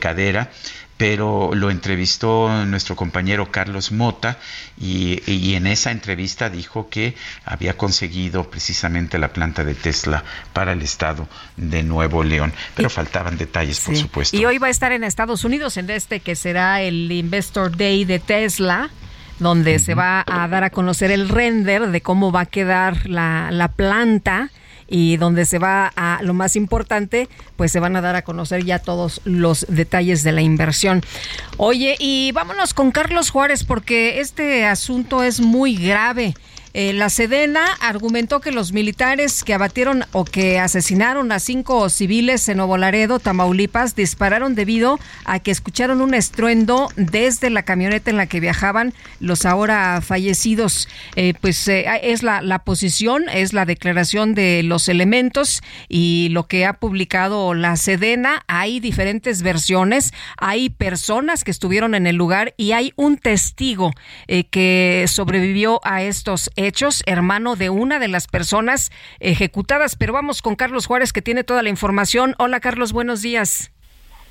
cadera pero lo entrevistó nuestro compañero Carlos Mota y, en esa entrevista dijo que había conseguido precisamente la planta de Tesla para el estado de Nuevo León, pero faltaban detalles, por supuesto. Y hoy va a estar en Estados Unidos en este que será el Investor Day de Tesla donde se va a dar a conocer el render de cómo va a quedar la, la planta y donde se va a lo más importante, pues se van a dar a conocer ya todos los detalles de la inversión. Oye, y vámonos con Carlos Juárez porque este asunto es muy grave. Eh, la Sedena argumentó que los militares que abatieron o que asesinaron a cinco civiles en Nuevo Tamaulipas, dispararon debido a que escucharon un estruendo desde la camioneta en la que viajaban los ahora fallecidos. Eh, pues eh, es la, la posición, es la declaración de los elementos y lo que ha publicado la Sedena. Hay diferentes versiones, hay personas que estuvieron en el lugar y hay un testigo que sobrevivió a estos hechos, hermano de una de las personas ejecutadas. Pero vamos con Carlos Juárez, que tiene toda la información. Hola, Carlos, buenos días.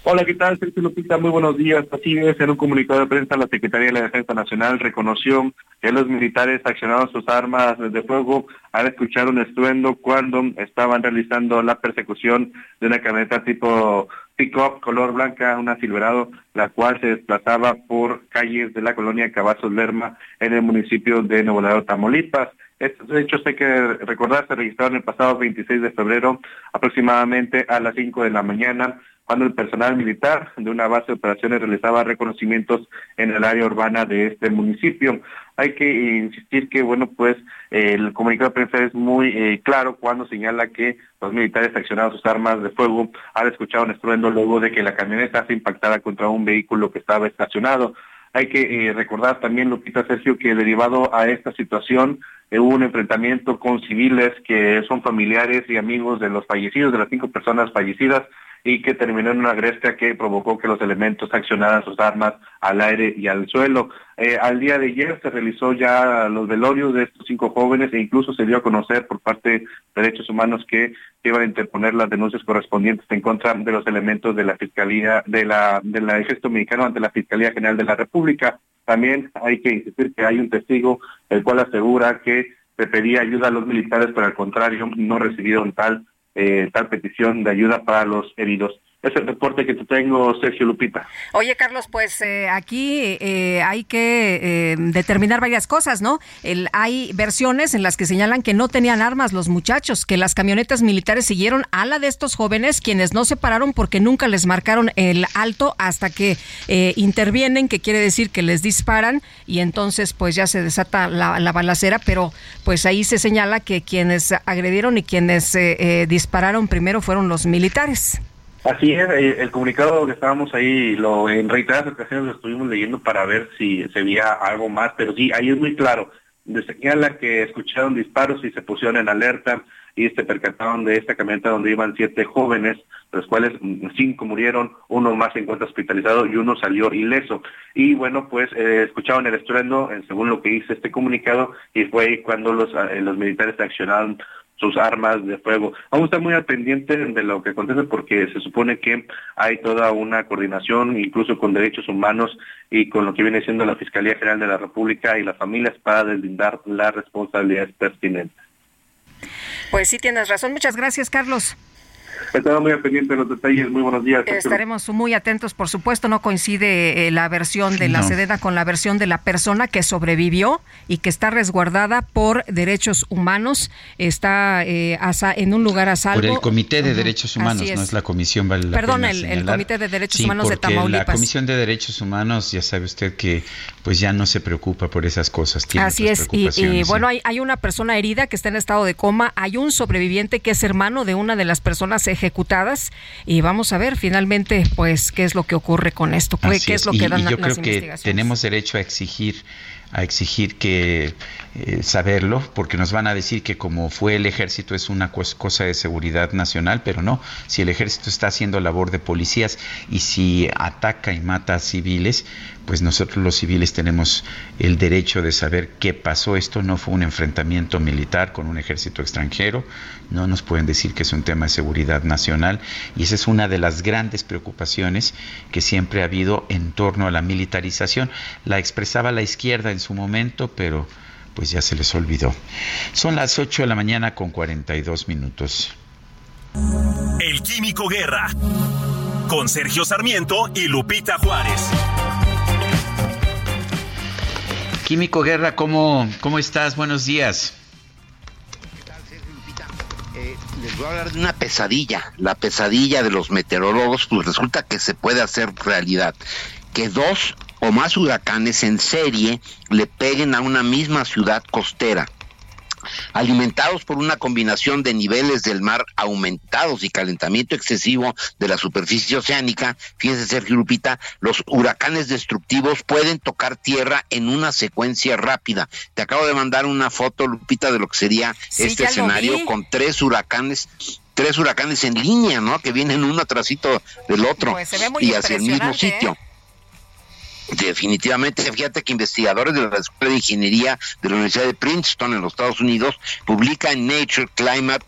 Hola, ¿qué tal? Sergio Lupita, muy buenos días. Así es, en un comunicado de prensa, la Secretaría de la Defensa Nacional reconoció que los militares accionaron sus armas de fuego al escuchar un estruendo cuando estaban realizando la persecución de una camioneta tipo pick-up color blanca, una Silverado, la cual se desplazaba por calles de la colonia Cavazos Lerma en el municipio de Nuevo Laredo, Tamaulipas. Estos hechos hay que recordar se registraron el pasado 26 de febrero aproximadamente a las 5 de la mañana cuando el personal militar de una base de operaciones realizaba reconocimientos en el área urbana de este municipio. Hay que insistir que, bueno, pues el comunicado de prensa es muy eh, claro cuando señala que los militares accionaron sus armas de fuego han escuchado un estruendo luego de que la camioneta se impactara contra un vehículo que estaba estacionado. Hay que eh, recordar también, Lupita Sergio, que derivado a esta situación eh, hubo un enfrentamiento con civiles que son familiares y amigos de los fallecidos, de las cinco personas fallecidas, y que terminó en una agreste que provocó que los elementos accionaran sus armas al aire y al suelo. Eh, al día de ayer se realizó ya los velorios de estos cinco jóvenes e incluso se dio a conocer por parte de Derechos Humanos que iban a interponer las denuncias correspondientes en contra de los elementos de la Fiscalía, de la, del Ejército Mexicano ante la Fiscalía General de la República. También hay que insistir que hay un testigo el cual asegura que se pedía ayuda a los militares, pero al contrario no recibieron tal eh, tal petición de ayuda para los heridos. Es el reporte que te tengo, Sergio Lupita. Oye, Carlos, pues eh, aquí eh, hay que determinar varias cosas, ¿no? El, hay versiones en las que señalan que no tenían armas los muchachos, que las camionetas militares siguieron a la de estos jóvenes, quienes no se pararon porque nunca les marcaron el alto hasta que intervienen, que quiere decir que les disparan y entonces pues ya se desata la, la balacera, pero pues ahí se señala que quienes agredieron y quienes dispararon primero fueron los militares. Así es, eh, el comunicado que estábamos ahí, lo en reiteradas ocasiones lo estuvimos leyendo para ver si se veía algo más, pero sí, ahí es muy claro, señala que escucharon disparos y se pusieron en alerta y se percataron de esta camioneta donde iban siete jóvenes, los cuales mm, cinco murieron, uno más se encuentra hospitalizado y uno salió ileso. Y bueno, pues eh, escucharon el estruendo, según lo que dice este comunicado, y fue ahí cuando los, eh, los militares accionaron sus armas de fuego. Vamos a estar muy al pendiente de lo que acontece porque se supone que hay toda una coordinación, incluso con derechos humanos y con lo que viene siendo la Fiscalía General de la República y las familias para deslindar las responsabilidades pertinentes. Pues sí, tienes razón. Muchas gracias, Carlos. Estamos muy pendiente de los detalles. Muy buenos días. Estaremos muy atentos, por supuesto. No coincide eh, la versión de la Sedena con la versión de la persona que sobrevivió y que está resguardada por derechos humanos. Está eh, en un lugar a salvo. Por el Comité de Derechos Humanos, no es la Comisión. Perdón, el, Comité de Derechos Humanos de Tamaulipas. La Comisión de Derechos Humanos, ya sabe usted que pues ya no se preocupa por esas cosas. Así es. Y, bueno, hay, hay una persona herida que está en estado de coma. Hay un sobreviviente que es hermano de una de las personas ejecutadas y vamos a ver finalmente pues qué es lo que ocurre con esto, qué, es. lo que dan y yo creo que tenemos derecho a exigir a exigir que eh, saberlo, porque nos van a decir que como fue el ejército es una cosa de seguridad nacional, pero no, si el ejército está haciendo labor de policías y si ataca y mata a civiles, pues nosotros los civiles tenemos el derecho de saber qué pasó. Esto no fue un enfrentamiento militar con un ejército extranjero, no nos pueden decir que es un tema de seguridad nacional y esa es una de las grandes preocupaciones que siempre ha habido en torno a la militarización. La expresaba la izquierda en su momento, pero pues ya se les olvidó. Son las 8 de la mañana con 42 minutos. El Químico Guerra, con Sergio Sarmiento y Lupita Juárez. Químico Guerra, ¿cómo, cómo estás? Buenos días. Eh, les voy a hablar de una pesadilla, la pesadilla de los meteorólogos, pues resulta que se puede hacer realidad. Que dos o más huracanes en serie le peguen a una misma ciudad costera alimentados por una combinación de niveles del mar aumentados y calentamiento excesivo de la superficie oceánica, fíjense Sergio Lupita, los huracanes destructivos pueden tocar tierra en una secuencia rápida. Te acabo de mandar una foto, Lupita, de lo que sería este escenario con tres huracanes tres huracanes en línea, ¿no? Que vienen uno atrásito del otro pues y hacia el mismo sitio. ¿eh? Definitivamente, fíjate que investigadores de la Escuela de Ingeniería de la Universidad de Princeton en los Estados Unidos publican Nature Climate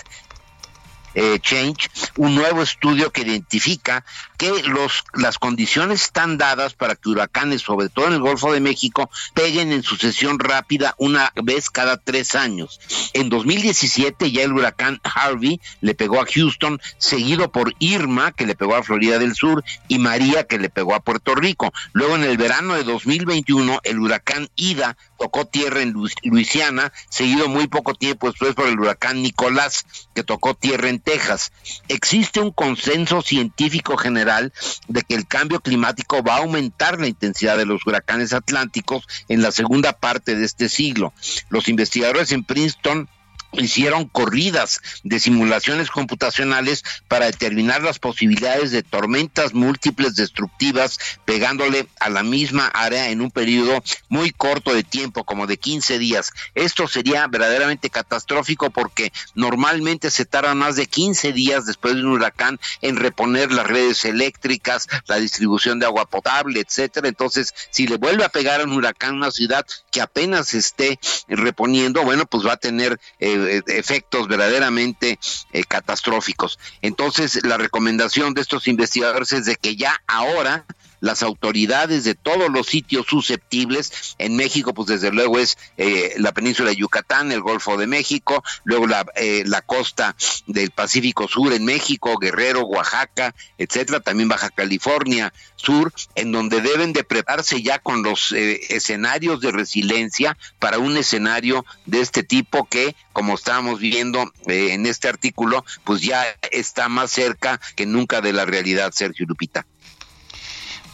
eh, Change, un nuevo estudio que identifica que los, las condiciones están dadas para que huracanes, sobre todo en el Golfo de México, peguen en sucesión rápida una vez cada tres años. En 2017 ya el huracán Harvey le pegó a Houston, seguido por Irma, que le pegó a Florida del Sur, y María, que le pegó a Puerto Rico. Luego en el verano de 2021, el huracán Ida tocó tierra en Luisiana, seguido muy poco tiempo después por el huracán Nicolás, que tocó tierra en Texas. Existe un consenso científico general de que el cambio climático va a aumentar la intensidad de los huracanes atlánticos en la segunda parte de este siglo. Los investigadores en Princeton hicieron corridas de simulaciones computacionales para determinar las posibilidades de tormentas múltiples destructivas pegándole a la misma área en un periodo muy corto de tiempo, como de 15 días. Esto sería verdaderamente catastrófico porque normalmente se tarda más de 15 días después de un huracán en reponer las redes eléctricas, la distribución de agua potable, etcétera. Entonces, si le vuelve a pegar a un huracán una ciudad que apenas esté reponiendo, bueno, pues va a tener eh, eh, efectos verdaderamente eh, catastróficos. Entonces, la recomendación de estos investigadores es de que ya ahora las autoridades de todos los sitios susceptibles. En México, pues desde luego es eh, la península de Yucatán, el Golfo de México, luego la, eh, la costa del Pacífico Sur en México, Guerrero, Oaxaca, etcétera, también Baja California Sur, en donde deben de prepararse ya con los eh, escenarios de resiliencia para un escenario de este tipo que, como estábamos viendo en este artículo, pues ya está más cerca que nunca de la realidad, Sergio Lupita.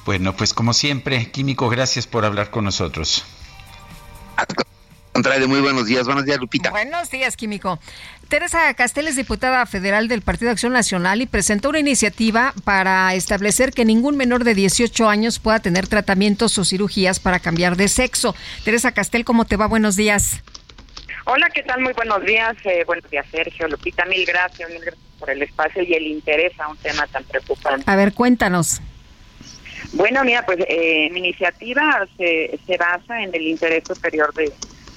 Bueno, pues como siempre, Químico, gracias por hablar con nosotros. Contrario, muy buenos días. Buenos días, Lupita. Buenos días, Químico. Teresa Castel es diputada federal del Partido de Acción Nacional y presentó una iniciativa para establecer que ningún menor de 18 años pueda tener tratamientos o cirugías para cambiar de sexo. Teresa Castel, ¿cómo te va? Buenos días. Hola, ¿qué tal? Muy buenos días. Eh, buenos días, Sergio. Lupita, mil gracias, mil gracias por el espacio y el interés a un tema tan preocupante. A ver, cuéntanos. Bueno, mira, pues eh, mi iniciativa se, se basa en el interés superior de,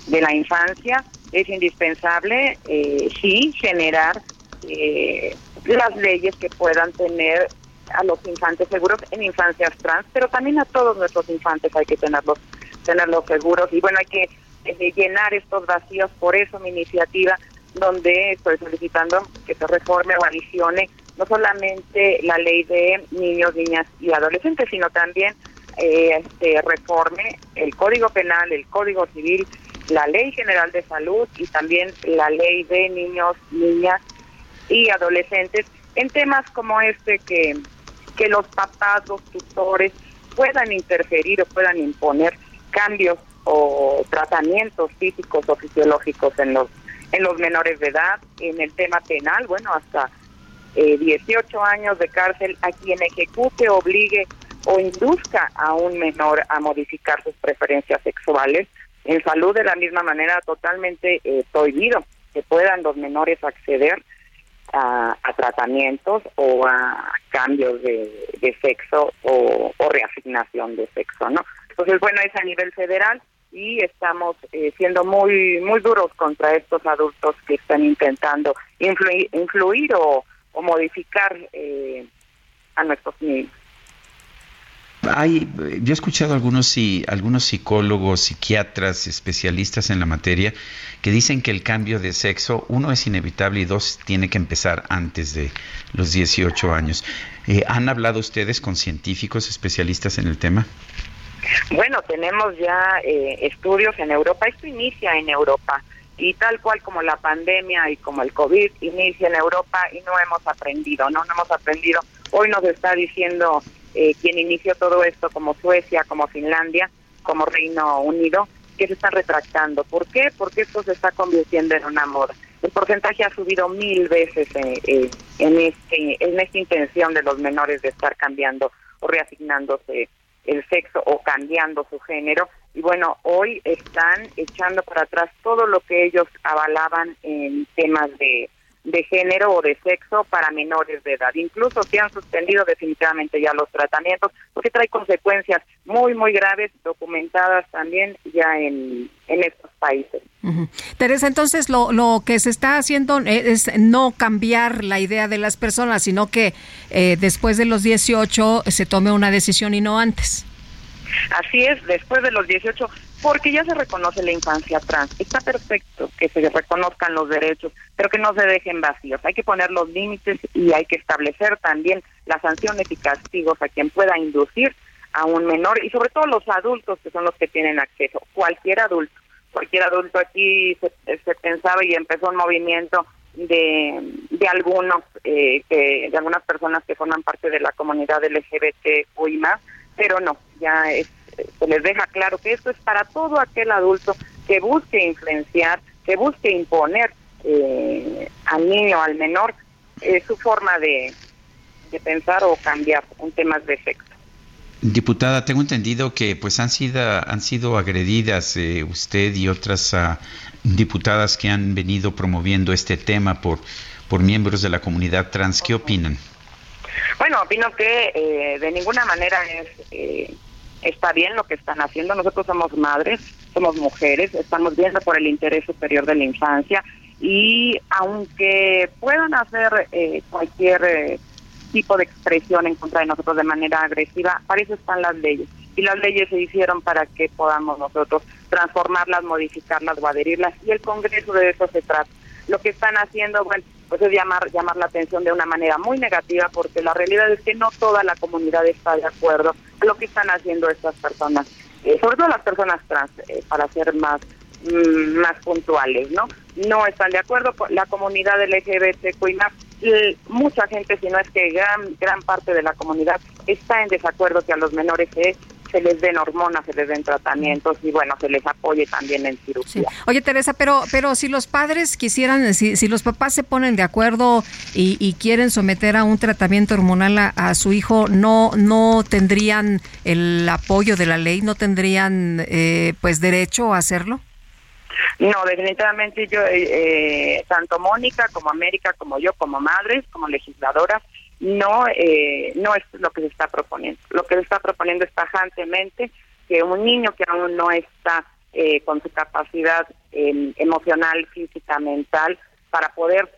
de la infancia. Es indispensable, eh, sí, generar eh, las leyes que puedan tener a los infantes seguros en infancias trans, pero también a todos nuestros infantes hay que tenerlos, tenerlos seguros. Y bueno, hay que eh, llenar estos vacíos. Por eso mi iniciativa, donde estoy solicitando que se reforme o adicione no solamente la ley de niños, niñas y adolescentes, sino también eh, este, reforme el Código Penal, el Código Civil, la Ley General de Salud y también la ley de niños, niñas y adolescentes en temas como este que, que los papás, los tutores puedan interferir o puedan imponer cambios o tratamientos físicos o fisiológicos en los en los menores de edad, en el tema penal, bueno, hasta 18 eh, años de cárcel a quien ejecute, obligue o induzca a un menor a modificar sus preferencias sexuales. En salud, de la misma manera, totalmente eh, prohibido que puedan los menores acceder a, tratamientos o a cambios de, sexo o, reasignación de sexo, ¿no? Entonces, bueno, es a nivel federal y estamos eh, siendo muy muy duros contra estos adultos que están intentando influir, influir o o modificar eh, a nuestros niños. Hay, yo he escuchado algunos, algunos psicólogos, psiquiatras, especialistas en la materia que dicen que el cambio de sexo, uno, es inevitable y dos, tiene que empezar antes de los 18 años. Eh, ¿Han hablado ustedes con científicos especialistas en el tema? Bueno, tenemos ya eh, estudios en Europa. Esto inicia en Europa y tal cual como la pandemia y como el COVID inicia en Europa y no hemos aprendido, no, no hemos aprendido. Hoy nos está diciendo eh, quien inició todo esto como Suecia, como Finlandia, como Reino Unido, que se están retractando. ¿Por qué? Porque esto se está convirtiendo en una moda. El porcentaje ha subido mil veces eh, eh, en, este, en esta intención de los menores de estar cambiando o reasignándose el sexo o cambiando su género y bueno, hoy están echando para atrás todo lo que ellos avalaban en temas de, de género o de sexo para menores de edad. Incluso se han suspendido definitivamente ya los tratamientos porque trae consecuencias muy, muy graves documentadas también ya en, en estos países. Teresa, entonces lo, lo que se está haciendo es no cambiar la idea de las personas, sino que eh, después de los 18 se tome una decisión y no antes. Así es, después de los 18, porque ya se reconoce la infancia trans. Está perfecto que se reconozcan los derechos, pero que no se dejen vacíos. Hay que poner los límites y hay que establecer también las sanciones y castigos a quien pueda inducir a un menor y sobre todo los adultos que son los que tienen acceso. Cualquier adulto, cualquier adulto aquí se, se pensaba y empezó un movimiento de, de algunos, eh, que, de algunas personas que forman parte de la comunidad LGBT pero no, ya se les deja claro que esto es para todo aquel adulto que busque influenciar, que busque imponer eh, al niño, al menor, eh, su forma de, de pensar o cambiar en temas de sexo. Diputada, tengo entendido que pues han sido han sido agredidas eh, usted y otras ah, diputadas que han venido promoviendo este tema por por miembros de la comunidad trans. ¿Qué opinan? Bueno, opino que eh, de ninguna manera es eh, está bien lo que están haciendo. Nosotros somos madres, somos mujeres, estamos viendo por el interés superior de la infancia y aunque puedan hacer cualquier tipo de expresión en contra de nosotros de manera agresiva, para eso están las leyes. Y las leyes se hicieron para que podamos nosotros transformarlas, modificarlas o adherirlas. Y el Congreso de eso se trata. Lo que están haciendo, bueno, pues es llamar, llamar la atención de una manera muy negativa porque la realidad es que no toda la comunidad está de acuerdo lo que están haciendo estas personas, eh, sobre todo las personas trans, eh, para ser más mm, más puntuales, ¿no? No están de acuerdo con la comunidad LGBTQI+, mucha gente, si no es que gran, gran parte de la comunidad está en desacuerdo que a los menores se, se les den hormonas, se les den tratamientos y bueno, se les apoye también en cirugía. Oye Teresa, pero pero si los padres quisieran, si, si los papás se ponen de acuerdo y, quieren someter a un tratamiento hormonal a, su hijo, no no tendrían el apoyo de la ley, no tendrían eh, pues derecho a hacerlo. No, definitivamente yo, eh, eh, tanto Mónica como América, como yo, como madres, como legisladoras, no, eh, no es lo que se está proponiendo. Lo que se está proponiendo es tajantemente que un niño que aún no está con su capacidad emocional, física, mental, para poder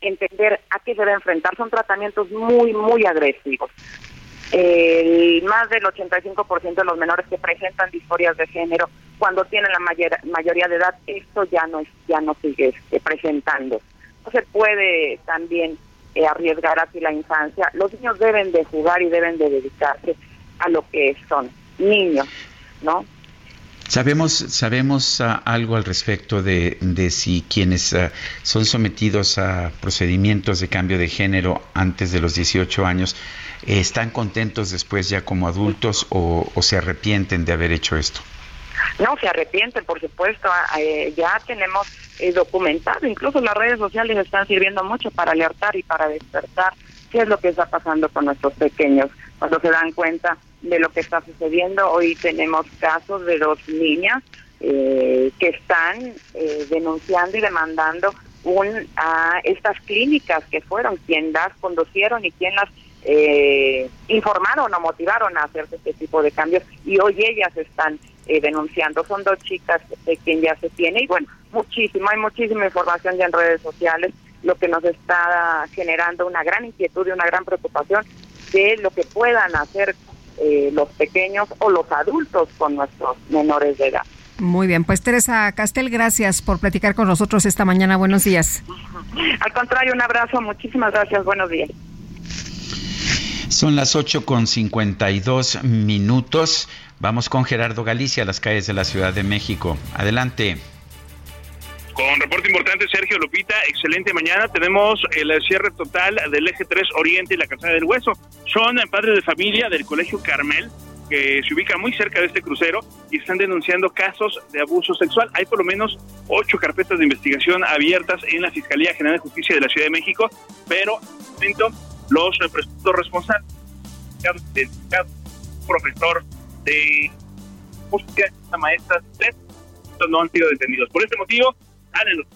entender a qué se debe enfrentar, son tratamientos muy, muy agresivos. Más del 85% de los menores que presentan disforias de género cuando tienen la mayoría de edad, esto ya no, ya no sigue este, presentando. No se puede también eh, arriesgar así la infancia. Los niños deben de jugar y deben de dedicarse a lo que son niños, ¿no? Sabemos, sabemos ah, algo al respecto de, de si quienes ah, son sometidos a procedimientos de cambio de género antes de los 18 años están contentos después ya como adultos o se arrepienten de haber hecho esto. No, se arrepienten, por supuesto. Ah, eh, ya tenemos eh, documentado, incluso las redes sociales están sirviendo mucho para alertar y para despertar qué es lo que está pasando con nuestros pequeños. Cuando se dan cuenta de lo que está sucediendo, hoy tenemos casos de dos niñas eh, que están denunciando y demandando un, a estas clínicas que fueron quien las conducieron y quien las informaron o motivaron a hacer este tipo de cambios y hoy ellas están eh, denunciando. Son dos chicas de quien ya se tiene y bueno, muchísimo, hay muchísima información ya en redes sociales, lo que nos está generando una gran inquietud y una gran preocupación de lo que puedan hacer eh, los pequeños o los adultos con nuestros menores de edad. Muy bien, pues Teresa Castel, gracias por platicar con nosotros esta mañana. Buenos días. Al contrario, un abrazo, muchísimas gracias, buenos días. Son las 8 con 52 minutos. Vamos con Gerardo Galicia a las calles de la Ciudad de México. Adelante. Con reporte importante, Sergio Lupita, excelente mañana. Tenemos el cierre total del eje 3 Oriente y la Calzada del Hueso. Son padres de familia del Colegio Carmel, que se ubica muy cerca de este crucero y están denunciando casos de abuso sexual. Hay por lo menos ocho carpetas de investigación abiertas en la Fiscalía General de Justicia de la Ciudad de México, pero momento los presuntos responsables, profesor de música, una maestra, no han sido detenidos. Por este motivo, salen los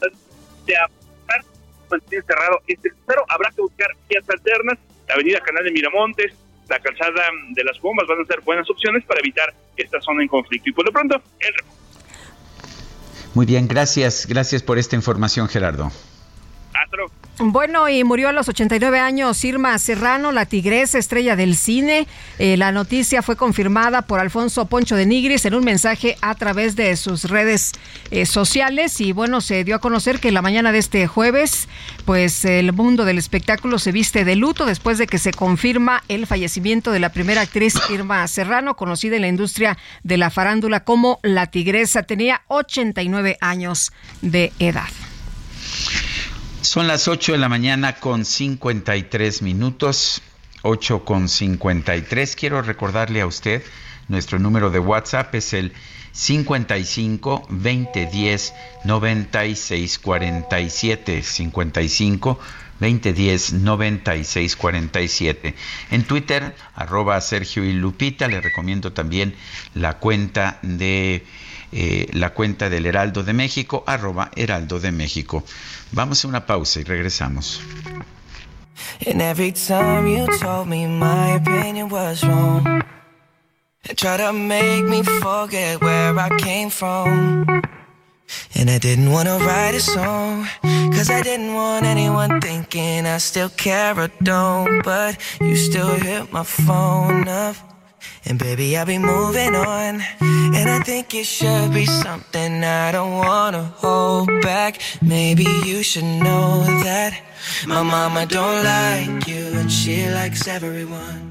de apuntar, mantener cerrado este crucero. Habrá que buscar vías alternas. La avenida Canal de Miramontes, la calzada de las bombas van a ser buenas opciones para evitar esta zona en conflicto. Y por lo pronto, el Muy bien, gracias. Gracias por esta información, Gerardo. Bueno, y murió a los 89 años Irma Serrano, la tigresa estrella del cine. Eh, la noticia fue confirmada por Alfonso Poncho de Nigris en un mensaje a través de sus redes eh, sociales. Y bueno, se dio a conocer que la mañana de este jueves, pues el mundo del espectáculo se viste de luto después de que se confirma el fallecimiento de la primera actriz Irma Serrano, conocida en la industria de la farándula como la tigresa. Tenía 89 años de edad. Son las 8 de la mañana con 53 minutos. 8 con 53. Quiero recordarle a usted, nuestro número de WhatsApp es el 55 2010 96 47. 55 2010 96 47. En Twitter, arroba Sergio y Lupita. Le recomiendo también la cuenta de eh, la cuenta del Heraldo de México, arroba Heraldo de México. Vamos a una pausa y regresamos. And every time you told me my opinion was wrong, try to make me forget where I came from. And I didn't want to write a song, cause I didn't want anyone thinking I still care or don't. But you still hit my phone up. And baby, I'll be moving on. And I think it should be something I don't wanna hold back. Maybe you should know that my mama don't like you and she likes everyone.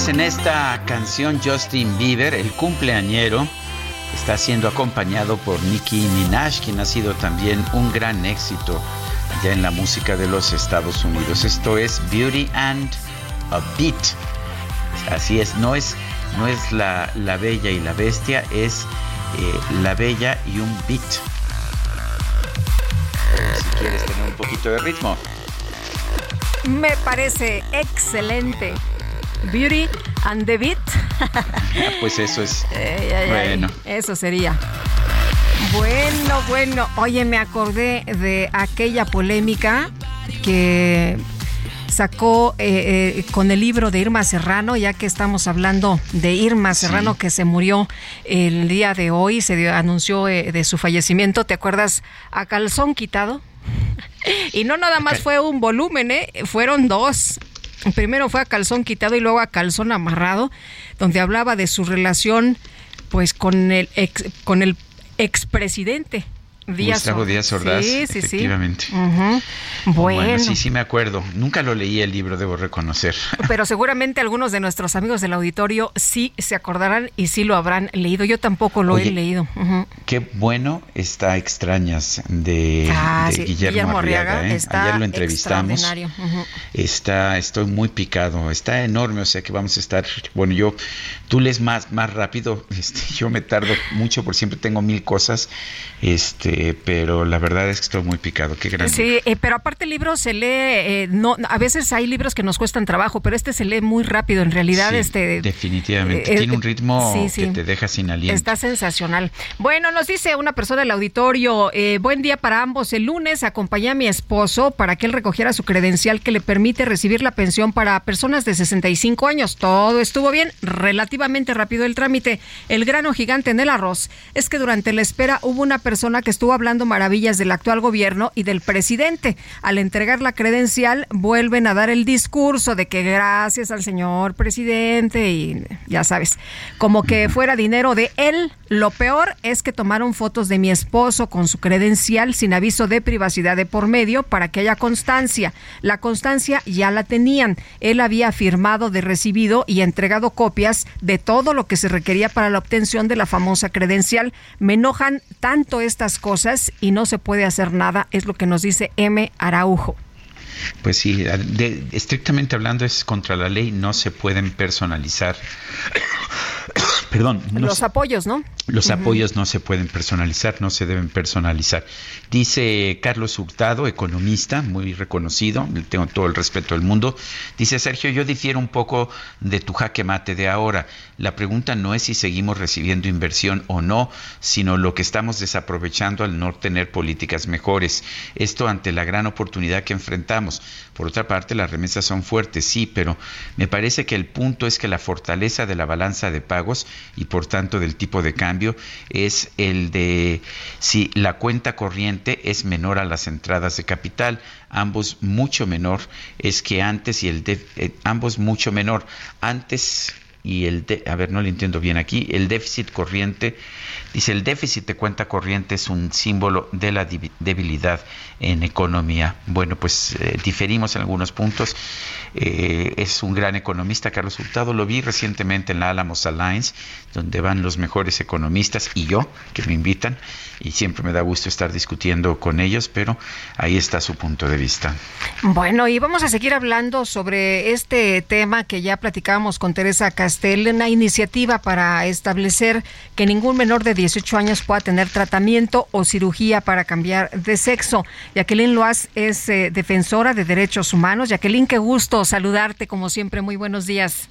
Pues en esta canción Justin Bieber, el cumpleañero, está siendo acompañado por Nicki Minaj, quien ha sido también un gran éxito ya en la música de los Estados Unidos. Esto es Beauty and a Beat. Así es, no es, no es la, la bella y la bestia, es eh, la bella y un beat. Si quieres tener un poquito de ritmo. Me parece excelente. Beauty and the Beat. Ah, Pues eso es. Ay, ay, ay. Bueno. Eso sería. Bueno, bueno. Oye, me acordé de aquella polémica que sacó eh, eh, con el libro de Irma Serrano, ya que estamos hablando de Irma Serrano que se murió el día de hoy, se dio- anunció eh, de su fallecimiento. ¿Te acuerdas? A calzón quitado. Y no nada más fue un volumen, ¿eh? fueron dos. Primero fue a calzón quitado y luego a calzón amarrado, donde hablaba de su relación pues con el ex, con el expresidente Díaz Gustavo Díaz Ordaz, Sí, sí, sí. efectivamente. Ujú. Bueno, sí, sí me acuerdo. Nunca lo leí el libro, debo reconocer. pero seguramente algunos de nuestros amigos del auditorio sí se acordarán y sí lo habrán leído. Yo tampoco lo Oye, he leído. Qué bueno está Extrañas de, Ah, de sí, Guillermo, Arriaga. ¿eh? está Ayer lo entrevistamos. Está, estoy muy picado, está enorme, o sea que vamos a estar, bueno, yo, tú lees más, más rápido, este, yo me tardo mucho, por siempre tengo mil cosas, este, pero la verdad es que estoy muy picado, qué grande. Sí, eh, pero aparte el libro se lee, eh, no, a veces hay libros que nos cuestan trabajo, pero este se lee muy rápido. En realidad, Sí, este definitivamente, eh, tiene eh, un ritmo sí, sí. que te deja sin aliento. Está sensacional. Bueno, nos dice una persona del auditorio, eh, buen día para ambos. El lunes acompañé a mi esposo para que él recogiera su credencial que le permite recibir la pensión para personas de 65 años. Todo estuvo bien, relativamente rápido el trámite. El grano gigante en el arroz es que durante la espera hubo una persona que estuvo hablando maravillas del actual gobierno y del presidente. Al entregar la credencial, vuelven a dar el discurso de que gracias al señor presidente y ya sabes, como que fuera dinero de él. Lo peor es que tomaron fotos de mi esposo con su credencial sin aviso de privacidad de por medio para que haya constancia. La constancia ya la tenían. Él había firmado de recibido y entregado copias de todo lo que se requería para la obtención de la famosa credencial. Me enojan tanto estas cosas y no se puede hacer nada, es lo que nos dice M. Araujo. Pues sí, estrictamente hablando es contra la ley, no se pueden personalizar. Perdón. los apoyos, ¿no? Los apoyos no se pueden personalizar, no se deben personalizar. Dice Carlos Hurtado, economista, muy reconocido, tengo todo el respeto del mundo. Dice Sergio, yo difiero un poco de tu jaque mate de ahora. La pregunta no es si seguimos recibiendo inversión o no, sino lo que estamos desaprovechando al no tener políticas mejores. Esto ante la gran oportunidad que enfrentamos. Por otra parte, las remesas son fuertes, sí, pero me parece que el punto es que la fortaleza de la balanza de pagos y por tanto del tipo de cambio es el de si la cuenta corriente es menor a las entradas de capital, ambos mucho menor es que antes y el de, eh, ambos mucho menor antes y el de, a ver no lo entiendo bien aquí el déficit corriente dice el déficit de cuenta corriente es un símbolo de la debilidad en economía. Bueno pues eh, diferimos en algunos puntos. Eh, es un gran economista Carlos Hurtado. Lo vi recientemente en la Alamos Alliance donde van los mejores economistas y yo que me invitan y siempre me da gusto estar discutiendo con ellos pero ahí está su punto de vista. Bueno y vamos a seguir hablando sobre este tema que ya platicábamos con Teresa una iniciativa para establecer que ningún menor de 18 años pueda tener tratamiento o cirugía para cambiar de sexo. Jacqueline Loaz es eh, defensora de derechos humanos. Jacqueline, qué gusto saludarte como siempre. Muy buenos días.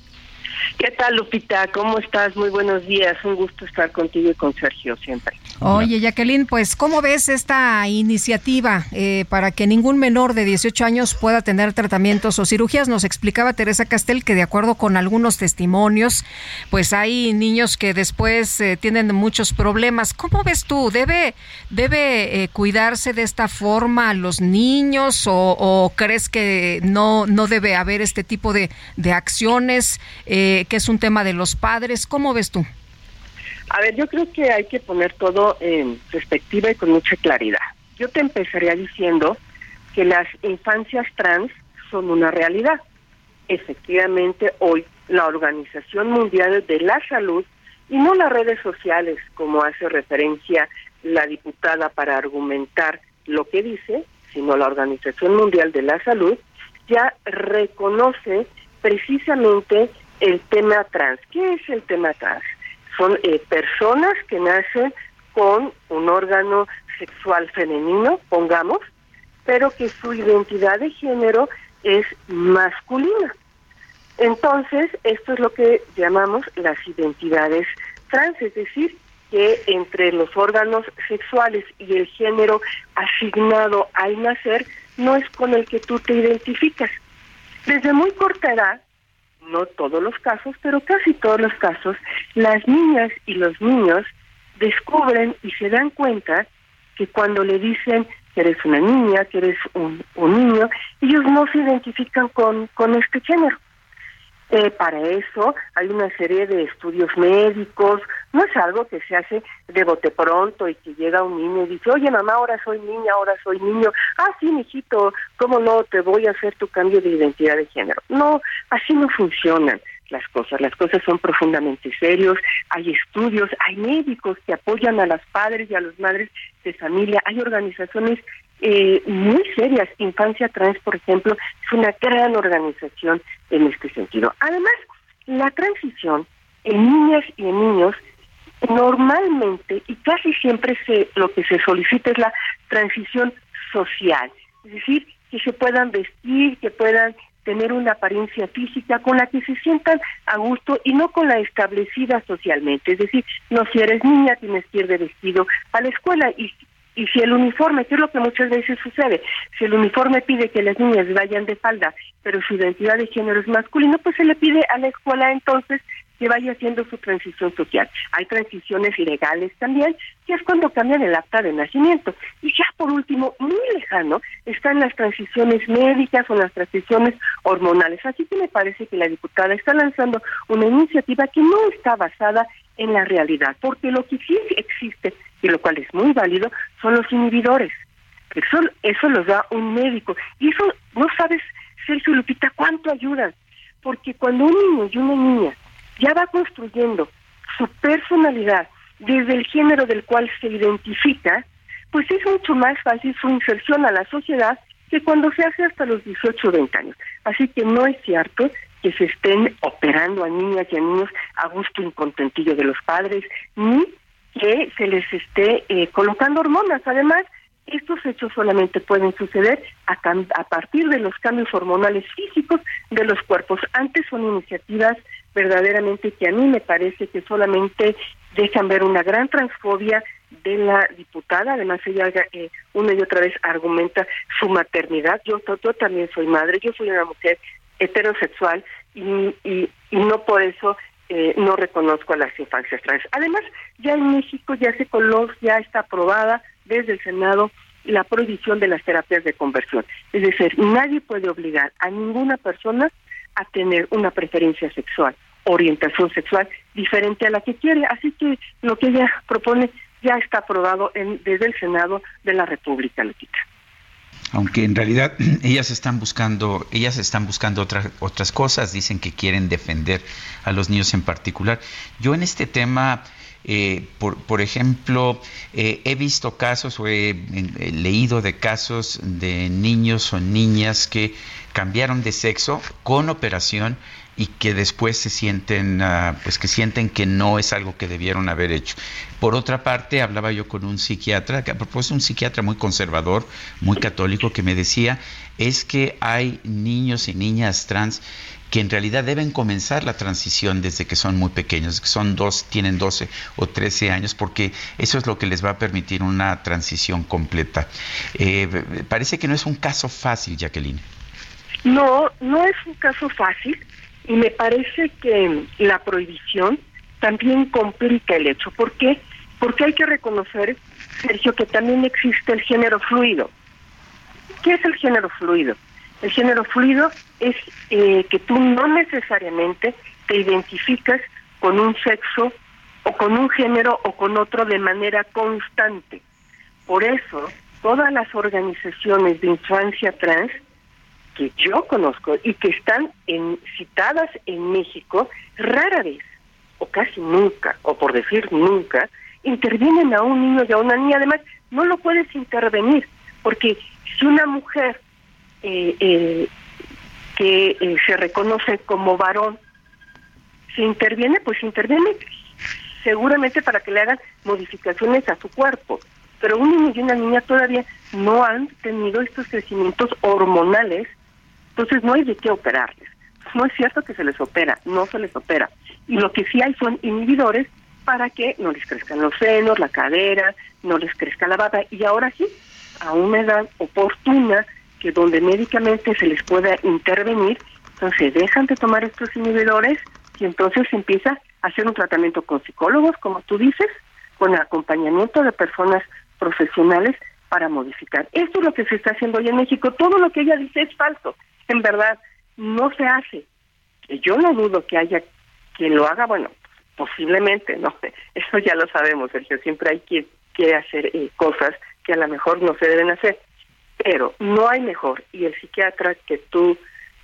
¿Qué tal, Lupita? ¿Cómo estás? Muy buenos días. Un gusto estar contigo y con Sergio siempre. Oye, Jacqueline, pues, ¿cómo ves esta iniciativa eh, para que ningún menor de 18 años pueda tener tratamientos o cirugías? Nos explicaba Teresa Castel que, de acuerdo con algunos testimonios, pues hay niños que después eh, tienen muchos problemas. ¿Cómo ves tú? ¿Debe, debe eh, cuidarse de esta forma a los niños o, crees que no, no debe haber este tipo de, de acciones? Eh, que es un tema de los padres. ¿Cómo ves tú? A ver, yo creo que hay que poner todo en perspectiva y con mucha claridad. Yo te empezaría diciendo que las infancias trans son una realidad. Efectivamente, hoy la Organización Mundial de la Salud y no las redes sociales, como hace referencia la diputada para argumentar lo que dice, sino la Organización Mundial de la Salud, ya reconoce precisamente el tema trans. ¿Qué es el tema trans? Son eh, personas que nacen con un órgano sexual femenino, pongamos, pero que su identidad de género es masculina. Entonces, esto es lo que llamamos las identidades trans, es decir, que entre los órganos sexuales y el género asignado al nacer no es con el que tú te identificas. Desde muy corta edad, no todos los casos, pero casi todos los casos, las niñas y los niños descubren y se dan cuenta que cuando le dicen que eres una niña, que eres un, niño, ellos no se identifican con, con este género. Eh, para eso hay una serie de estudios médicos, no es algo que se hace de bote pronto y que llega un niño y dice, oye mamá, ahora soy niña, ahora soy niño, ah sí, mijito, ¿cómo no? Te voy a hacer tu cambio de identidad de género. No, así no funcionan las cosas, las cosas son profundamente serios, hay estudios, hay médicos que apoyan a las padres y a las madres de familia, hay organizaciones eh, muy serias. Infancia Trans, por ejemplo, es una gran organización en este sentido. Además, la transición en niñas y en niños normalmente y casi siempre se, lo que se solicita es la transición social, es decir, que se puedan vestir, que puedan tener una apariencia física con la que se sientan a gusto y no con la establecida socialmente. Es decir, no si eres niña tienes que ir de vestido a la escuela y y si el uniforme, que es lo que muchas veces sucede, si el uniforme pide que las niñas vayan de falda, pero su identidad de género es masculino, pues se le pide a la escuela entonces que vaya haciendo su transición social. Hay transiciones legales también, que es cuando cambian el acta de nacimiento. Y ya por último, muy lejano, están las transiciones médicas o las transiciones hormonales. Así que me parece que la diputada está lanzando una iniciativa que no está basada en la realidad, porque lo que sí existe, y lo cual es muy válido, son los inhibidores. Eso, eso los da un médico. Y eso, no sabes, Sergio Lupita, cuánto ayudan. Porque cuando un niño y una niña ya va construyendo su personalidad desde el género del cual se identifica, pues es mucho más fácil su inserción a la sociedad que cuando se hace hasta los 18 o 20 años. Así que no es cierto que se estén operando a niñas y a niños a gusto y contentillo de los padres, ni que se les esté eh, colocando hormonas. Además, estos hechos solamente pueden suceder a, a, partir de los cambios hormonales físicos de los cuerpos. Antes son iniciativas verdaderamente que a mí me parece que solamente dejan ver una gran transfobia de la diputada, además ella eh, una y otra vez argumenta su maternidad, yo, también soy madre, yo soy una mujer heterosexual y, y, no por eso eh, no reconozco a las infancias trans. Además, ya en México ya se coló, ya está aprobada desde el Senado la prohibición de las terapias de conversión. Es decir, nadie puede obligar a ninguna persona a tener una preferencia sexual, orientación sexual diferente a la que quiere. Así que lo que ella propone ya está aprobado en, desde el Senado de la República, Lupita aunque en realidad ellas están buscando ellas están buscando otras otras cosas dicen que quieren defender a los niños en particular yo en este tema eh, por, por, ejemplo, eh, he visto casos o he, leído de casos de niños o niñas que cambiaron de sexo con operación y que después se sienten, ah, pues que sienten que no es algo que debieron haber hecho. Por otra parte, hablaba yo con un psiquiatra, que a propósito un psiquiatra muy conservador, muy católico, que me decía, es que hay niños y niñas trans que en realidad deben comenzar la transición desde que son muy pequeños, que son dos, tienen 12 o 13 años, porque eso es lo que les va a permitir una transición completa. Eh, parece que no es un caso fácil, Jacqueline. No, no es un caso fácil. Y me parece que la prohibición también complica el hecho. ¿Por qué? Porque hay que reconocer, Sergio, que también existe el género fluido. ¿Qué es el género fluido? El género fluido es eh, que tú no necesariamente te identificas con un sexo o con un género o con otro de manera constante. Por eso, todas las organizaciones de infancia trans que yo conozco y que están en, citadas en México, rara vez, o casi nunca, o por decir nunca, intervienen a un niño y a una niña. Además, no lo puedes intervenir, porque si una mujer eh, eh, que eh, se reconoce como varón se interviene, pues interviene seguramente para que le hagan modificaciones a su cuerpo. Pero un niño y una niña todavía no han tenido estos crecimientos hormonales entonces no hay de qué operarles. No es cierto que se les opera, no se les opera. Y lo que sí hay son inhibidores para que no les crezcan los senos, la cadera, no les crezca la baba. Y ahora sí, a una edad oportuna, que donde médicamente se les pueda intervenir, entonces dejan de tomar estos inhibidores y entonces se empieza a hacer un tratamiento con psicólogos, como tú dices, con acompañamiento de personas profesionales para modificar. Esto es lo que se está haciendo hoy en México. Todo lo que ella dice es falso en verdad no se hace. Yo no dudo que haya quien lo haga, bueno, posiblemente, no eso ya lo sabemos, Sergio, siempre hay quien quiere hacer eh, cosas que a lo mejor no se deben hacer, pero no hay mejor, y el psiquiatra que tú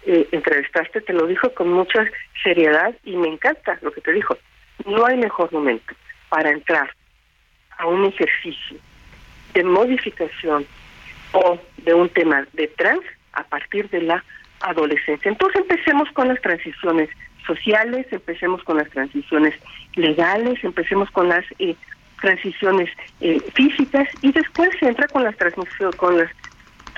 eh, entrevistaste te lo dijo con mucha seriedad y me encanta lo que te dijo, no hay mejor momento para entrar a un ejercicio de modificación o de un tema de trans a partir de la adolescencia. Entonces empecemos con las transiciones sociales, empecemos con las transiciones legales, empecemos con las eh, transiciones eh, físicas y después se entra con las, con las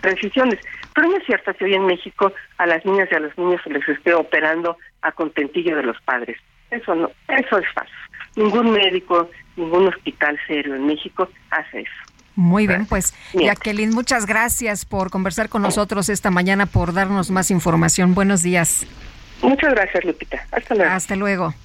transiciones. Pero no es cierto que hoy en México a las niñas y a los niños se les esté operando a contentillo de los padres. Eso no, eso es falso. Ningún médico, ningún hospital serio en México hace eso. Muy bien, pues Jacqueline, muchas gracias por conversar con nosotros esta mañana, por darnos más información. Buenos días. Muchas gracias, Lupita. Hasta luego. Hasta luego.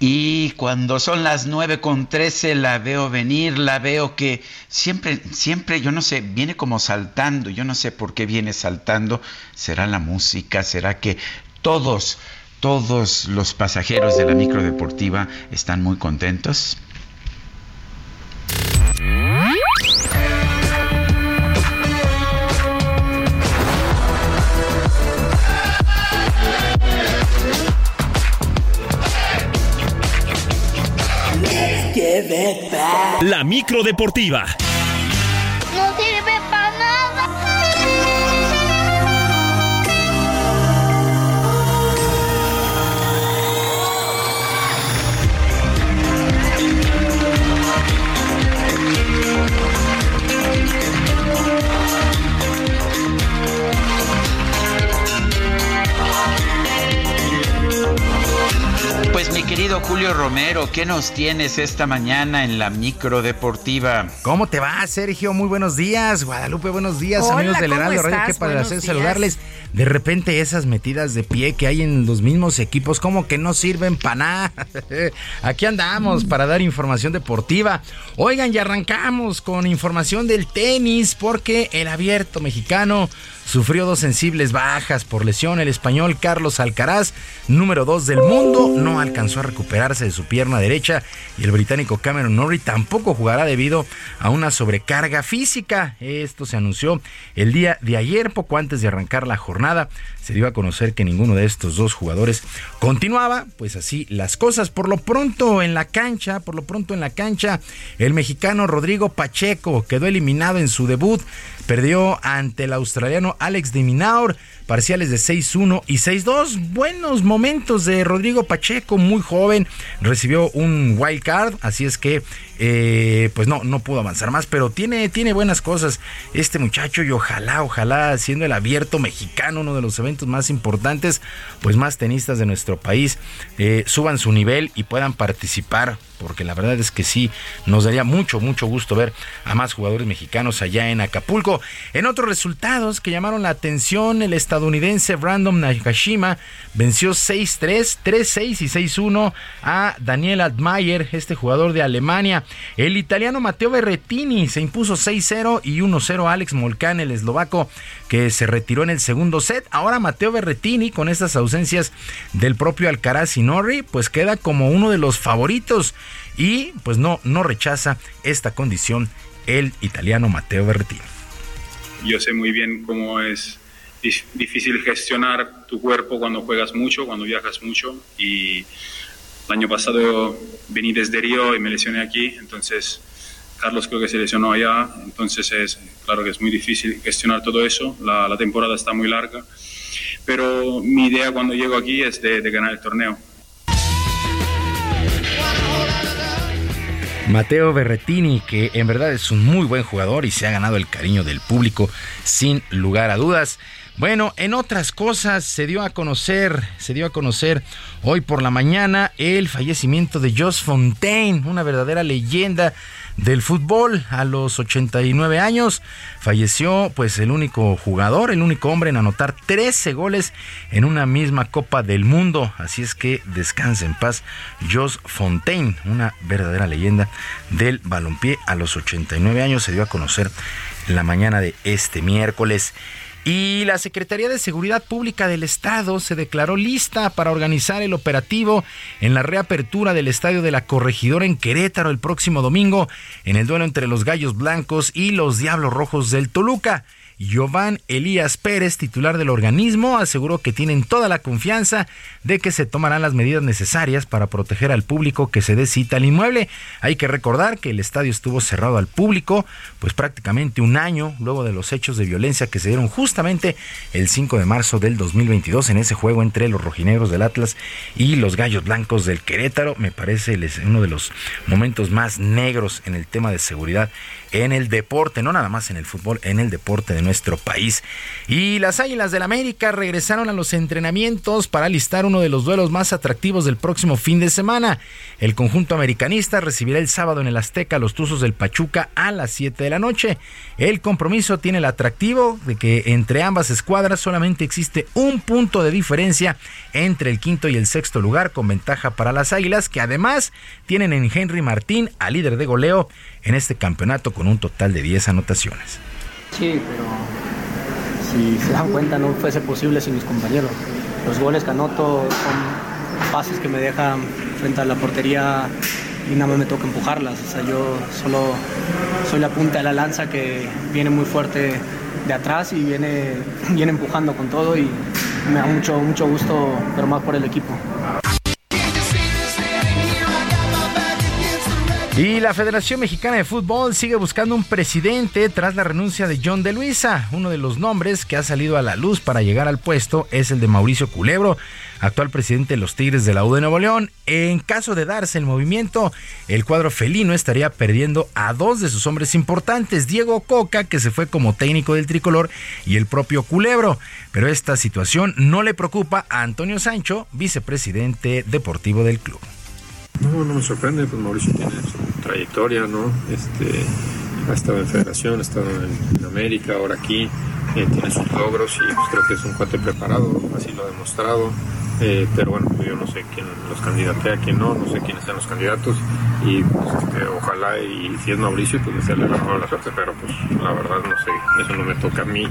Y cuando son las nueve con trece la veo venir, la veo que siempre, siempre, yo no sé, viene como saltando, yo no sé por qué viene saltando. ¿Será la música? ¿Será que todos, todos los pasajeros de la micro deportiva están muy contentos? La micro deportiva. Querido Julio Romero, ¿qué nos tienes esta mañana en la micro deportiva? ¿Cómo te va, Sergio? Muy buenos días. Guadalupe, buenos días, Hola, amigos del ¿cómo Heraldo Radio. estás? Qué días. saludarles. De repente esas metidas de pie que hay en los mismos equipos, como que no sirven para nada. Aquí andamos para dar información deportiva. Oigan, y arrancamos con información del tenis porque el abierto mexicano sufrió dos sensibles bajas por lesión. El español Carlos Alcaraz, número 2 del mundo, no alcanzó a recuperarse de su pierna derecha y el británico Cameron Norrie tampoco jugará debido a una sobrecarga física. Esto se anunció el día de ayer, poco antes de arrancar la jornada. Se dio a conocer que ninguno de estos dos jugadores continuaba, pues así las cosas. Por lo pronto en la cancha, por lo pronto en la cancha, el mexicano Rodrigo Pacheco quedó eliminado en su debut. Perdió ante el australiano Alex de Minaur, parciales de 6-1 y 6-2. Buenos momentos de Rodrigo Pacheco, muy joven, recibió un wild card, así es que eh, pues no, no pudo avanzar más, pero tiene, tiene buenas cosas este muchacho y ojalá, ojalá, siendo el abierto mexicano, uno de los eventos más importantes, pues más tenistas de nuestro país eh, suban su nivel y puedan participar, porque la verdad es que sí, nos daría mucho, mucho gusto ver a más jugadores mexicanos allá en Acapulco. En otros resultados que llamaron la atención, el estadounidense Brandon Nakashima venció 6-3, 3-6 y 6-1 a Daniel Admayer, este jugador de Alemania. El italiano Matteo Berrettini se impuso 6-0 y 1-0 a Alex Molcan, el eslovaco, que se retiró en el segundo set. Ahora Matteo Berrettini, con estas ausencias del propio Alcaraz y Norri, pues queda como uno de los favoritos y pues no, no rechaza esta condición el italiano Matteo Berrettini. Yo sé muy bien cómo es dif- difícil gestionar tu cuerpo cuando juegas mucho, cuando viajas mucho. Y el año pasado vení desde Río y me lesioné aquí, entonces Carlos creo que se lesionó allá, entonces es claro que es muy difícil gestionar todo eso. La, la temporada está muy larga, pero mi idea cuando llego aquí es de, de ganar el torneo. Mateo Berretini, que en verdad es un muy buen jugador y se ha ganado el cariño del público sin lugar a dudas. Bueno, en otras cosas se dio a conocer, se dio a conocer hoy por la mañana el fallecimiento de Jos Fontaine, una verdadera leyenda del fútbol a los 89 años. Falleció pues el único jugador, el único hombre en anotar 13 goles en una misma Copa del Mundo. Así es que descansa en paz Jos Fontaine, una verdadera leyenda del balompié a los 89 años. Se dio a conocer la mañana de este miércoles. Y la Secretaría de Seguridad Pública del Estado se declaró lista para organizar el operativo en la reapertura del Estadio de la Corregidora en Querétaro el próximo domingo en el duelo entre los Gallos Blancos y los Diablos Rojos del Toluca. Giovanni Elías Pérez, titular del organismo, aseguró que tienen toda la confianza de que se tomarán las medidas necesarias para proteger al público que se dé cita al inmueble. Hay que recordar que el estadio estuvo cerrado al público, pues prácticamente un año luego de los hechos de violencia que se dieron justamente el 5 de marzo del 2022 en ese juego entre los rojinegros del Atlas y los Gallos Blancos del Querétaro. Me parece uno de los momentos más negros en el tema de seguridad en el deporte, no nada más en el fútbol, en el deporte de nuestro país. Y las Águilas del América regresaron a los entrenamientos para listar uno de los duelos más atractivos del próximo fin de semana. El conjunto americanista recibirá el sábado en el Azteca los Tuzos del Pachuca a las 7 de la noche. El compromiso tiene el atractivo de que entre ambas escuadras solamente existe un punto de diferencia entre el quinto y el sexto lugar con ventaja para las Águilas que además tienen en Henry Martín al líder de goleo en este campeonato con un total de 10 anotaciones. Sí, pero si se dan cuenta no fuese posible sin mis compañeros. Los goles que anoto son pases que me dejan frente a la portería y nada más me toca empujarlas. O sea, yo solo soy la punta de la lanza que viene muy fuerte de atrás y viene, viene empujando con todo y me da mucho, mucho gusto, pero más por el equipo. Y la Federación Mexicana de Fútbol sigue buscando un presidente tras la renuncia de John de Luisa. Uno de los nombres que ha salido a la luz para llegar al puesto es el de Mauricio Culebro, actual presidente de los Tigres de la U de Nuevo León. En caso de darse el movimiento, el cuadro felino estaría perdiendo a dos de sus hombres importantes, Diego Coca, que se fue como técnico del tricolor, y el propio Culebro. Pero esta situación no le preocupa a Antonio Sancho, vicepresidente deportivo del club. No, no me sorprende, pues Mauricio tiene trayectoria, ¿no? Este, ha estado en Federación, ha estado en, América, ahora aquí, eh, tiene sus logros y pues creo que es un cuate preparado, así lo ha demostrado. Eh, pero bueno, yo no sé quién los candidatea, quién no, no sé quiénes sean los candidatos y pues, este, ojalá y si es Mauricio, pues desearle la mejor la suerte, pero pues la verdad no sé, eso no me toca a mí.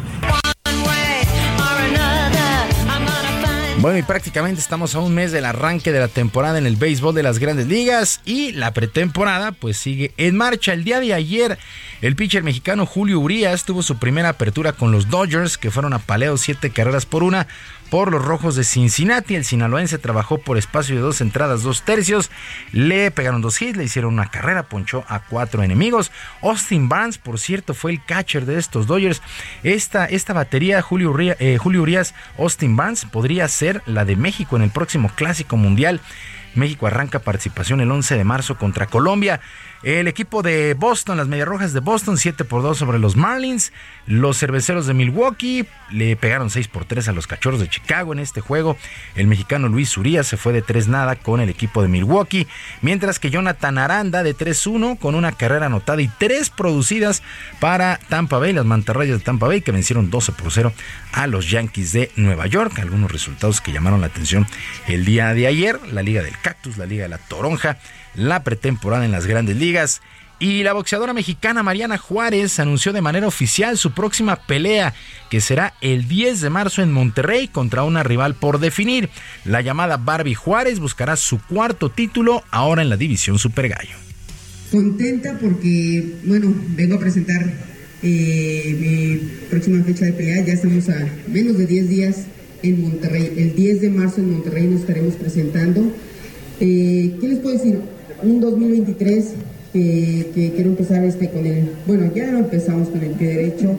Bueno, y prácticamente estamos a un mes del arranque de la temporada en el béisbol de las grandes ligas y la pretemporada pues sigue en marcha. El día de ayer el pitcher mexicano Julio Urias tuvo su primera apertura con los Dodgers que fueron a paleo siete carreras por una por los Rojos de Cincinnati. El sinaloense trabajó por espacio de dos entradas, dos tercios. Le pegaron dos hits, le hicieron una carrera, ponchó a cuatro enemigos. Austin Barnes, por cierto, fue el catcher de estos Dodgers. Esta, esta batería, Julio, Urias, eh, Julio Urias, Austin Barnes, podría ser la de México en el próximo Clásico Mundial. México arranca participación el 11 de marzo contra Colombia. El equipo de Boston, las Medias Rojas de Boston, 7 por 2 sobre los Marlins. Los Cerveceros de Milwaukee le pegaron 6 por 3 a los Cachorros de Chicago en este juego. El mexicano Luis Uría se fue de 3 nada con el equipo de Milwaukee. Mientras que Jonathan Aranda de 3-1 con una carrera anotada y 3 producidas para Tampa Bay, las mantarrayas de Tampa Bay que vencieron 12 por 0 a los Yankees de Nueva York. Algunos resultados que llamaron la atención el día de ayer. La Liga del Cactus, la Liga de la Toronja la pretemporada en las grandes ligas. Y la boxeadora mexicana Mariana Juárez anunció de manera oficial su próxima pelea, que será el 10 de marzo en Monterrey contra una rival por definir. La llamada Barbie Juárez buscará su cuarto título ahora en la división Super Gallo. Contenta porque, bueno, vengo a presentar eh, mi próxima fecha de pelea. Ya estamos a menos de 10 días en Monterrey. El 10 de marzo en Monterrey nos estaremos presentando. Eh, ¿Qué les puedo decir? Un 2023 que, que, quiero empezar este con el, bueno, ya lo empezamos con el pie derecho.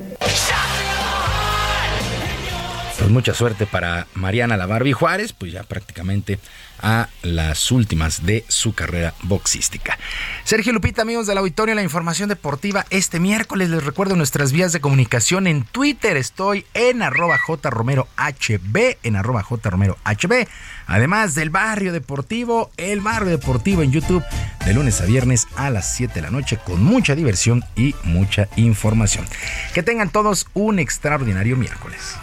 Pues mucha suerte para Mariana La Barbie Juárez, pues ya prácticamente a las últimas de su carrera boxística. Sergio Lupita, amigos del auditorio, la información deportiva este miércoles. Les recuerdo nuestras vías de comunicación en Twitter. Estoy en arroba jromerohb, en arroba jromerohb. Además del barrio deportivo, el barrio deportivo en YouTube, de lunes a viernes a las 7 de la noche, con mucha diversión y mucha información. Que tengan todos un extraordinario miércoles.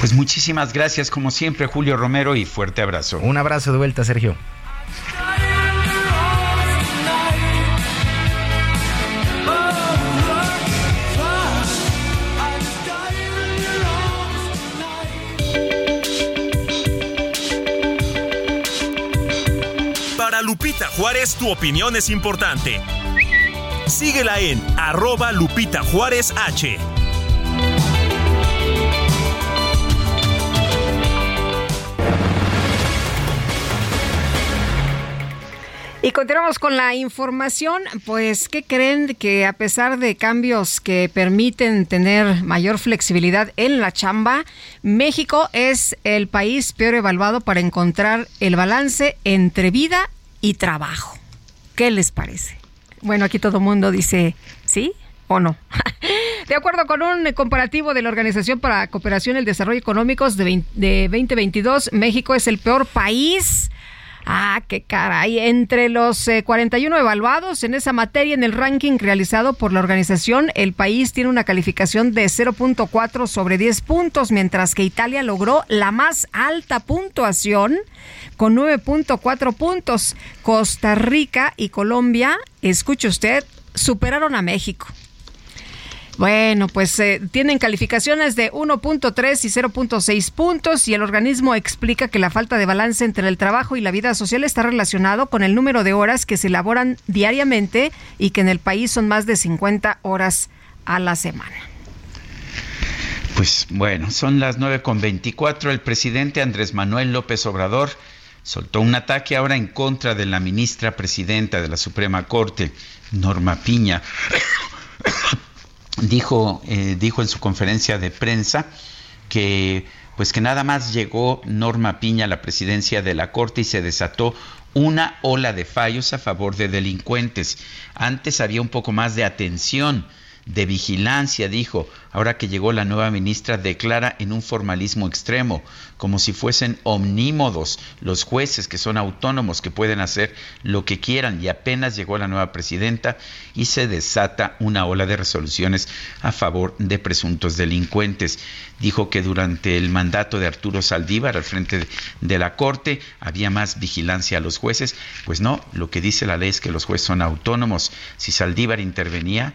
Pues muchísimas gracias, como siempre, Julio Romero, y fuerte abrazo. Un abrazo de vuelta, Sergio. Para Lupita Juárez, tu opinión es importante. Síguela en arroba Lupita Juárez H. Y continuamos con la información, pues ¿qué creen que a pesar de cambios que permiten tener mayor flexibilidad en la chamba, México es el país peor evaluado para encontrar el balance entre vida y trabajo? ¿Qué les parece? Bueno, aquí todo el mundo dice sí o no. De acuerdo con un comparativo de la Organización para Cooperación y el Desarrollo Económicos de, de 2022, México es el peor país Ah, qué caray. Entre los 41 eh, evaluados en esa materia en el ranking realizado por la organización, el país tiene una calificación de 0.4 sobre 10 puntos, mientras que Italia logró la más alta puntuación con 9.4 puntos. Costa Rica y Colombia, escuche usted, superaron a México. Bueno, pues eh, tienen calificaciones de 1.3 y 0.6 puntos y el organismo explica que la falta de balance entre el trabajo y la vida social está relacionado con el número de horas que se elaboran diariamente y que en el país son más de 50 horas a la semana. Pues bueno, son las 9.24. El presidente Andrés Manuel López Obrador soltó un ataque ahora en contra de la ministra presidenta de la Suprema Corte, Norma Piña dijo, eh, dijo en su conferencia de prensa que pues que nada más llegó Norma Piña a la presidencia de la Corte y se desató una ola de fallos a favor de delincuentes. Antes había un poco más de atención de vigilancia, dijo. Ahora que llegó la nueva ministra, declara en un formalismo extremo, como si fuesen omnímodos los jueces que son autónomos, que pueden hacer lo que quieran. Y apenas llegó la nueva presidenta y se desata una ola de resoluciones a favor de presuntos delincuentes. Dijo que durante el mandato de Arturo Saldívar al frente de la Corte había más vigilancia a los jueces. Pues no, lo que dice la ley es que los jueces son autónomos. Si Saldívar intervenía,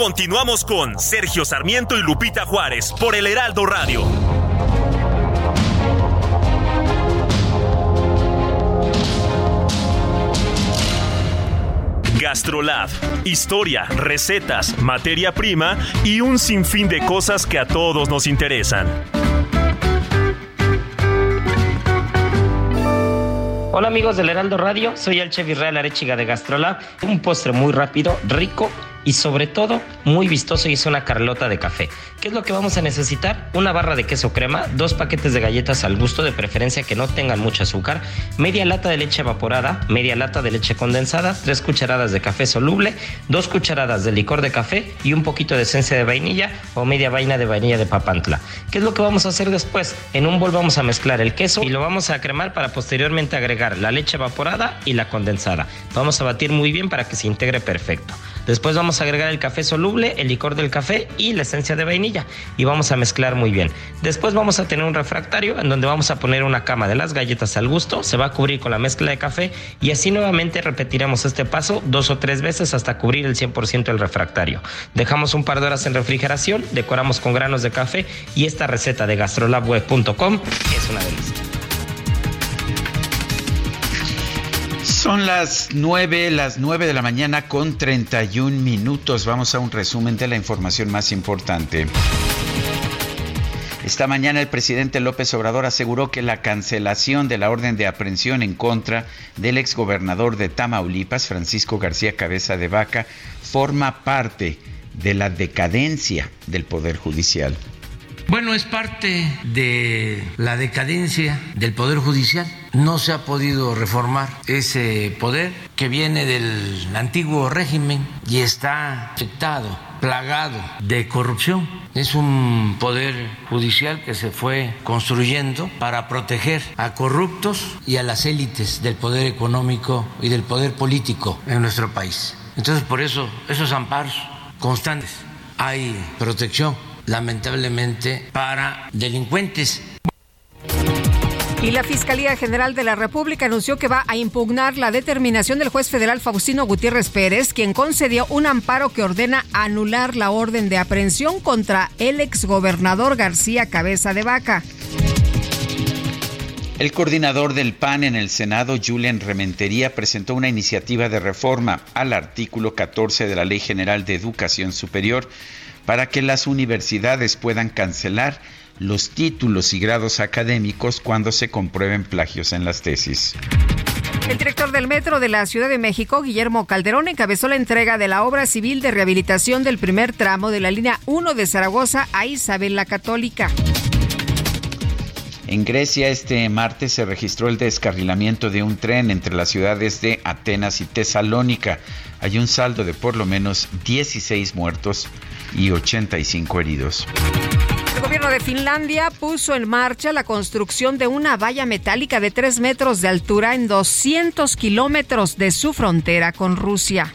Continuamos con Sergio Sarmiento y Lupita Juárez por el Heraldo Radio. Gastrolab. Historia, recetas, materia prima y un sinfín de cosas que a todos nos interesan. Hola amigos del Heraldo Radio, soy el chef Israel Arechiga de Gastrolab. Un postre muy rápido, rico y sobre todo muy vistoso y es una carlota de café. ¿Qué es lo que vamos a necesitar? Una barra de queso crema, dos paquetes de galletas al gusto de preferencia que no tengan mucho azúcar, media lata de leche evaporada, media lata de leche condensada, tres cucharadas de café soluble, dos cucharadas de licor de café y un poquito de esencia de vainilla o media vaina de vainilla de papantla. ¿Qué es lo que vamos a hacer después? En un bol vamos a mezclar el queso y lo vamos a cremar para posteriormente agregar la leche evaporada y la condensada. Vamos a batir muy bien para que se integre perfecto. Después vamos a agregar el café soluble, el licor del café y la esencia de vainilla y vamos a mezclar muy bien. Después vamos a tener un refractario en donde vamos a poner una cama de las galletas al gusto, se va a cubrir con la mezcla de café y así nuevamente repetiremos este paso dos o tres veces hasta cubrir el 100% del refractario. Dejamos un par de horas en refrigeración, decoramos con granos de café y esta receta de gastrolabweb.com es una delicia. Son las 9, las 9 de la mañana con 31 minutos. Vamos a un resumen de la información más importante. Esta mañana el presidente López Obrador aseguró que la cancelación de la orden de aprehensión en contra del exgobernador de Tamaulipas, Francisco García Cabeza de Vaca, forma parte de la decadencia del Poder Judicial. Bueno, es parte de la decadencia del Poder Judicial. No se ha podido reformar ese poder que viene del antiguo régimen y está afectado, plagado de corrupción. Es un poder judicial que se fue construyendo para proteger a corruptos y a las élites del poder económico y del poder político en nuestro país. Entonces, por eso, esos amparos constantes, hay protección lamentablemente, para delincuentes. Y la Fiscalía General de la República anunció que va a impugnar la determinación del juez federal Faustino Gutiérrez Pérez, quien concedió un amparo que ordena anular la orden de aprehensión contra el exgobernador García Cabeza de Vaca. El coordinador del PAN en el Senado, Julian Rementería, presentó una iniciativa de reforma al artículo 14 de la Ley General de Educación Superior para que las universidades puedan cancelar los títulos y grados académicos cuando se comprueben plagios en las tesis. El director del Metro de la Ciudad de México, Guillermo Calderón, encabezó la entrega de la obra civil de rehabilitación del primer tramo de la línea 1 de Zaragoza a Isabel la Católica. En Grecia este martes se registró el descarrilamiento de un tren entre las ciudades de Atenas y Tesalónica. Hay un saldo de por lo menos 16 muertos y 85 heridos. El gobierno de Finlandia puso en marcha la construcción de una valla metálica de 3 metros de altura en 200 kilómetros de su frontera con Rusia.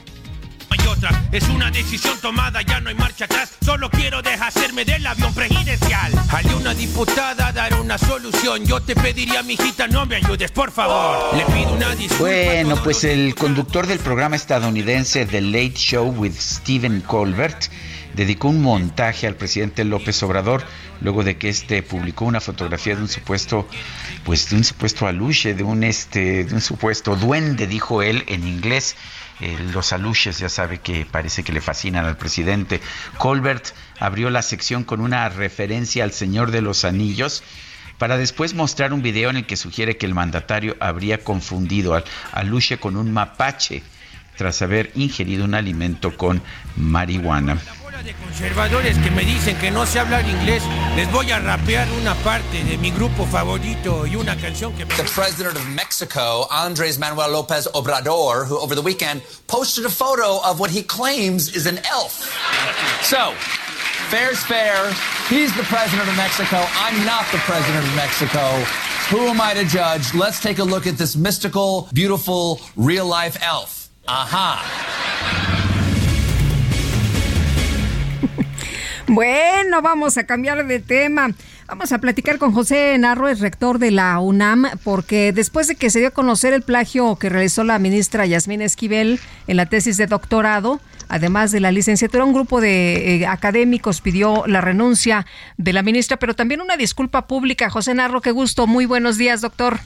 Es una decisión tomada, ya no hay marcha atrás. Solo quiero deshacerme del avión presidencial. Hay una diputada dar una solución. Yo te pediría, mijita, no me ayudes, por favor. Le pido una disculpa. Bueno, pues el conductor del programa estadounidense The Late Show with Stephen Colbert dedicó un montaje al presidente López Obrador luego de que este publicó una fotografía de un supuesto pues de un supuesto aluche, de un este un supuesto duende, dijo él en inglés. Eh, los aluches ya sabe que parece que le fascinan al presidente. Colbert abrió la sección con una referencia al Señor de los Anillos para después mostrar un video en el que sugiere que el mandatario habría confundido al aluche con un mapache tras haber ingerido un alimento con marihuana de conservadores que me dicen que no sé hablar inglés, les voy a rapear una parte de mi grupo favorito y una canción que The president of Mexico, Andres Manuel Lopez Obrador, who over the weekend posted a photo of what he claims is an elf. So, fair's fair. He's the president of Mexico. I'm not the president of Mexico. Who am I to judge? Let's take a look at this mystical, beautiful, real life elf. Aha. Bueno, vamos a cambiar de tema. Vamos a platicar con José Narro, el rector de la UNAM, porque después de que se dio a conocer el plagio que realizó la ministra Yasmín Esquivel en la tesis de doctorado, además de la licenciatura, un grupo de eh, académicos pidió la renuncia de la ministra, pero también una disculpa pública. José Narro, qué gusto. Muy buenos días, doctor.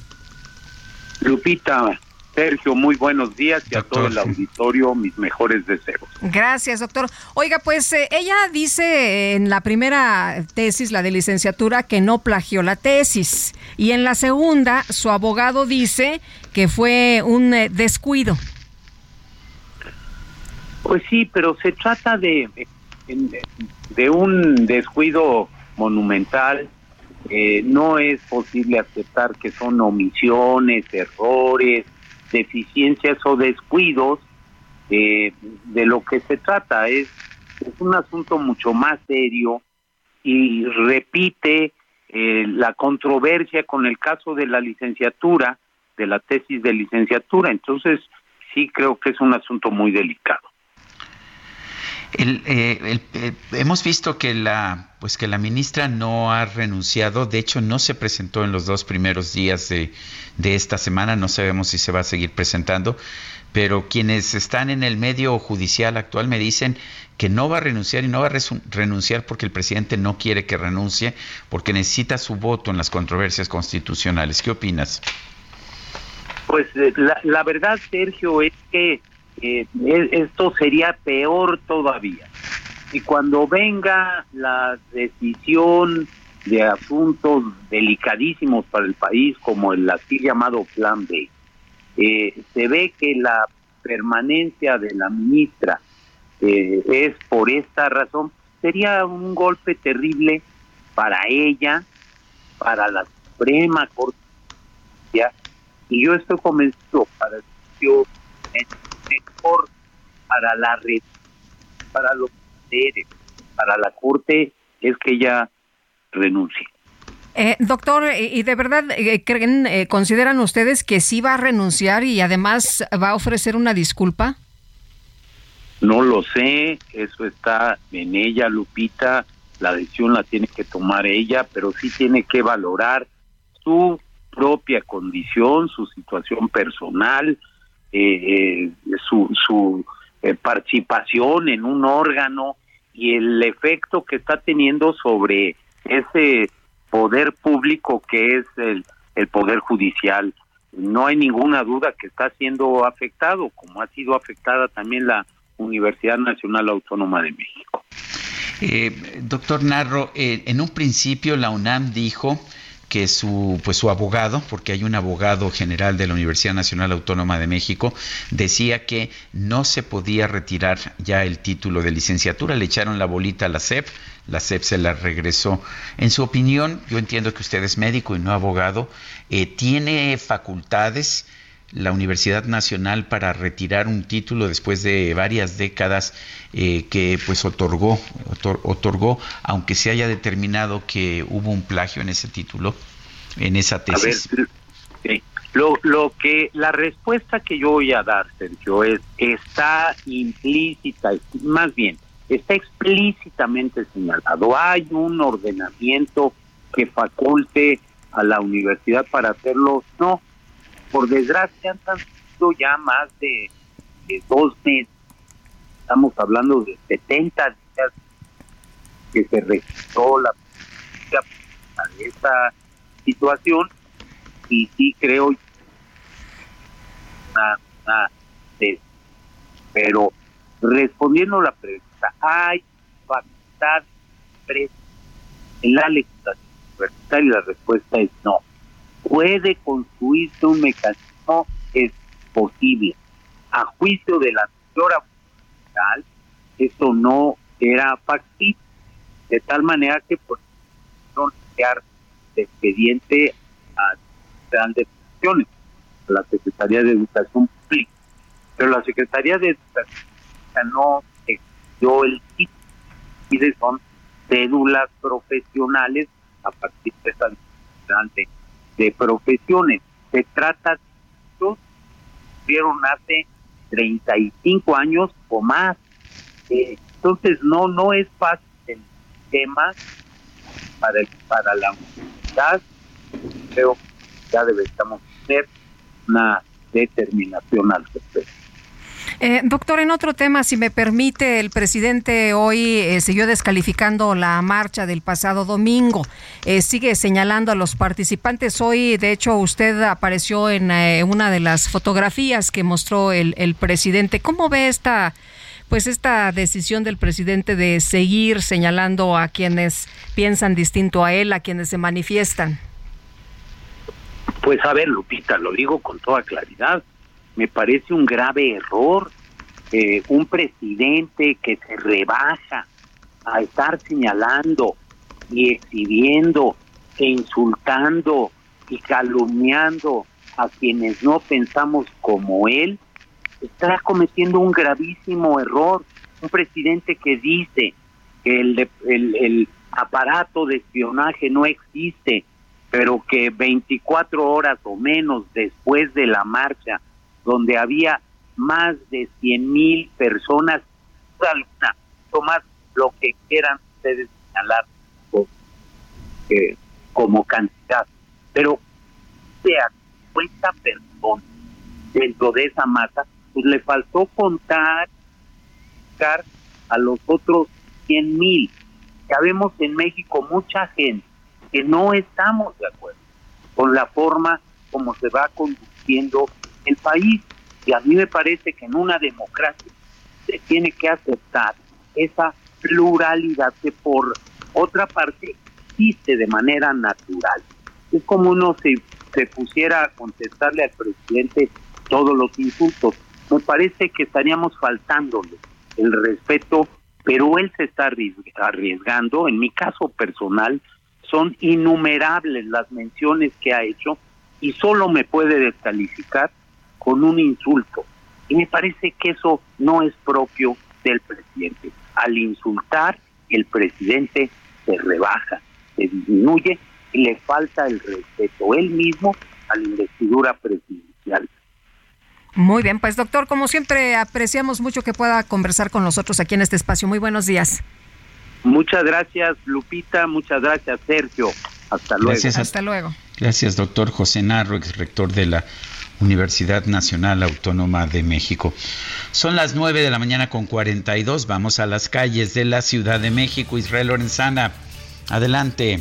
Lupita, Sergio, muy buenos días y a todo el auditorio mis mejores deseos. Gracias, doctor. Oiga, pues eh, ella dice en la primera tesis, la de licenciatura, que no plagió la tesis. Y en la segunda, su abogado dice que fue un eh, descuido. Pues sí, pero se trata de, de un descuido monumental. Eh, no es posible aceptar que son omisiones, errores, deficiencias o descuidos eh, de lo que se trata. Es, es un asunto mucho más serio y repite eh, la controversia con el caso de la licenciatura, de la tesis de licenciatura. Entonces, sí creo que es un asunto muy delicado. El, eh, eh, hemos visto que la pues que la ministra no ha renunciado, de hecho no se presentó en los dos primeros días de, de, esta semana, no sabemos si se va a seguir presentando, pero quienes están en el medio judicial actual me dicen que no va a renunciar y no va a renunciar porque el presidente no quiere que renuncie, porque necesita su voto en las controversias constitucionales. ¿Qué opinas? Pues eh, la verdad, Sergio, es que eh, esto sería peor todavía. Y cuando venga la decisión de asuntos delicadísimos para el país, como el así llamado Plan B, eh, se ve que la permanencia de la ministra eh, es por esta razón, sería un golpe terrible para ella, para la Suprema Corte, y yo estoy convencido para el mejor para la red, para los para la corte es que ella renuncie. Eh, doctor, ¿y de verdad eh, creen, eh, consideran ustedes que sí va a renunciar y además va a ofrecer una disculpa? No lo sé, eso está en ella, Lupita, la decisión la tiene que tomar ella, pero sí tiene que valorar su propia condición, su situación personal, eh, su, su eh, participación en un órgano y el efecto que está teniendo sobre ese poder público que es el, el Poder Judicial. No hay ninguna duda que está siendo afectado, como ha sido afectada también la Universidad Nacional Autónoma de México. Eh, doctor Narro, eh, en un principio la UNAM dijo que su pues su abogado, porque hay un abogado general de la Universidad Nacional Autónoma de México, decía que no se podía retirar ya el título de licenciatura, le echaron la bolita a la SEP, la SEP se la regresó. En su opinión, yo entiendo que usted es médico y no abogado, eh, ¿tiene facultades la Universidad Nacional para retirar un título después de varias décadas eh, que pues otorgó, otorgó, aunque se haya determinado que hubo un plagio en ese título, en esa tesis. lo, lo que la respuesta que yo voy a dar, Sergio, es está implícita, más bien está explícitamente señalado. Hay un ordenamiento que faculte a la universidad para hacerlo. No, por desgracia han sido ya más de, dos meses. Estamos hablando de 70 días que se registró la de esta situación y sí creo una, pero respondiendo la pregunta hay facultad en la legislación y la respuesta es no puede construirse un mecanismo es posible. A juicio de la señora eso no era factible, de tal manera que por no crear expediente a de Educación, a la Secretaría de Educación Pública. Pero la Secretaría de Educación no exigió el título y son cédulas profesionales a partir de esa de de profesiones. Se trata de que vieron hace 35 años o más. Eh, entonces no no es fácil el tema para el, para la universidad. Creo que ya deberíamos tener una determinación al respecto. Eh, doctor, en otro tema, si me permite, el presidente hoy eh, siguió descalificando la marcha del pasado domingo. Eh, sigue señalando a los participantes. Hoy, de hecho, usted apareció en una de las fotografías que mostró el, el presidente. ¿Cómo ve esta, pues, esta decisión del presidente de seguir señalando a quienes piensan distinto a él, a quienes se manifiestan? Pues a ver, Lupita, lo digo con toda claridad me parece un grave error. Eh, un presidente que se rebaja a estar señalando y exhibiendo e insultando y calumniando a quienes no pensamos como él, está cometiendo un gravísimo error. Un presidente que dice que el, el, el aparato de espionaje no existe, pero que 24 horas o menos después de la marcha donde había más de 100 mil personas, alguna, tomar lo que quieran ustedes señalar eh, como cantidad, pero sea 50 personas dentro de esa masa, pues le faltó contar a los otros 100 mil. Ya vemos en México mucha gente que no estamos de acuerdo con la forma como se va conduciendo el país. Y a mí me parece que en una democracia se tiene que aceptar esa pluralidad que por otra parte existe de manera natural. Es como uno se, se pusiera a contestarle al presidente todos los insultos. Me parece que estaríamos faltándole el respeto, pero él se está arriesgando. En mi caso personal, son innumerables las menciones que ha hecho y solo me puede descalificar con un insulto. Y me parece que eso no es propio del presidente. Al insultar, el presidente se rebaja, se disminuye y le falta el respeto él mismo a la investidura presidencial. Muy bien, pues doctor, como siempre apreciamos mucho que pueda conversar con nosotros aquí en este espacio. Muy buenos días. Muchas gracias, Lupita. Muchas gracias, Sergio. Hasta luego. Hasta luego. Gracias, doctor José Narro, ex rector de la Universidad Nacional Autónoma de México. Son las 9 de la mañana con 42. Vamos a las calles de la Ciudad de México. Israel Lorenzana, adelante.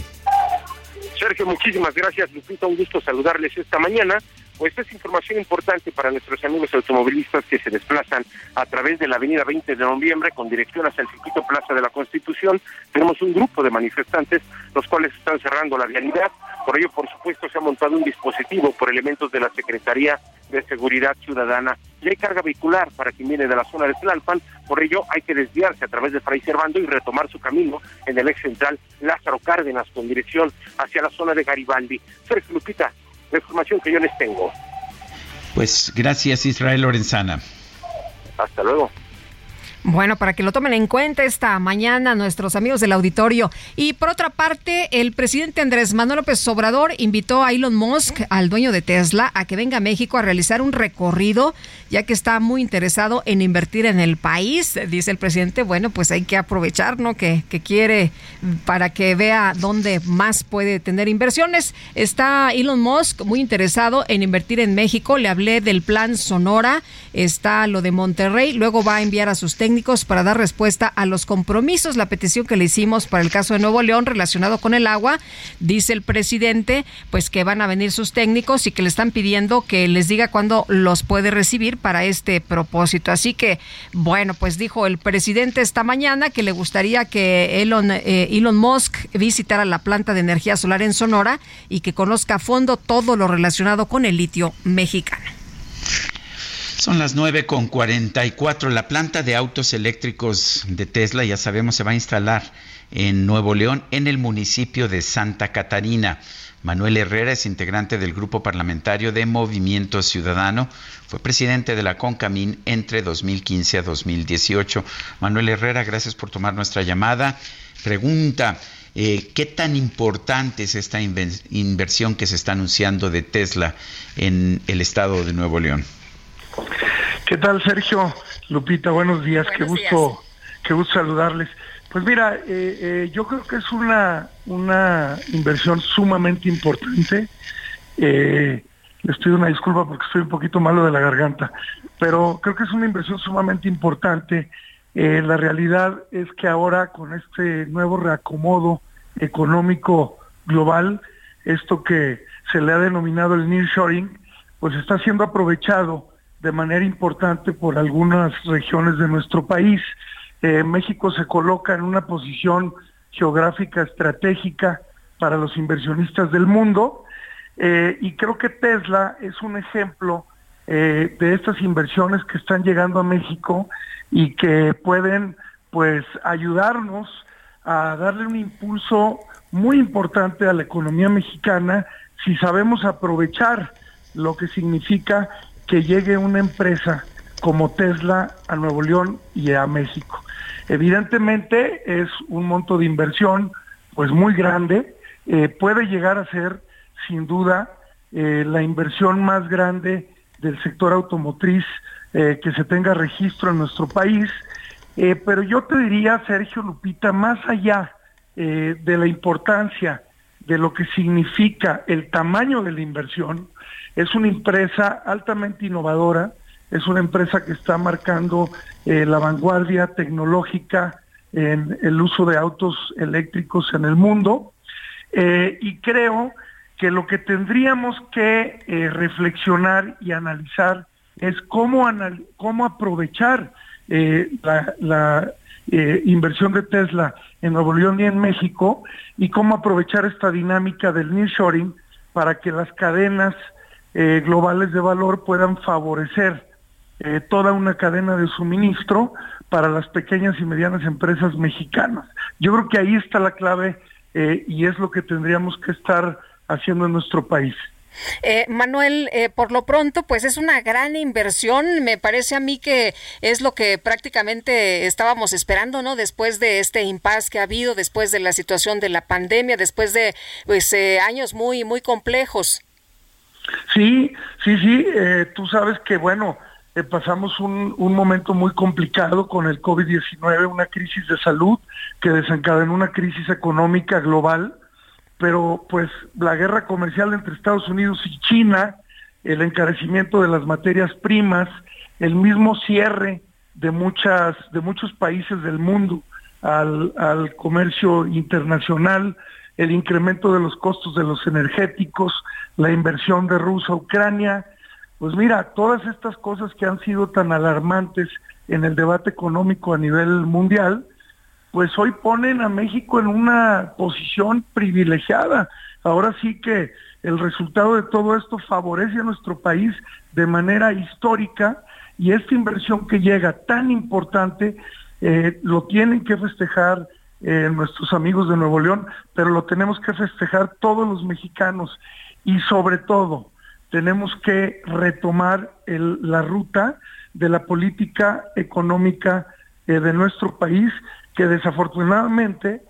Sergio, muchísimas gracias. Lupita, un gusto saludarles esta mañana. Pues es información importante para nuestros amigos automovilistas que se desplazan a través de la avenida 20 de noviembre con dirección hacia el circuito Plaza de la Constitución. Tenemos un grupo de manifestantes los cuales están cerrando la vialidad. Por ello, por supuesto, se ha montado un dispositivo por elementos de la Secretaría de Seguridad Ciudadana. Y hay carga vehicular para quien viene de la zona de Tlalpan. Por ello, hay que desviarse a través de Fray Servando y retomar su camino en el ex central Lázaro Cárdenas con dirección hacia la zona de Garibaldi. Sergio Lupita, la información que yo les tengo. Pues gracias Israel Lorenzana. Hasta luego. Bueno, para que lo tomen en cuenta esta mañana nuestros amigos del auditorio. Y por otra parte, el presidente Andrés Manuel López Obrador invitó a Elon Musk, al dueño de Tesla, a que venga a México a realizar un recorrido, ya que está muy interesado en invertir en el país. Dice el presidente, bueno, pues hay que aprovechar, ¿no? Que, que quiere para que vea dónde más puede tener inversiones. Está Elon Musk muy interesado en invertir en México. Le hablé del plan Sonora, está lo de Monterrey, luego va a enviar a sus técnicos para dar respuesta a los compromisos. La petición que le hicimos para el caso de Nuevo León relacionado con el agua, dice el presidente, pues que van a venir sus técnicos y que le están pidiendo que les diga cuándo los puede recibir para este propósito. Así que, bueno, pues dijo el presidente esta mañana que le gustaría que Elon, eh, Elon Musk visitara la planta de energía solar en Sonora y que conozca a fondo todo lo relacionado con el litio mexicano. Son las 9 con 44. La planta de autos eléctricos de Tesla, ya sabemos, se va a instalar en Nuevo León, en el municipio de Santa Catarina. Manuel Herrera es integrante del grupo parlamentario de Movimiento Ciudadano. Fue presidente de la CONCAMIN entre 2015 a 2018. Manuel Herrera, gracias por tomar nuestra llamada. Pregunta, eh, ¿qué tan importante es esta inversión que se está anunciando de Tesla en el estado de Nuevo León? ¿Qué tal, Sergio? Lupita, buenos días. qué gusto, qué gusto saludarles. Pues mira, eh, eh, yo creo que es una, una inversión sumamente importante. Eh, les pido una disculpa porque estoy un poquito malo de la garganta, pero creo que es una inversión sumamente importante. la realidad es que ahora con este nuevo reacomodo económico global, esto que se le ha denominado el nearshoring, pues está siendo aprovechado de manera importante por algunas regiones de nuestro país. Eh, México se coloca en una posición geográfica estratégica para los inversionistas del mundo eh, y creo que Tesla es un ejemplo eh, de estas inversiones que están llegando a México y que pueden pues ayudarnos a darle un impulso muy importante a la economía mexicana si sabemos aprovechar lo que significa que llegue una empresa como Tesla a Nuevo León y a México. Evidentemente es un monto de inversión pues muy grande, eh, puede llegar a ser sin duda eh, la inversión más grande del sector automotriz eh, que se tenga registro en nuestro país, pero yo te diría, Sergio Lupita, más allá de la importancia de lo que significa el tamaño de la inversión, es una empresa altamente innovadora, es una empresa que está marcando eh, la vanguardia tecnológica en el uso de autos eléctricos en el mundo. Eh, y creo que lo que tendríamos que eh, reflexionar y analizar es cómo, cómo aprovechar la, la inversión de Tesla en Nuevo León y en México y cómo aprovechar esta dinámica del nearshoring para que las cadenas eh, globales de valor puedan favorecer eh, toda una cadena de suministro para las pequeñas y medianas empresas mexicanas. Yo creo que ahí está la clave eh, y es lo que tendríamos que estar haciendo en nuestro país. Manuel, por lo pronto, pues es una gran inversión. Me parece a mí que es lo que prácticamente estábamos esperando, ¿no? Después de este impasse que ha habido, después de la situación de la pandemia, después de pues años muy muy complejos. Sí, sí, sí, eh, tú sabes que, bueno, eh, pasamos un, un, momento muy complicado con el COVID-19, una crisis de salud que desencadenó una crisis económica global, pero pues la guerra comercial entre Estados Unidos y China, el encarecimiento de las materias primas, el mismo cierre de muchas de muchos países del mundo al, al comercio internacional, el incremento de los costos de los energéticos, la inversión de Rusia a Ucrania. Pues mira, todas estas cosas que han sido tan alarmantes en el debate económico a nivel mundial, pues hoy ponen a México en una posición privilegiada. Ahora sí que el resultado de todo esto favorece a nuestro país de manera histórica y esta inversión que llega tan importante eh, lo tienen que festejar eh, nuestros amigos de Nuevo León, pero lo tenemos que festejar todos los mexicanos y sobre todo tenemos que retomar la ruta de la política económica eh, de nuestro país, que desafortunadamente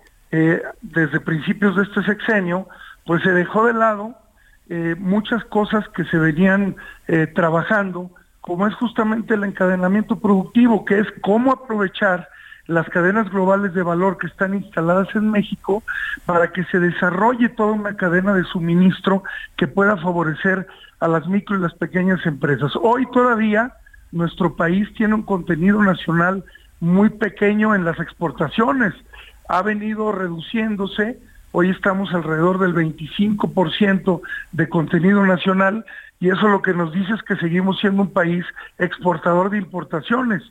desde principios de este sexenio, pues se dejó de lado muchas cosas que se venían trabajando como es justamente el encadenamiento productivo, que es cómo aprovechar las cadenas globales de valor que están instaladas en México para que se desarrolle toda una cadena de suministro que pueda favorecer a las micro y las pequeñas empresas. Hoy todavía nuestro país tiene un contenido nacional muy pequeño en las exportaciones. Ha venido reduciéndose, hoy estamos alrededor del 25% de contenido nacional y eso lo que nos dice es que seguimos siendo un país exportador de importaciones.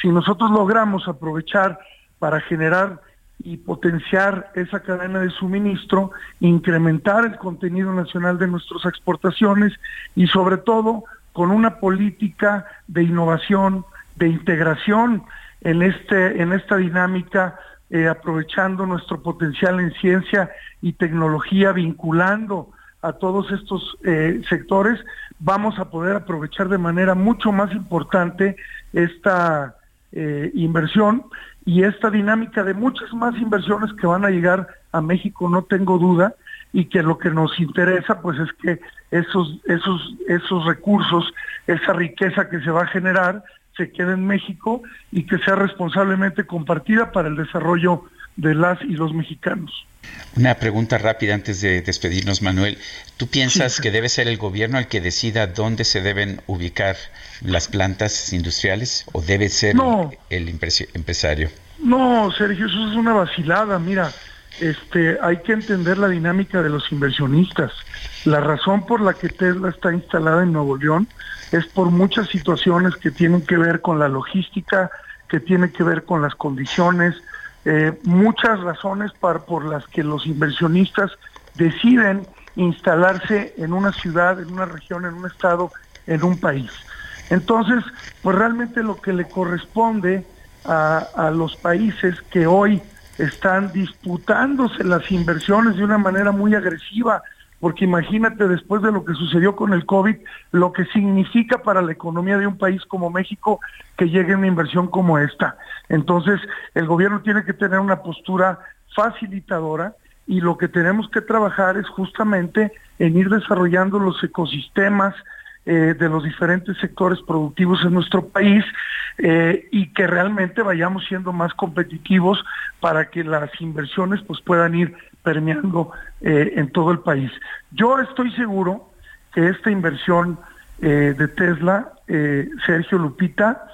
Si nosotros logramos aprovechar para generar y potenciar esa cadena de suministro, incrementar el contenido nacional de nuestras exportaciones y sobre todo con una política de innovación, de integración en, este, en esta dinámica, eh, aprovechando nuestro potencial en ciencia y tecnología, vinculando a todos estos eh, sectores, vamos a poder aprovechar de manera mucho más importante esta eh, inversión y esta dinámica de muchas más inversiones que van a llegar a México, no tengo duda, y que lo que nos interesa pues es que esos, esos, esos recursos, esa riqueza que se va a generar, se quede en México y que sea responsablemente compartida para el desarrollo de las y los mexicanos. Una pregunta rápida antes de despedirnos, Manuel. ¿Tú piensas que debe ser el gobierno el que decida dónde se deben ubicar las plantas industriales o debe ser el empresario? No, Sergio, eso es una vacilada. Mira, este, hay que entender la dinámica de los inversionistas. La razón por la que Tesla está instalada en Nuevo León es por muchas situaciones que tienen que ver con la logística, que tienen que ver con las condiciones, eh, muchas razones por las que los inversionistas deciden instalarse en una ciudad, en una región, en un estado, en un país. Entonces, pues realmente lo que le corresponde a, a los países que hoy están disputándose las inversiones de una manera muy agresiva, porque imagínate después de lo que sucedió con el COVID, lo que significa para la economía de un país como México que llegue una inversión como esta. Entonces, el gobierno tiene que tener una postura facilitadora y lo que tenemos que trabajar es justamente en ir desarrollando los ecosistemas eh, de los diferentes sectores productivos en nuestro país eh, y que realmente vayamos siendo más competitivos para que las inversiones pues puedan ir permeando eh, en todo el país. Yo estoy seguro que esta inversión de Tesla, Sergio Lupita,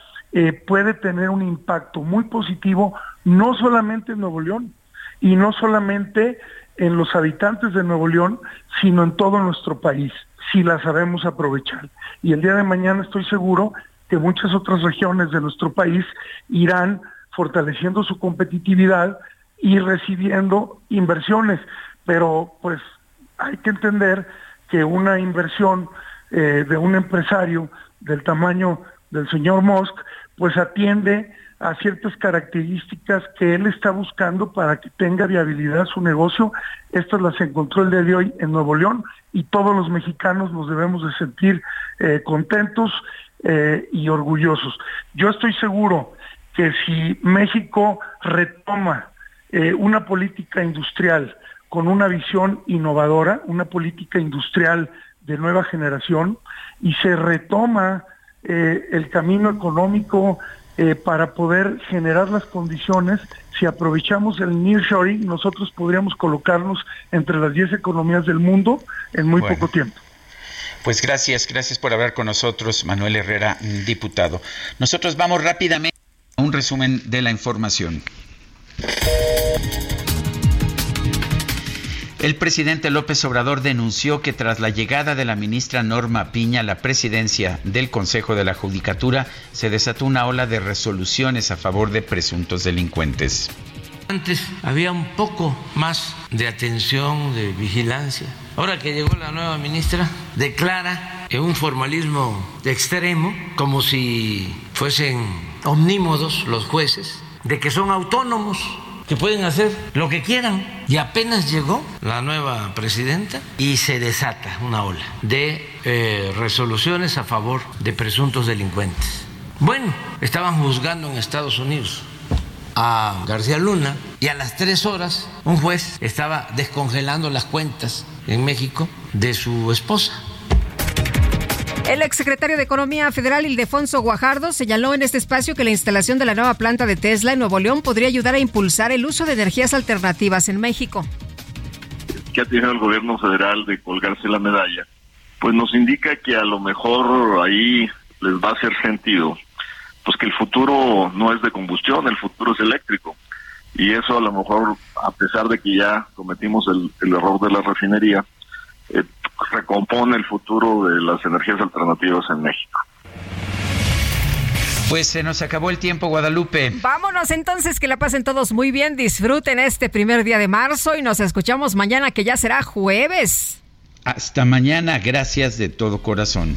puede tener un impacto muy positivo, no solamente en Nuevo León y no solamente en los habitantes de Nuevo León, sino en todo nuestro país, si la sabemos aprovechar. Y el día de mañana estoy seguro que muchas otras regiones de nuestro país irán fortaleciendo su competitividad y recibiendo inversiones. Pero pues hay que entender que una inversión eh, de un empresario del tamaño del señor Musk, pues atiende a ciertas características que él está buscando para que tenga viabilidad su negocio. Estas las encontró el día de hoy en Nuevo León y todos los mexicanos nos debemos de sentir eh, contentos eh, y orgullosos. Yo estoy seguro que si México retoma eh, una política industrial con una visión innovadora, una política industrial de nueva generación y se retoma el camino económico eh, para poder generar las condiciones. Si aprovechamos el nearshoring, nosotros podríamos colocarnos entre las 10 economías del mundo en muy poco tiempo. Pues gracias, gracias por hablar con nosotros, Manuel Herrera, diputado. Nosotros vamos rápidamente a un resumen de la información. El presidente López Obrador denunció que tras la llegada de la ministra Norma Piña a la presidencia del Consejo de la Judicatura, se desató una ola de resoluciones a favor de presuntos delincuentes. Antes había un poco más de atención, de vigilancia. Ahora que llegó la nueva ministra, declara en un formalismo extremo, como si fuesen omnímodos los jueces, de que son autónomos que pueden hacer lo que quieran. Y apenas llegó la nueva presidenta y se desata una ola de eh, resoluciones a favor de presuntos delincuentes. Bueno, estaban juzgando en Estados Unidos a García Luna y a las tres horas un juez estaba descongelando las cuentas en México de su esposa el exsecretario de Economía Federal, Ildefonso Guajardo, señaló en este espacio que la instalación de la nueva planta de Tesla en Nuevo León podría ayudar a impulsar el uso de energías alternativas en México. Que ha tenido el gobierno federal de colgarse la medalla, pues nos indica que a lo mejor ahí les va a hacer sentido, pues que el futuro no es de combustión, el futuro es eléctrico. Y eso a lo mejor, a pesar de que ya cometimos el, el error de la refinería, eh, recompone el futuro de las energías alternativas en México. Pues se nos acabó el tiempo, Guadalupe. Vámonos entonces, que la pasen todos muy bien, disfruten este primer día de marzo y nos escuchamos mañana que ya será jueves. Hasta mañana, gracias de todo corazón.